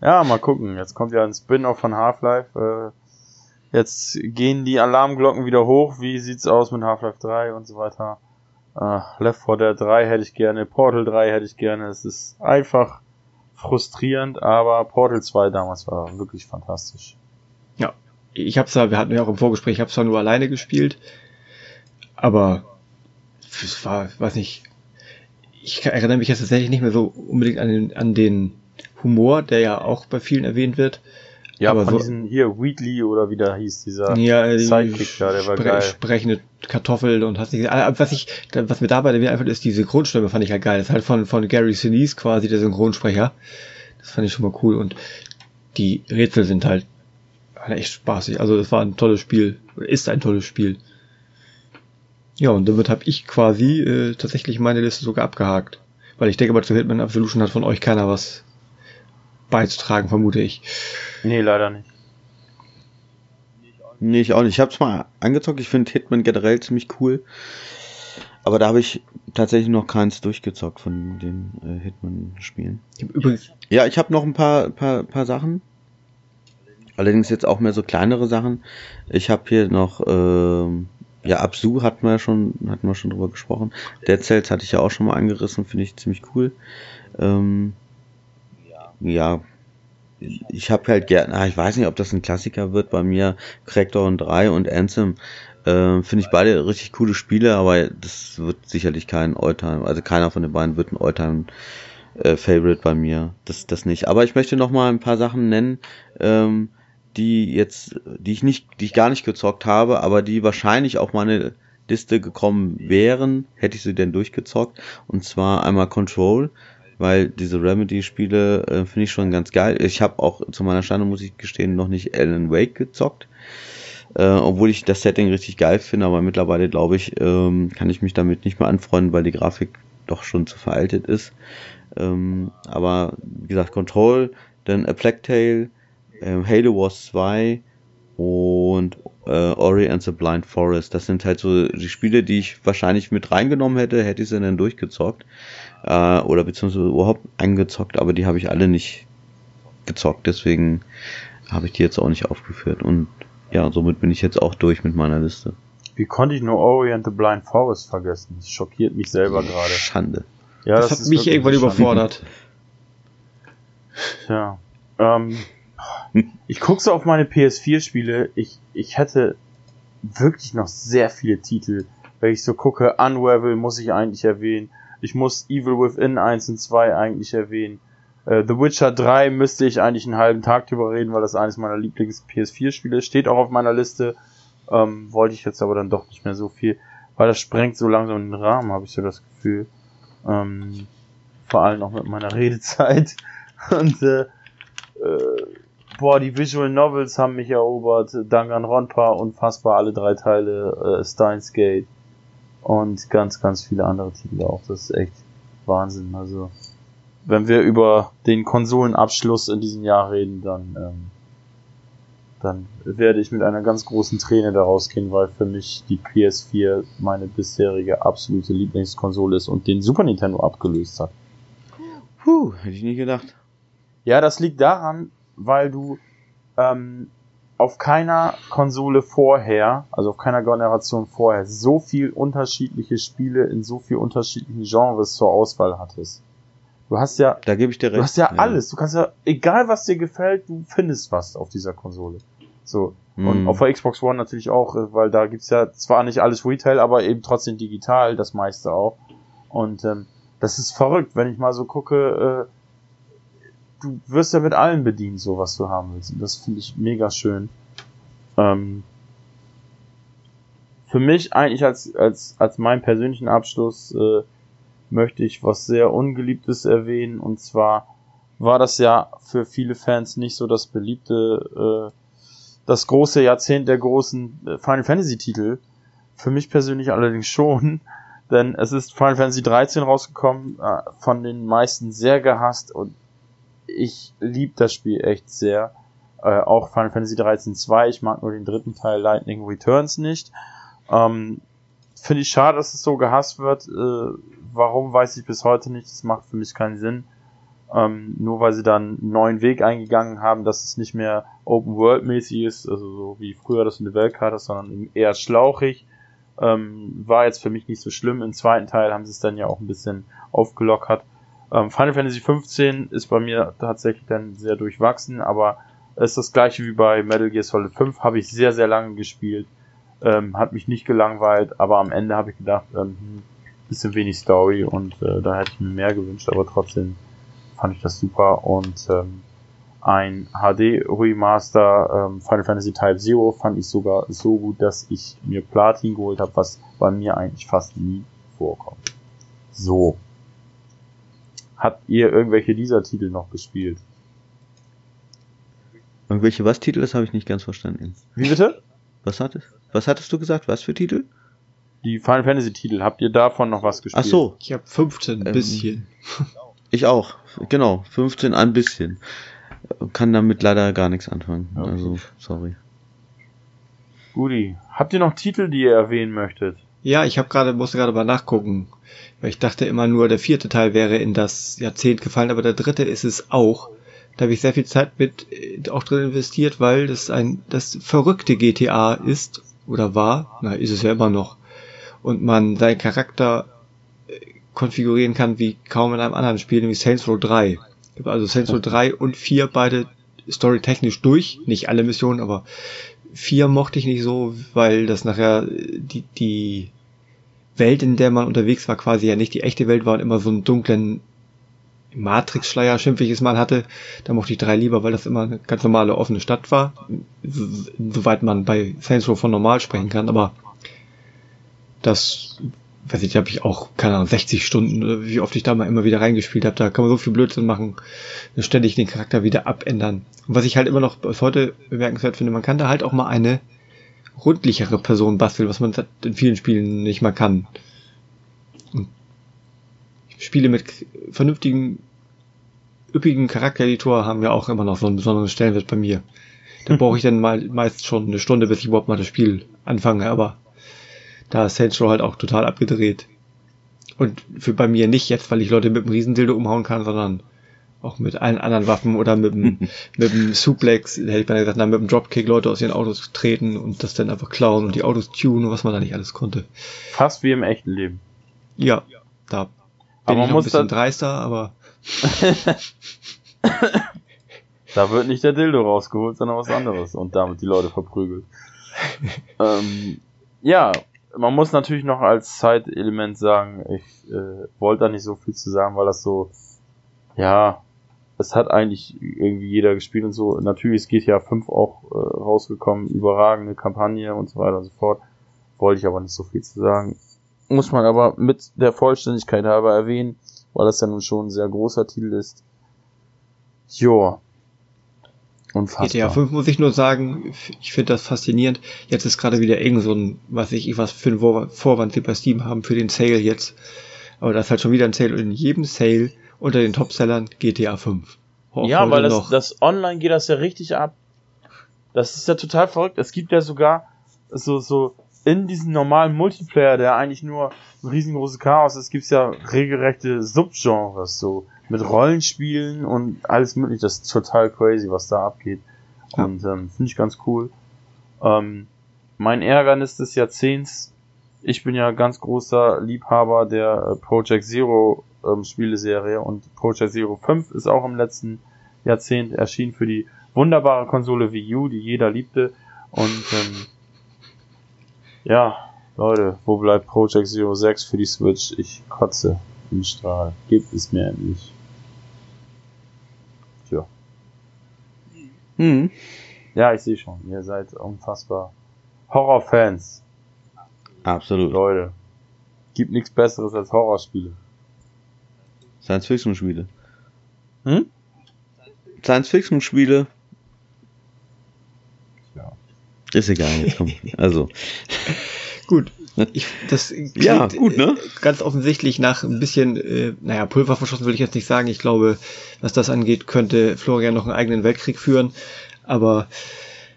Ja, mal gucken. Jetzt kommt ja ein Spin-off von Half-Life. Äh, jetzt gehen die Alarmglocken wieder hoch. Wie sieht's aus mit Half-Life 3 und so weiter? Äh, Left 4 Dead 3 hätte ich gerne, Portal 3 hätte ich gerne. Es ist einfach frustrierend, aber Portal 2 damals war wirklich fantastisch. Ja, ich hab's ja, wir hatten ja auch im Vorgespräch, ich hab's zwar nur alleine gespielt, aber es war, weiß nicht, ich erinnere mich jetzt tatsächlich nicht mehr so unbedingt an den, an den Humor, der ja auch bei vielen erwähnt wird. Ja, Aber von so- diesen hier Wheatley oder wie der hieß, dieser Ja, äh, Sidekick da, der war spre geil. sprechende Kartoffel und hast nicht, aber was ich, was mir dabei wieder einfällt, ist die Synchronstimme, fand ich halt geil. Das ist halt von, von Gary Sinise quasi der Synchronsprecher. Das fand ich schon mal cool und die Rätsel sind halt echt spaßig. Also das war ein tolles Spiel, oder ist ein tolles Spiel. Ja, und damit habe ich quasi äh, tatsächlich meine Liste sogar abgehakt. Weil ich denke mal, zu Hitman Absolution hat von euch keiner was beizutragen, vermute ich. Nee, leider nicht. Nee, ich auch nicht. Ich hab's mal angezockt. Ich finde Hitman generell ziemlich cool. Aber da habe ich tatsächlich noch keins durchgezockt von den äh, Hitman-Spielen. Ich hab übrigens, Ja, ich habe noch ein paar, paar, paar Sachen. Allerdings jetzt auch mehr so kleinere Sachen. Ich habe hier noch, ähm, ja, Absu hatten wir ja schon, hatten wir schon drüber gesprochen. Dead Cells hatte ich ja auch schon mal angerissen, finde ich ziemlich cool. Ähm, ja, ich habe halt gerne, ich weiß nicht, ob das ein Klassiker wird bei mir. Crackdown 3 und Anthem ähm, finde ich beide richtig coole Spiele, aber das wird sicherlich kein Alltime, also keiner von den beiden wird ein Alltime äh, Favorite bei mir. Das, das nicht. Aber ich möchte noch mal ein paar Sachen nennen, ähm, die jetzt, die ich nicht, die ich gar nicht gezockt habe, aber die wahrscheinlich auch meine Liste gekommen wären, hätte ich sie denn durchgezockt. Und zwar einmal Control, weil diese Remedy-Spiele äh, finde ich schon ganz geil. Ich habe auch zu meiner Schande, muss ich gestehen, noch nicht Alan Wake gezockt. Äh, obwohl ich das Setting richtig geil finde, aber mittlerweile glaube ich, ähm, kann ich mich damit nicht mehr anfreunden, weil die Grafik doch schon zu veraltet ist. Ähm, aber wie gesagt, Control, dann A Plague Tale, äh, Halo Wars 2 und äh, Ori and the Blind Forest. Das sind halt so die Spiele, die ich wahrscheinlich mit reingenommen hätte, hätte ich sie dann durchgezockt. Äh, oder beziehungsweise überhaupt eingezockt, aber die habe ich alle nicht gezockt, deswegen habe ich die jetzt auch nicht aufgeführt. Und ja, somit bin ich jetzt auch durch mit meiner Liste. Wie konnte ich nur Ori and the Blind Forest vergessen? Das schockiert mich selber gerade. Schande. Ja, das, das hat mich irgendwann überfordert. Ja. Ähm, ich gucke so auf meine PS4-Spiele. Ich, ich hätte wirklich noch sehr viele Titel. Wenn ich so gucke, Unravel muss ich eigentlich erwähnen. Ich muss Evil Within 1 und 2 eigentlich erwähnen. Äh, The Witcher 3 müsste ich eigentlich einen halben Tag drüber reden, weil das eines meiner Lieblings-PS4-Spiele ist. Steht auch auf meiner Liste. Ähm, wollte ich jetzt aber dann doch nicht mehr so viel, weil das sprengt so langsam den Rahmen, habe ich so das Gefühl. Ähm, vor allem auch mit meiner Redezeit. Und äh, äh, boah, die Visual Novels haben mich erobert. Danganronpa, unfassbar alle drei Teile, äh, Steins Gate und ganz, ganz viele andere Titel auch. Das ist echt Wahnsinn. Also, wenn wir über den Konsolenabschluss in diesem Jahr reden, dann, ähm, dann werde ich mit einer ganz großen Träne daraus gehen, weil für mich die PS4 meine bisherige absolute Lieblingskonsole ist und den Super Nintendo abgelöst hat. Puh, hätte ich nie gedacht. Ja, das liegt daran, weil du ähm, auf keiner Konsole vorher, also auf keiner Generation vorher, so viel unterschiedliche Spiele in so viel unterschiedlichen Genres zur Auswahl hattest. Du hast ja, da gebe ich dir recht. Du hast ja, ja, alles. Du kannst ja, egal was dir gefällt, du findest was auf dieser Konsole. So. Und mm. auf der Xbox One natürlich auch, weil da gibt's ja zwar nicht alles Retail, aber eben trotzdem digital, das meiste auch. Und ähm, das ist verrückt, wenn ich mal so gucke, äh, du wirst ja mit allem bedient, so was du haben willst. Und das finde ich mega schön. Ähm, für mich eigentlich als, als, als meinen persönlichen Abschluss äh, möchte ich was sehr Ungeliebtes erwähnen. Und zwar war das ja für viele Fans nicht so das beliebte, äh, das große Jahrzehnt der großen äh, Final Fantasy Titel. Für mich persönlich allerdings schon, denn es ist Final Fantasy 13 rausgekommen, äh, von den meisten sehr gehasst und ich liebe das Spiel echt sehr. Äh, auch Final Fantasy 13 2. Ich mag nur den dritten Teil Lightning Returns nicht. Ähm, Finde ich schade, dass es so gehasst wird. Äh, warum, weiß ich bis heute nicht. Das macht für mich keinen Sinn. Ähm, nur weil sie dann einen neuen Weg eingegangen haben, dass es nicht mehr Open World mäßig ist, also so wie früher das in der Weltkarte, sondern eher schlauchig. Ähm, war jetzt für mich nicht so schlimm. Im zweiten Teil haben sie es dann ja auch ein bisschen aufgelockert. Ähm, Final Fantasy 15 ist bei mir tatsächlich dann sehr durchwachsen, aber es ist das gleiche wie bei Metal Gear Solid 5, habe ich sehr, sehr lange gespielt. Ähm, hat mich nicht gelangweilt, aber am Ende habe ich gedacht, ähm, hm, bisschen wenig Story und äh, da hätte ich mir mehr gewünscht, aber trotzdem fand ich das super und ähm, ein HD Remaster ähm, Final Fantasy Type Zero fand ich sogar so gut, dass ich mir Platin geholt habe, was bei mir eigentlich fast nie vorkommt. So, Habt ihr irgendwelche dieser Titel noch gespielt? Irgendwelche was Titel? Das habe ich nicht ganz verstanden. Wie bitte? Was hattest, was hattest du gesagt? Was für Titel? Die Final Fantasy Titel. Habt ihr davon noch was gespielt? Ach so. Ich habe 15 ein ähm, bisschen. Ich auch. Genau, 15 ein bisschen. Kann damit leider gar nichts anfangen. Okay. Also, sorry. Guti. Habt ihr noch Titel, die ihr erwähnen möchtet? Ja, ich habe gerade musste gerade mal nachgucken. Weil ich dachte immer nur, der vierte Teil wäre in das Jahrzehnt gefallen, aber der dritte ist es auch. Da habe ich sehr viel Zeit mit äh, auch drin investiert, weil das ein das verrückte GTA ist oder war, na ist es ja immer noch, und man seinen Charakter äh, konfigurieren kann wie kaum in einem anderen Spiel, nämlich Saints Row 3. Ich habe also Saints Row 3 und 4 beide storytechnisch durch, nicht alle Missionen, aber 4 mochte ich nicht so, weil das nachher die die Welt, in der man unterwegs war, quasi ja nicht die echte Welt war und immer so einen dunklen Matrix-Schleier, schimpf ich es mal hatte. Da mochte ich drei lieber, weil das immer eine ganz normale offene Stadt war. Soweit man bei Saints Row von normal sprechen kann, aber Das, weiß ich, habe ich auch, keine Ahnung, 60 Stunden, wie oft ich da mal immer wieder reingespielt habe. Da kann man so viel Blödsinn machen, ständig den Charakter wieder abändern. Und was ich halt immer noch bis heute bemerkenswert finde, man kann da halt auch mal eine rundlichere Person basteln, was man in vielen Spielen nicht mal kann. Und Spiele mit vernünftigen, üppigen Charaktereditor haben ja auch immer noch so einen besonderen Stellenwert bei mir. Da brauche ich dann mal meist schon eine Stunde, bis ich überhaupt mal das Spiel anfange, aber da ist Saints Row halt auch total abgedreht. Und für bei mir nicht jetzt, weil ich Leute mit dem Riesendildo umhauen kann, sondern auch mit allen anderen Waffen oder mit dem, mit dem Suplex, hätte ich beinahe gesagt, nein, mit dem Dropkick Leute aus ihren Autos treten und das dann einfach klauen und die Autos tunen, was man da nicht alles konnte. Fast wie im echten Leben. Ja, da bin aber ich noch ein bisschen dreister, aber da wird nicht der Dildo rausgeholt, sondern was anderes und damit die Leute verprügelt. ähm, ja, man muss natürlich noch als Zeitelement sagen, ich äh, wollte da nicht so viel zu sagen, weil das so, ja, es hat eigentlich irgendwie jeder gespielt und so. Natürlich ist GTA 5 auch äh, rausgekommen, überragende Kampagne und so weiter und so fort. Wollte ich aber nicht so viel zu sagen. Muss man aber mit der Vollständigkeit halber erwähnen, weil das ja nun schon ein sehr großer Titel ist. Joa. Unfassbar. GTA 5 muss ich nur sagen, ich finde das faszinierend. Jetzt ist gerade wieder irgend so ein, was ich, was für ein Vorwand sie bei Steam haben für den Sale jetzt. Aber das ist halt schon wieder ein Sale und in jedem Sale unter den Topsellern GTA 5. Auch ja, weil das, das online geht das ja richtig ab. Das ist ja total verrückt. Es gibt ja sogar so, so in diesem normalen Multiplayer, der eigentlich nur ein riesengroßes Chaos ist, gibt's ja regelrechte Subgenres, so mit Rollenspielen und alles mögliche. Das ist total crazy, was da abgeht. Ja. Und ähm, finde ich ganz cool. Ähm, mein Ärgernis des Jahrzehnts, ich bin ja ganz großer Liebhaber der äh, Project Zero ähm, Spieleserie und Project Zero 5 ist auch im letzten Jahrzehnt erschienen für die wunderbare Konsole Wii U, die jeder liebte. Und ähm, ja, Leute, wo bleibt Project Zero 6 für die Switch? Ich kotze im Strahl. Gibt es mir endlich. Tja. Hm. Ja, ich sehe schon. Ihr seid unfassbar Horrorfans. Absolut. Leute. Gibt nichts Besseres als Horrorspiele. Science-Fiction-Spiele. Hm? Science-Fiction-Spiele. Ja. Ist egal, jetzt komm. Also. Gut. Ich, das ja, gut, ne? ganz offensichtlich nach ein bisschen, äh, naja, Pulver verschossen will ich jetzt nicht sagen. Ich glaube, was das angeht, könnte Florian noch einen eigenen Weltkrieg führen. Aber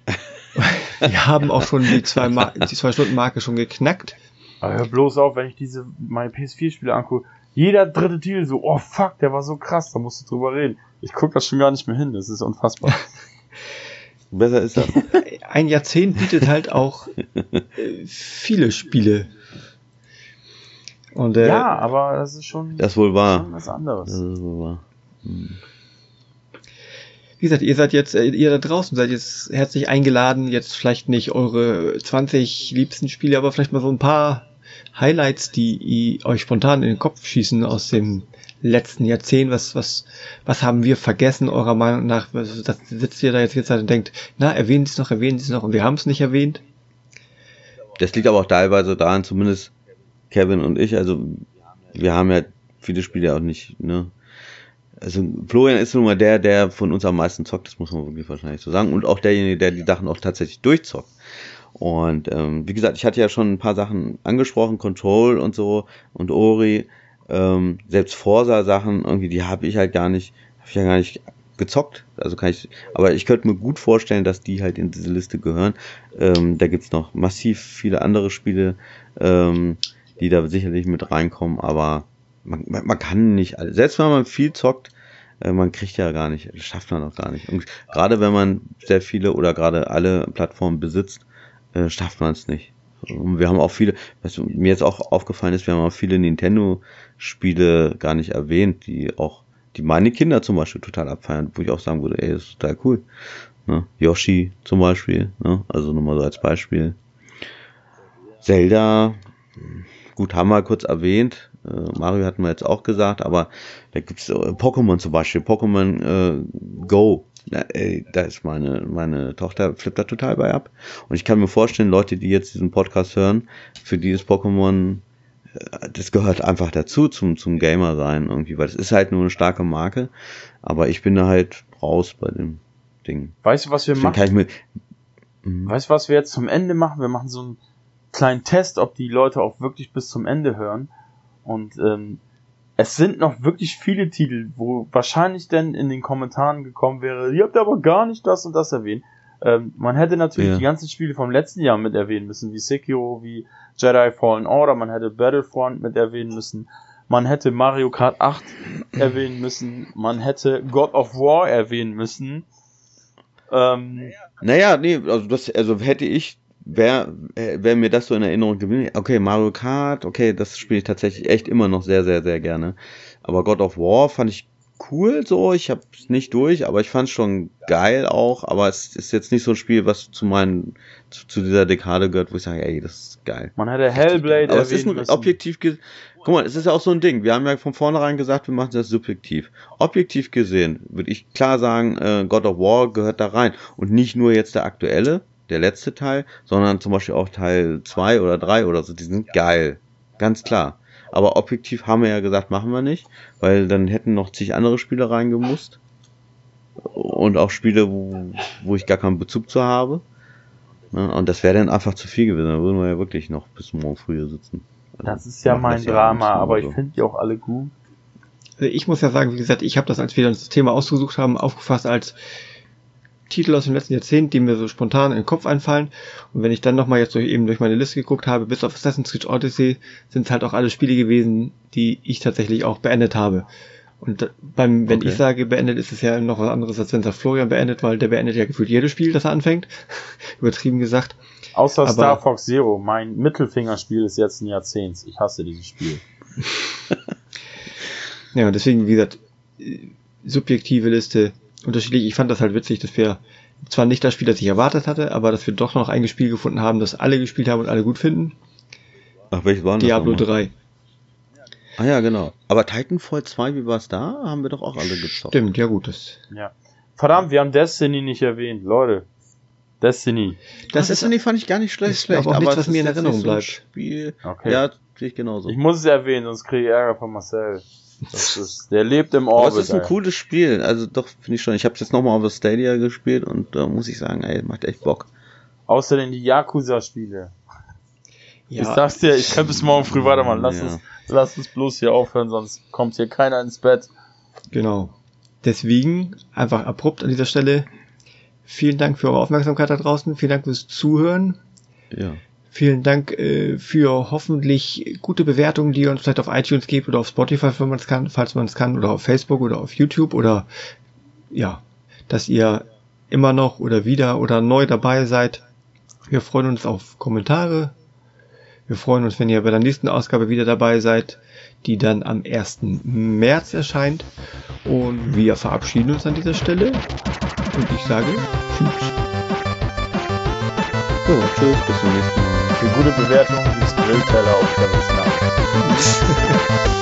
wir haben auch schon die zwei, Mar die zwei Stunden Marke schon geknackt. Aber hör bloß auf, wenn ich diese meine PS4-Spiele angucke. Jeder dritte Titel so, oh fuck, der war so krass, da musst du drüber reden. Ich guck das schon gar nicht mehr hin, das ist unfassbar. Besser ist das. Ein Jahrzehnt bietet halt auch äh, viele Spiele. Und, äh, ja, aber das ist schon, das wohl wahr. was anderes. Das ist wohl wahr. Hm. Wie gesagt, ihr seid jetzt, äh, ihr da draußen seid jetzt herzlich eingeladen, jetzt vielleicht nicht eure 20 liebsten Spiele, aber vielleicht mal so ein paar Highlights, die euch spontan in den Kopf schießen aus dem letzten Jahrzehnt? Was, was, was haben wir vergessen, eurer Meinung nach? Das sitzt ihr da jetzt jetzt und denkt, na, erwähnen Sie es noch, erwähnen Sie es noch und wir haben es nicht erwähnt? Das liegt aber auch teilweise daran, zumindest Kevin und ich, also wir haben ja viele Spiele auch nicht, ne? Also Florian ist nun mal der, der von uns am meisten zockt, das muss man wirklich wahrscheinlich so sagen. Und auch derjenige, der die Sachen auch tatsächlich durchzockt. Und ähm, wie gesagt, ich hatte ja schon ein paar Sachen angesprochen, Control und so und Ori. Ähm, selbst Forsa-Sachen, irgendwie, die habe ich halt gar nicht, habe ich ja gar nicht gezockt. Also kann ich, aber ich könnte mir gut vorstellen, dass die halt in diese Liste gehören. Ähm, da gibt's noch massiv viele andere Spiele, ähm, die da sicherlich mit reinkommen, aber man, man kann nicht, selbst wenn man viel zockt, äh, man kriegt ja gar nicht, das schafft man auch gar nicht. Und gerade wenn man sehr viele oder gerade alle Plattformen besitzt, äh, schafft man es nicht. Wir haben auch viele, was mir jetzt auch aufgefallen ist, wir haben auch viele Nintendo-Spiele gar nicht erwähnt, die auch, die meine Kinder zum Beispiel total abfeiern, wo ich auch sagen würde, ey, das ist total cool. Ne? Yoshi zum Beispiel, ne? also nur mal so als Beispiel. Zelda, gut, haben wir kurz erwähnt. Äh, Mario hatten wir jetzt auch gesagt, aber da gibt's äh, Pokémon zum Beispiel, Pokémon äh, Go Na, ey, da ist meine, meine Tochter flippt da total bei ab. Und ich kann mir vorstellen, Leute, die jetzt diesen Podcast hören, für die ist Pokémon, äh, das gehört einfach dazu zum, zum Gamer sein irgendwie, weil es ist halt nur eine starke Marke. Aber ich bin da halt raus bei dem Ding. Weißt du, was wir Deswegen machen? mir, Mhm. Weißt du, was wir jetzt zum Ende machen? Wir machen so einen kleinen Test, ob die Leute auch wirklich bis zum Ende hören. Und ähm, es sind noch wirklich viele Titel, wo wahrscheinlich denn in den Kommentaren gekommen wäre, ihr habt aber gar nicht das und das erwähnt. Ähm, man hätte natürlich Ja. die ganzen Spiele vom letzten Jahr mit erwähnen müssen, wie Sekiro, wie Jedi Fallen Order, man hätte Battlefront mit erwähnen müssen, man hätte Mario Kart 8 erwähnen müssen, man hätte God of War erwähnen müssen. Ähm, Naja, nee, also das, also hätte ich, wäre wär mir das so in Erinnerung geblieben. Okay, Mario Kart, okay, das spiele ich tatsächlich echt immer noch sehr, sehr, sehr gerne. Aber God of War fand ich cool so. Ich habe es nicht durch, aber ich fand es schon geil auch. Aber es ist jetzt nicht so ein Spiel, was zu meinen, zu, zu dieser Dekade gehört, wo ich sage, ey, das ist geil. man hätte Hellblade Aber es ist ein müssen. objektiv Guck mal, es ist ja auch so ein Ding. Wir haben ja von vornherein gesagt, wir machen das subjektiv. Objektiv gesehen würde ich klar sagen, äh, God of War gehört da rein. Und nicht nur jetzt der aktuelle, der letzte Teil, sondern zum Beispiel auch Teil 2 oder 3 oder so. Die sind geil. Ganz klar. Aber objektiv haben wir ja gesagt, machen wir nicht, weil dann hätten noch zig andere Spiele reingemusst. Und auch Spiele, wo, wo ich gar keinen Bezug zu habe. Ne? Und das wäre dann einfach zu viel gewesen. Da würden wir ja wirklich noch bis morgen früh sitzen. Also, Das ist ja mein ja Drama, aber nur ich so. finde die auch alle gut. Also ich muss ja sagen, wie gesagt, ich habe das, als wir das Thema ausgesucht haben, aufgefasst als Titel aus dem letzten Jahrzehnt, die mir so spontan in den Kopf einfallen. Und wenn ich dann nochmal jetzt durch, eben durch meine Liste geguckt habe, bis auf Assassin's Creed Odyssey, sind es halt auch alle Spiele gewesen, die ich tatsächlich auch beendet habe. Und beim, wenn Okay. ich sage beendet, ist es ja noch was anderes, als wenn es Florian beendet, weil der beendet ja gefühlt jedes Spiel, das er anfängt. Übertrieben gesagt. Außer Aber- Star Fox Zero, mein Mittelfingerspiel ist jetzt ein Jahrzehnt. Ich hasse dieses Spiel. Ja, und deswegen, wie gesagt, äh, subjektive Liste unterschiedlich. Ich fand das halt witzig, dass wir zwar nicht das Spiel, das ich erwartet hatte, aber dass wir doch noch ein Spiel gefunden haben, das alle gespielt haben und alle gut finden. Ach, welches war denn das Diablo nochmal? 3. Ah ja, genau. Aber Titanfall 2, wie war es da? Haben wir doch auch alle gezockt. Stimmt, ja gut. Das, Ja. Verdammt, wir haben Destiny nicht erwähnt, Leute. Destiny. das Das ist ist, fand ich gar nicht schlecht. ist aber nichts, was ist mir in Erinnerung so bleibt. Spiel. Okay. Ja, sehe ich genauso. Ich muss es erwähnen, sonst kriege ich Ärger von Marcel. Das ist, der lebt im aber Orbit. es ist ein ey. cooles Spiel. Also doch, finde ich schon. Ich habe es jetzt nochmal auf der Stadia gespielt und da muss ich sagen, ey, macht echt Bock. Außerdem die Yakuza-Spiele. Ich ja, sag's dir, ich kann bis morgen früh weitermachen. Lass, Ja. uns, lass uns bloß hier aufhören, sonst kommt hier keiner ins Bett. genau. Deswegen einfach abrupt an dieser Stelle. Vielen Dank für eure Aufmerksamkeit da draußen. Vielen Dank fürs Zuhören. Ja. Vielen Dank äh, für hoffentlich gute Bewertungen, die ihr uns vielleicht auf iTunes gebt oder auf Spotify, wenn man es kann, falls man es kann, oder auf Facebook oder auf YouTube oder ja, dass ihr immer noch oder wieder oder neu dabei seid. Wir freuen uns auf Kommentare. Wir freuen uns, wenn ihr bei der nächsten Ausgabe wieder dabei seid, die dann am 1. März erscheint. Und wir verabschieden uns an dieser Stelle. Und ich sage Tschüss. So, tschüss, bis zum nächsten Mal. Für gute Bewertungen gibt es Grillteller auf Chavisna.